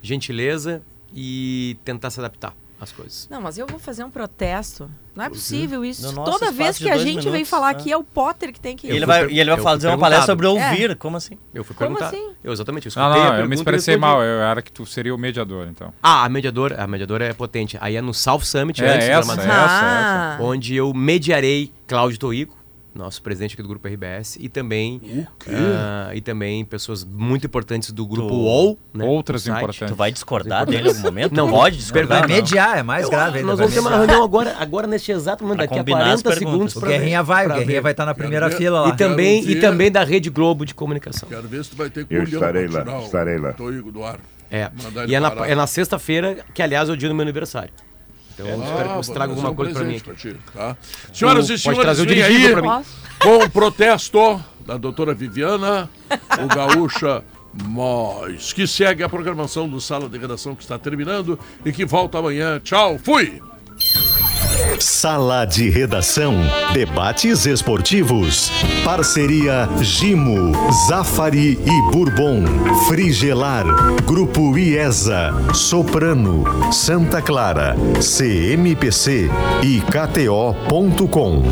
gentileza e tentar se adaptar às coisas. Não, mas eu vou fazer um protesto. Não é possível isso. No nosso Toda vez que a gente vem minutos, falar né? aqui é o Potter que tem que E ele vai, e ele vai fazer uma palestra sobre perguntado. ouvir. Como assim? Eu fui Como perguntar. assim? Eu exatamente, eu Não, não, eu me expressei mal. Eu era que tu seria o mediador, então. Ah, a mediadora, a mediadora é potente. Aí é no South Summit, É, antes do essa, Gramado essa, Summit, Ah. onde eu mediarei Cláudio Toico, nosso presidente aqui do grupo RBS, e também ah, e também pessoas muito importantes do grupo Tu- UOL, né, Outras importantes. Tu vai discordar dele em algum momento? Não, pode Vai discordar. não. mediar, é mais Eu- grave. Nós vai vamos ter uma reunião agora, agora neste exato momento, Pra daqui a combinar as 40 perguntas. segundos. O Guerrinha ver- vai, o Guerrinha ver. vai estar na primeira ver. fila lá. E também, Quero e ver. também da Rede Globo de Comunicação. Quero ver se tu vai ter Eu estarei lá, estarei lá. Toigo do ar. É. E é na, é na sexta-feira, que aliás é o dia do meu aniversário. Então eu espero que você traga alguma coisa para mim. Pra ti, tá? Senhoras e senhores, trazer o vem aí com o protesto da doutora Viviana, o Gaúcha Mais, que segue a programação do Sala de Redação que está terminando e que volta amanhã. Tchau, fui! Sala de Redação. Debates esportivos. Parceria Gimo, Zafari e Bourbon. Frigelar. Grupo IESA. Soprano. Santa Clara. CMPC e KTO.com.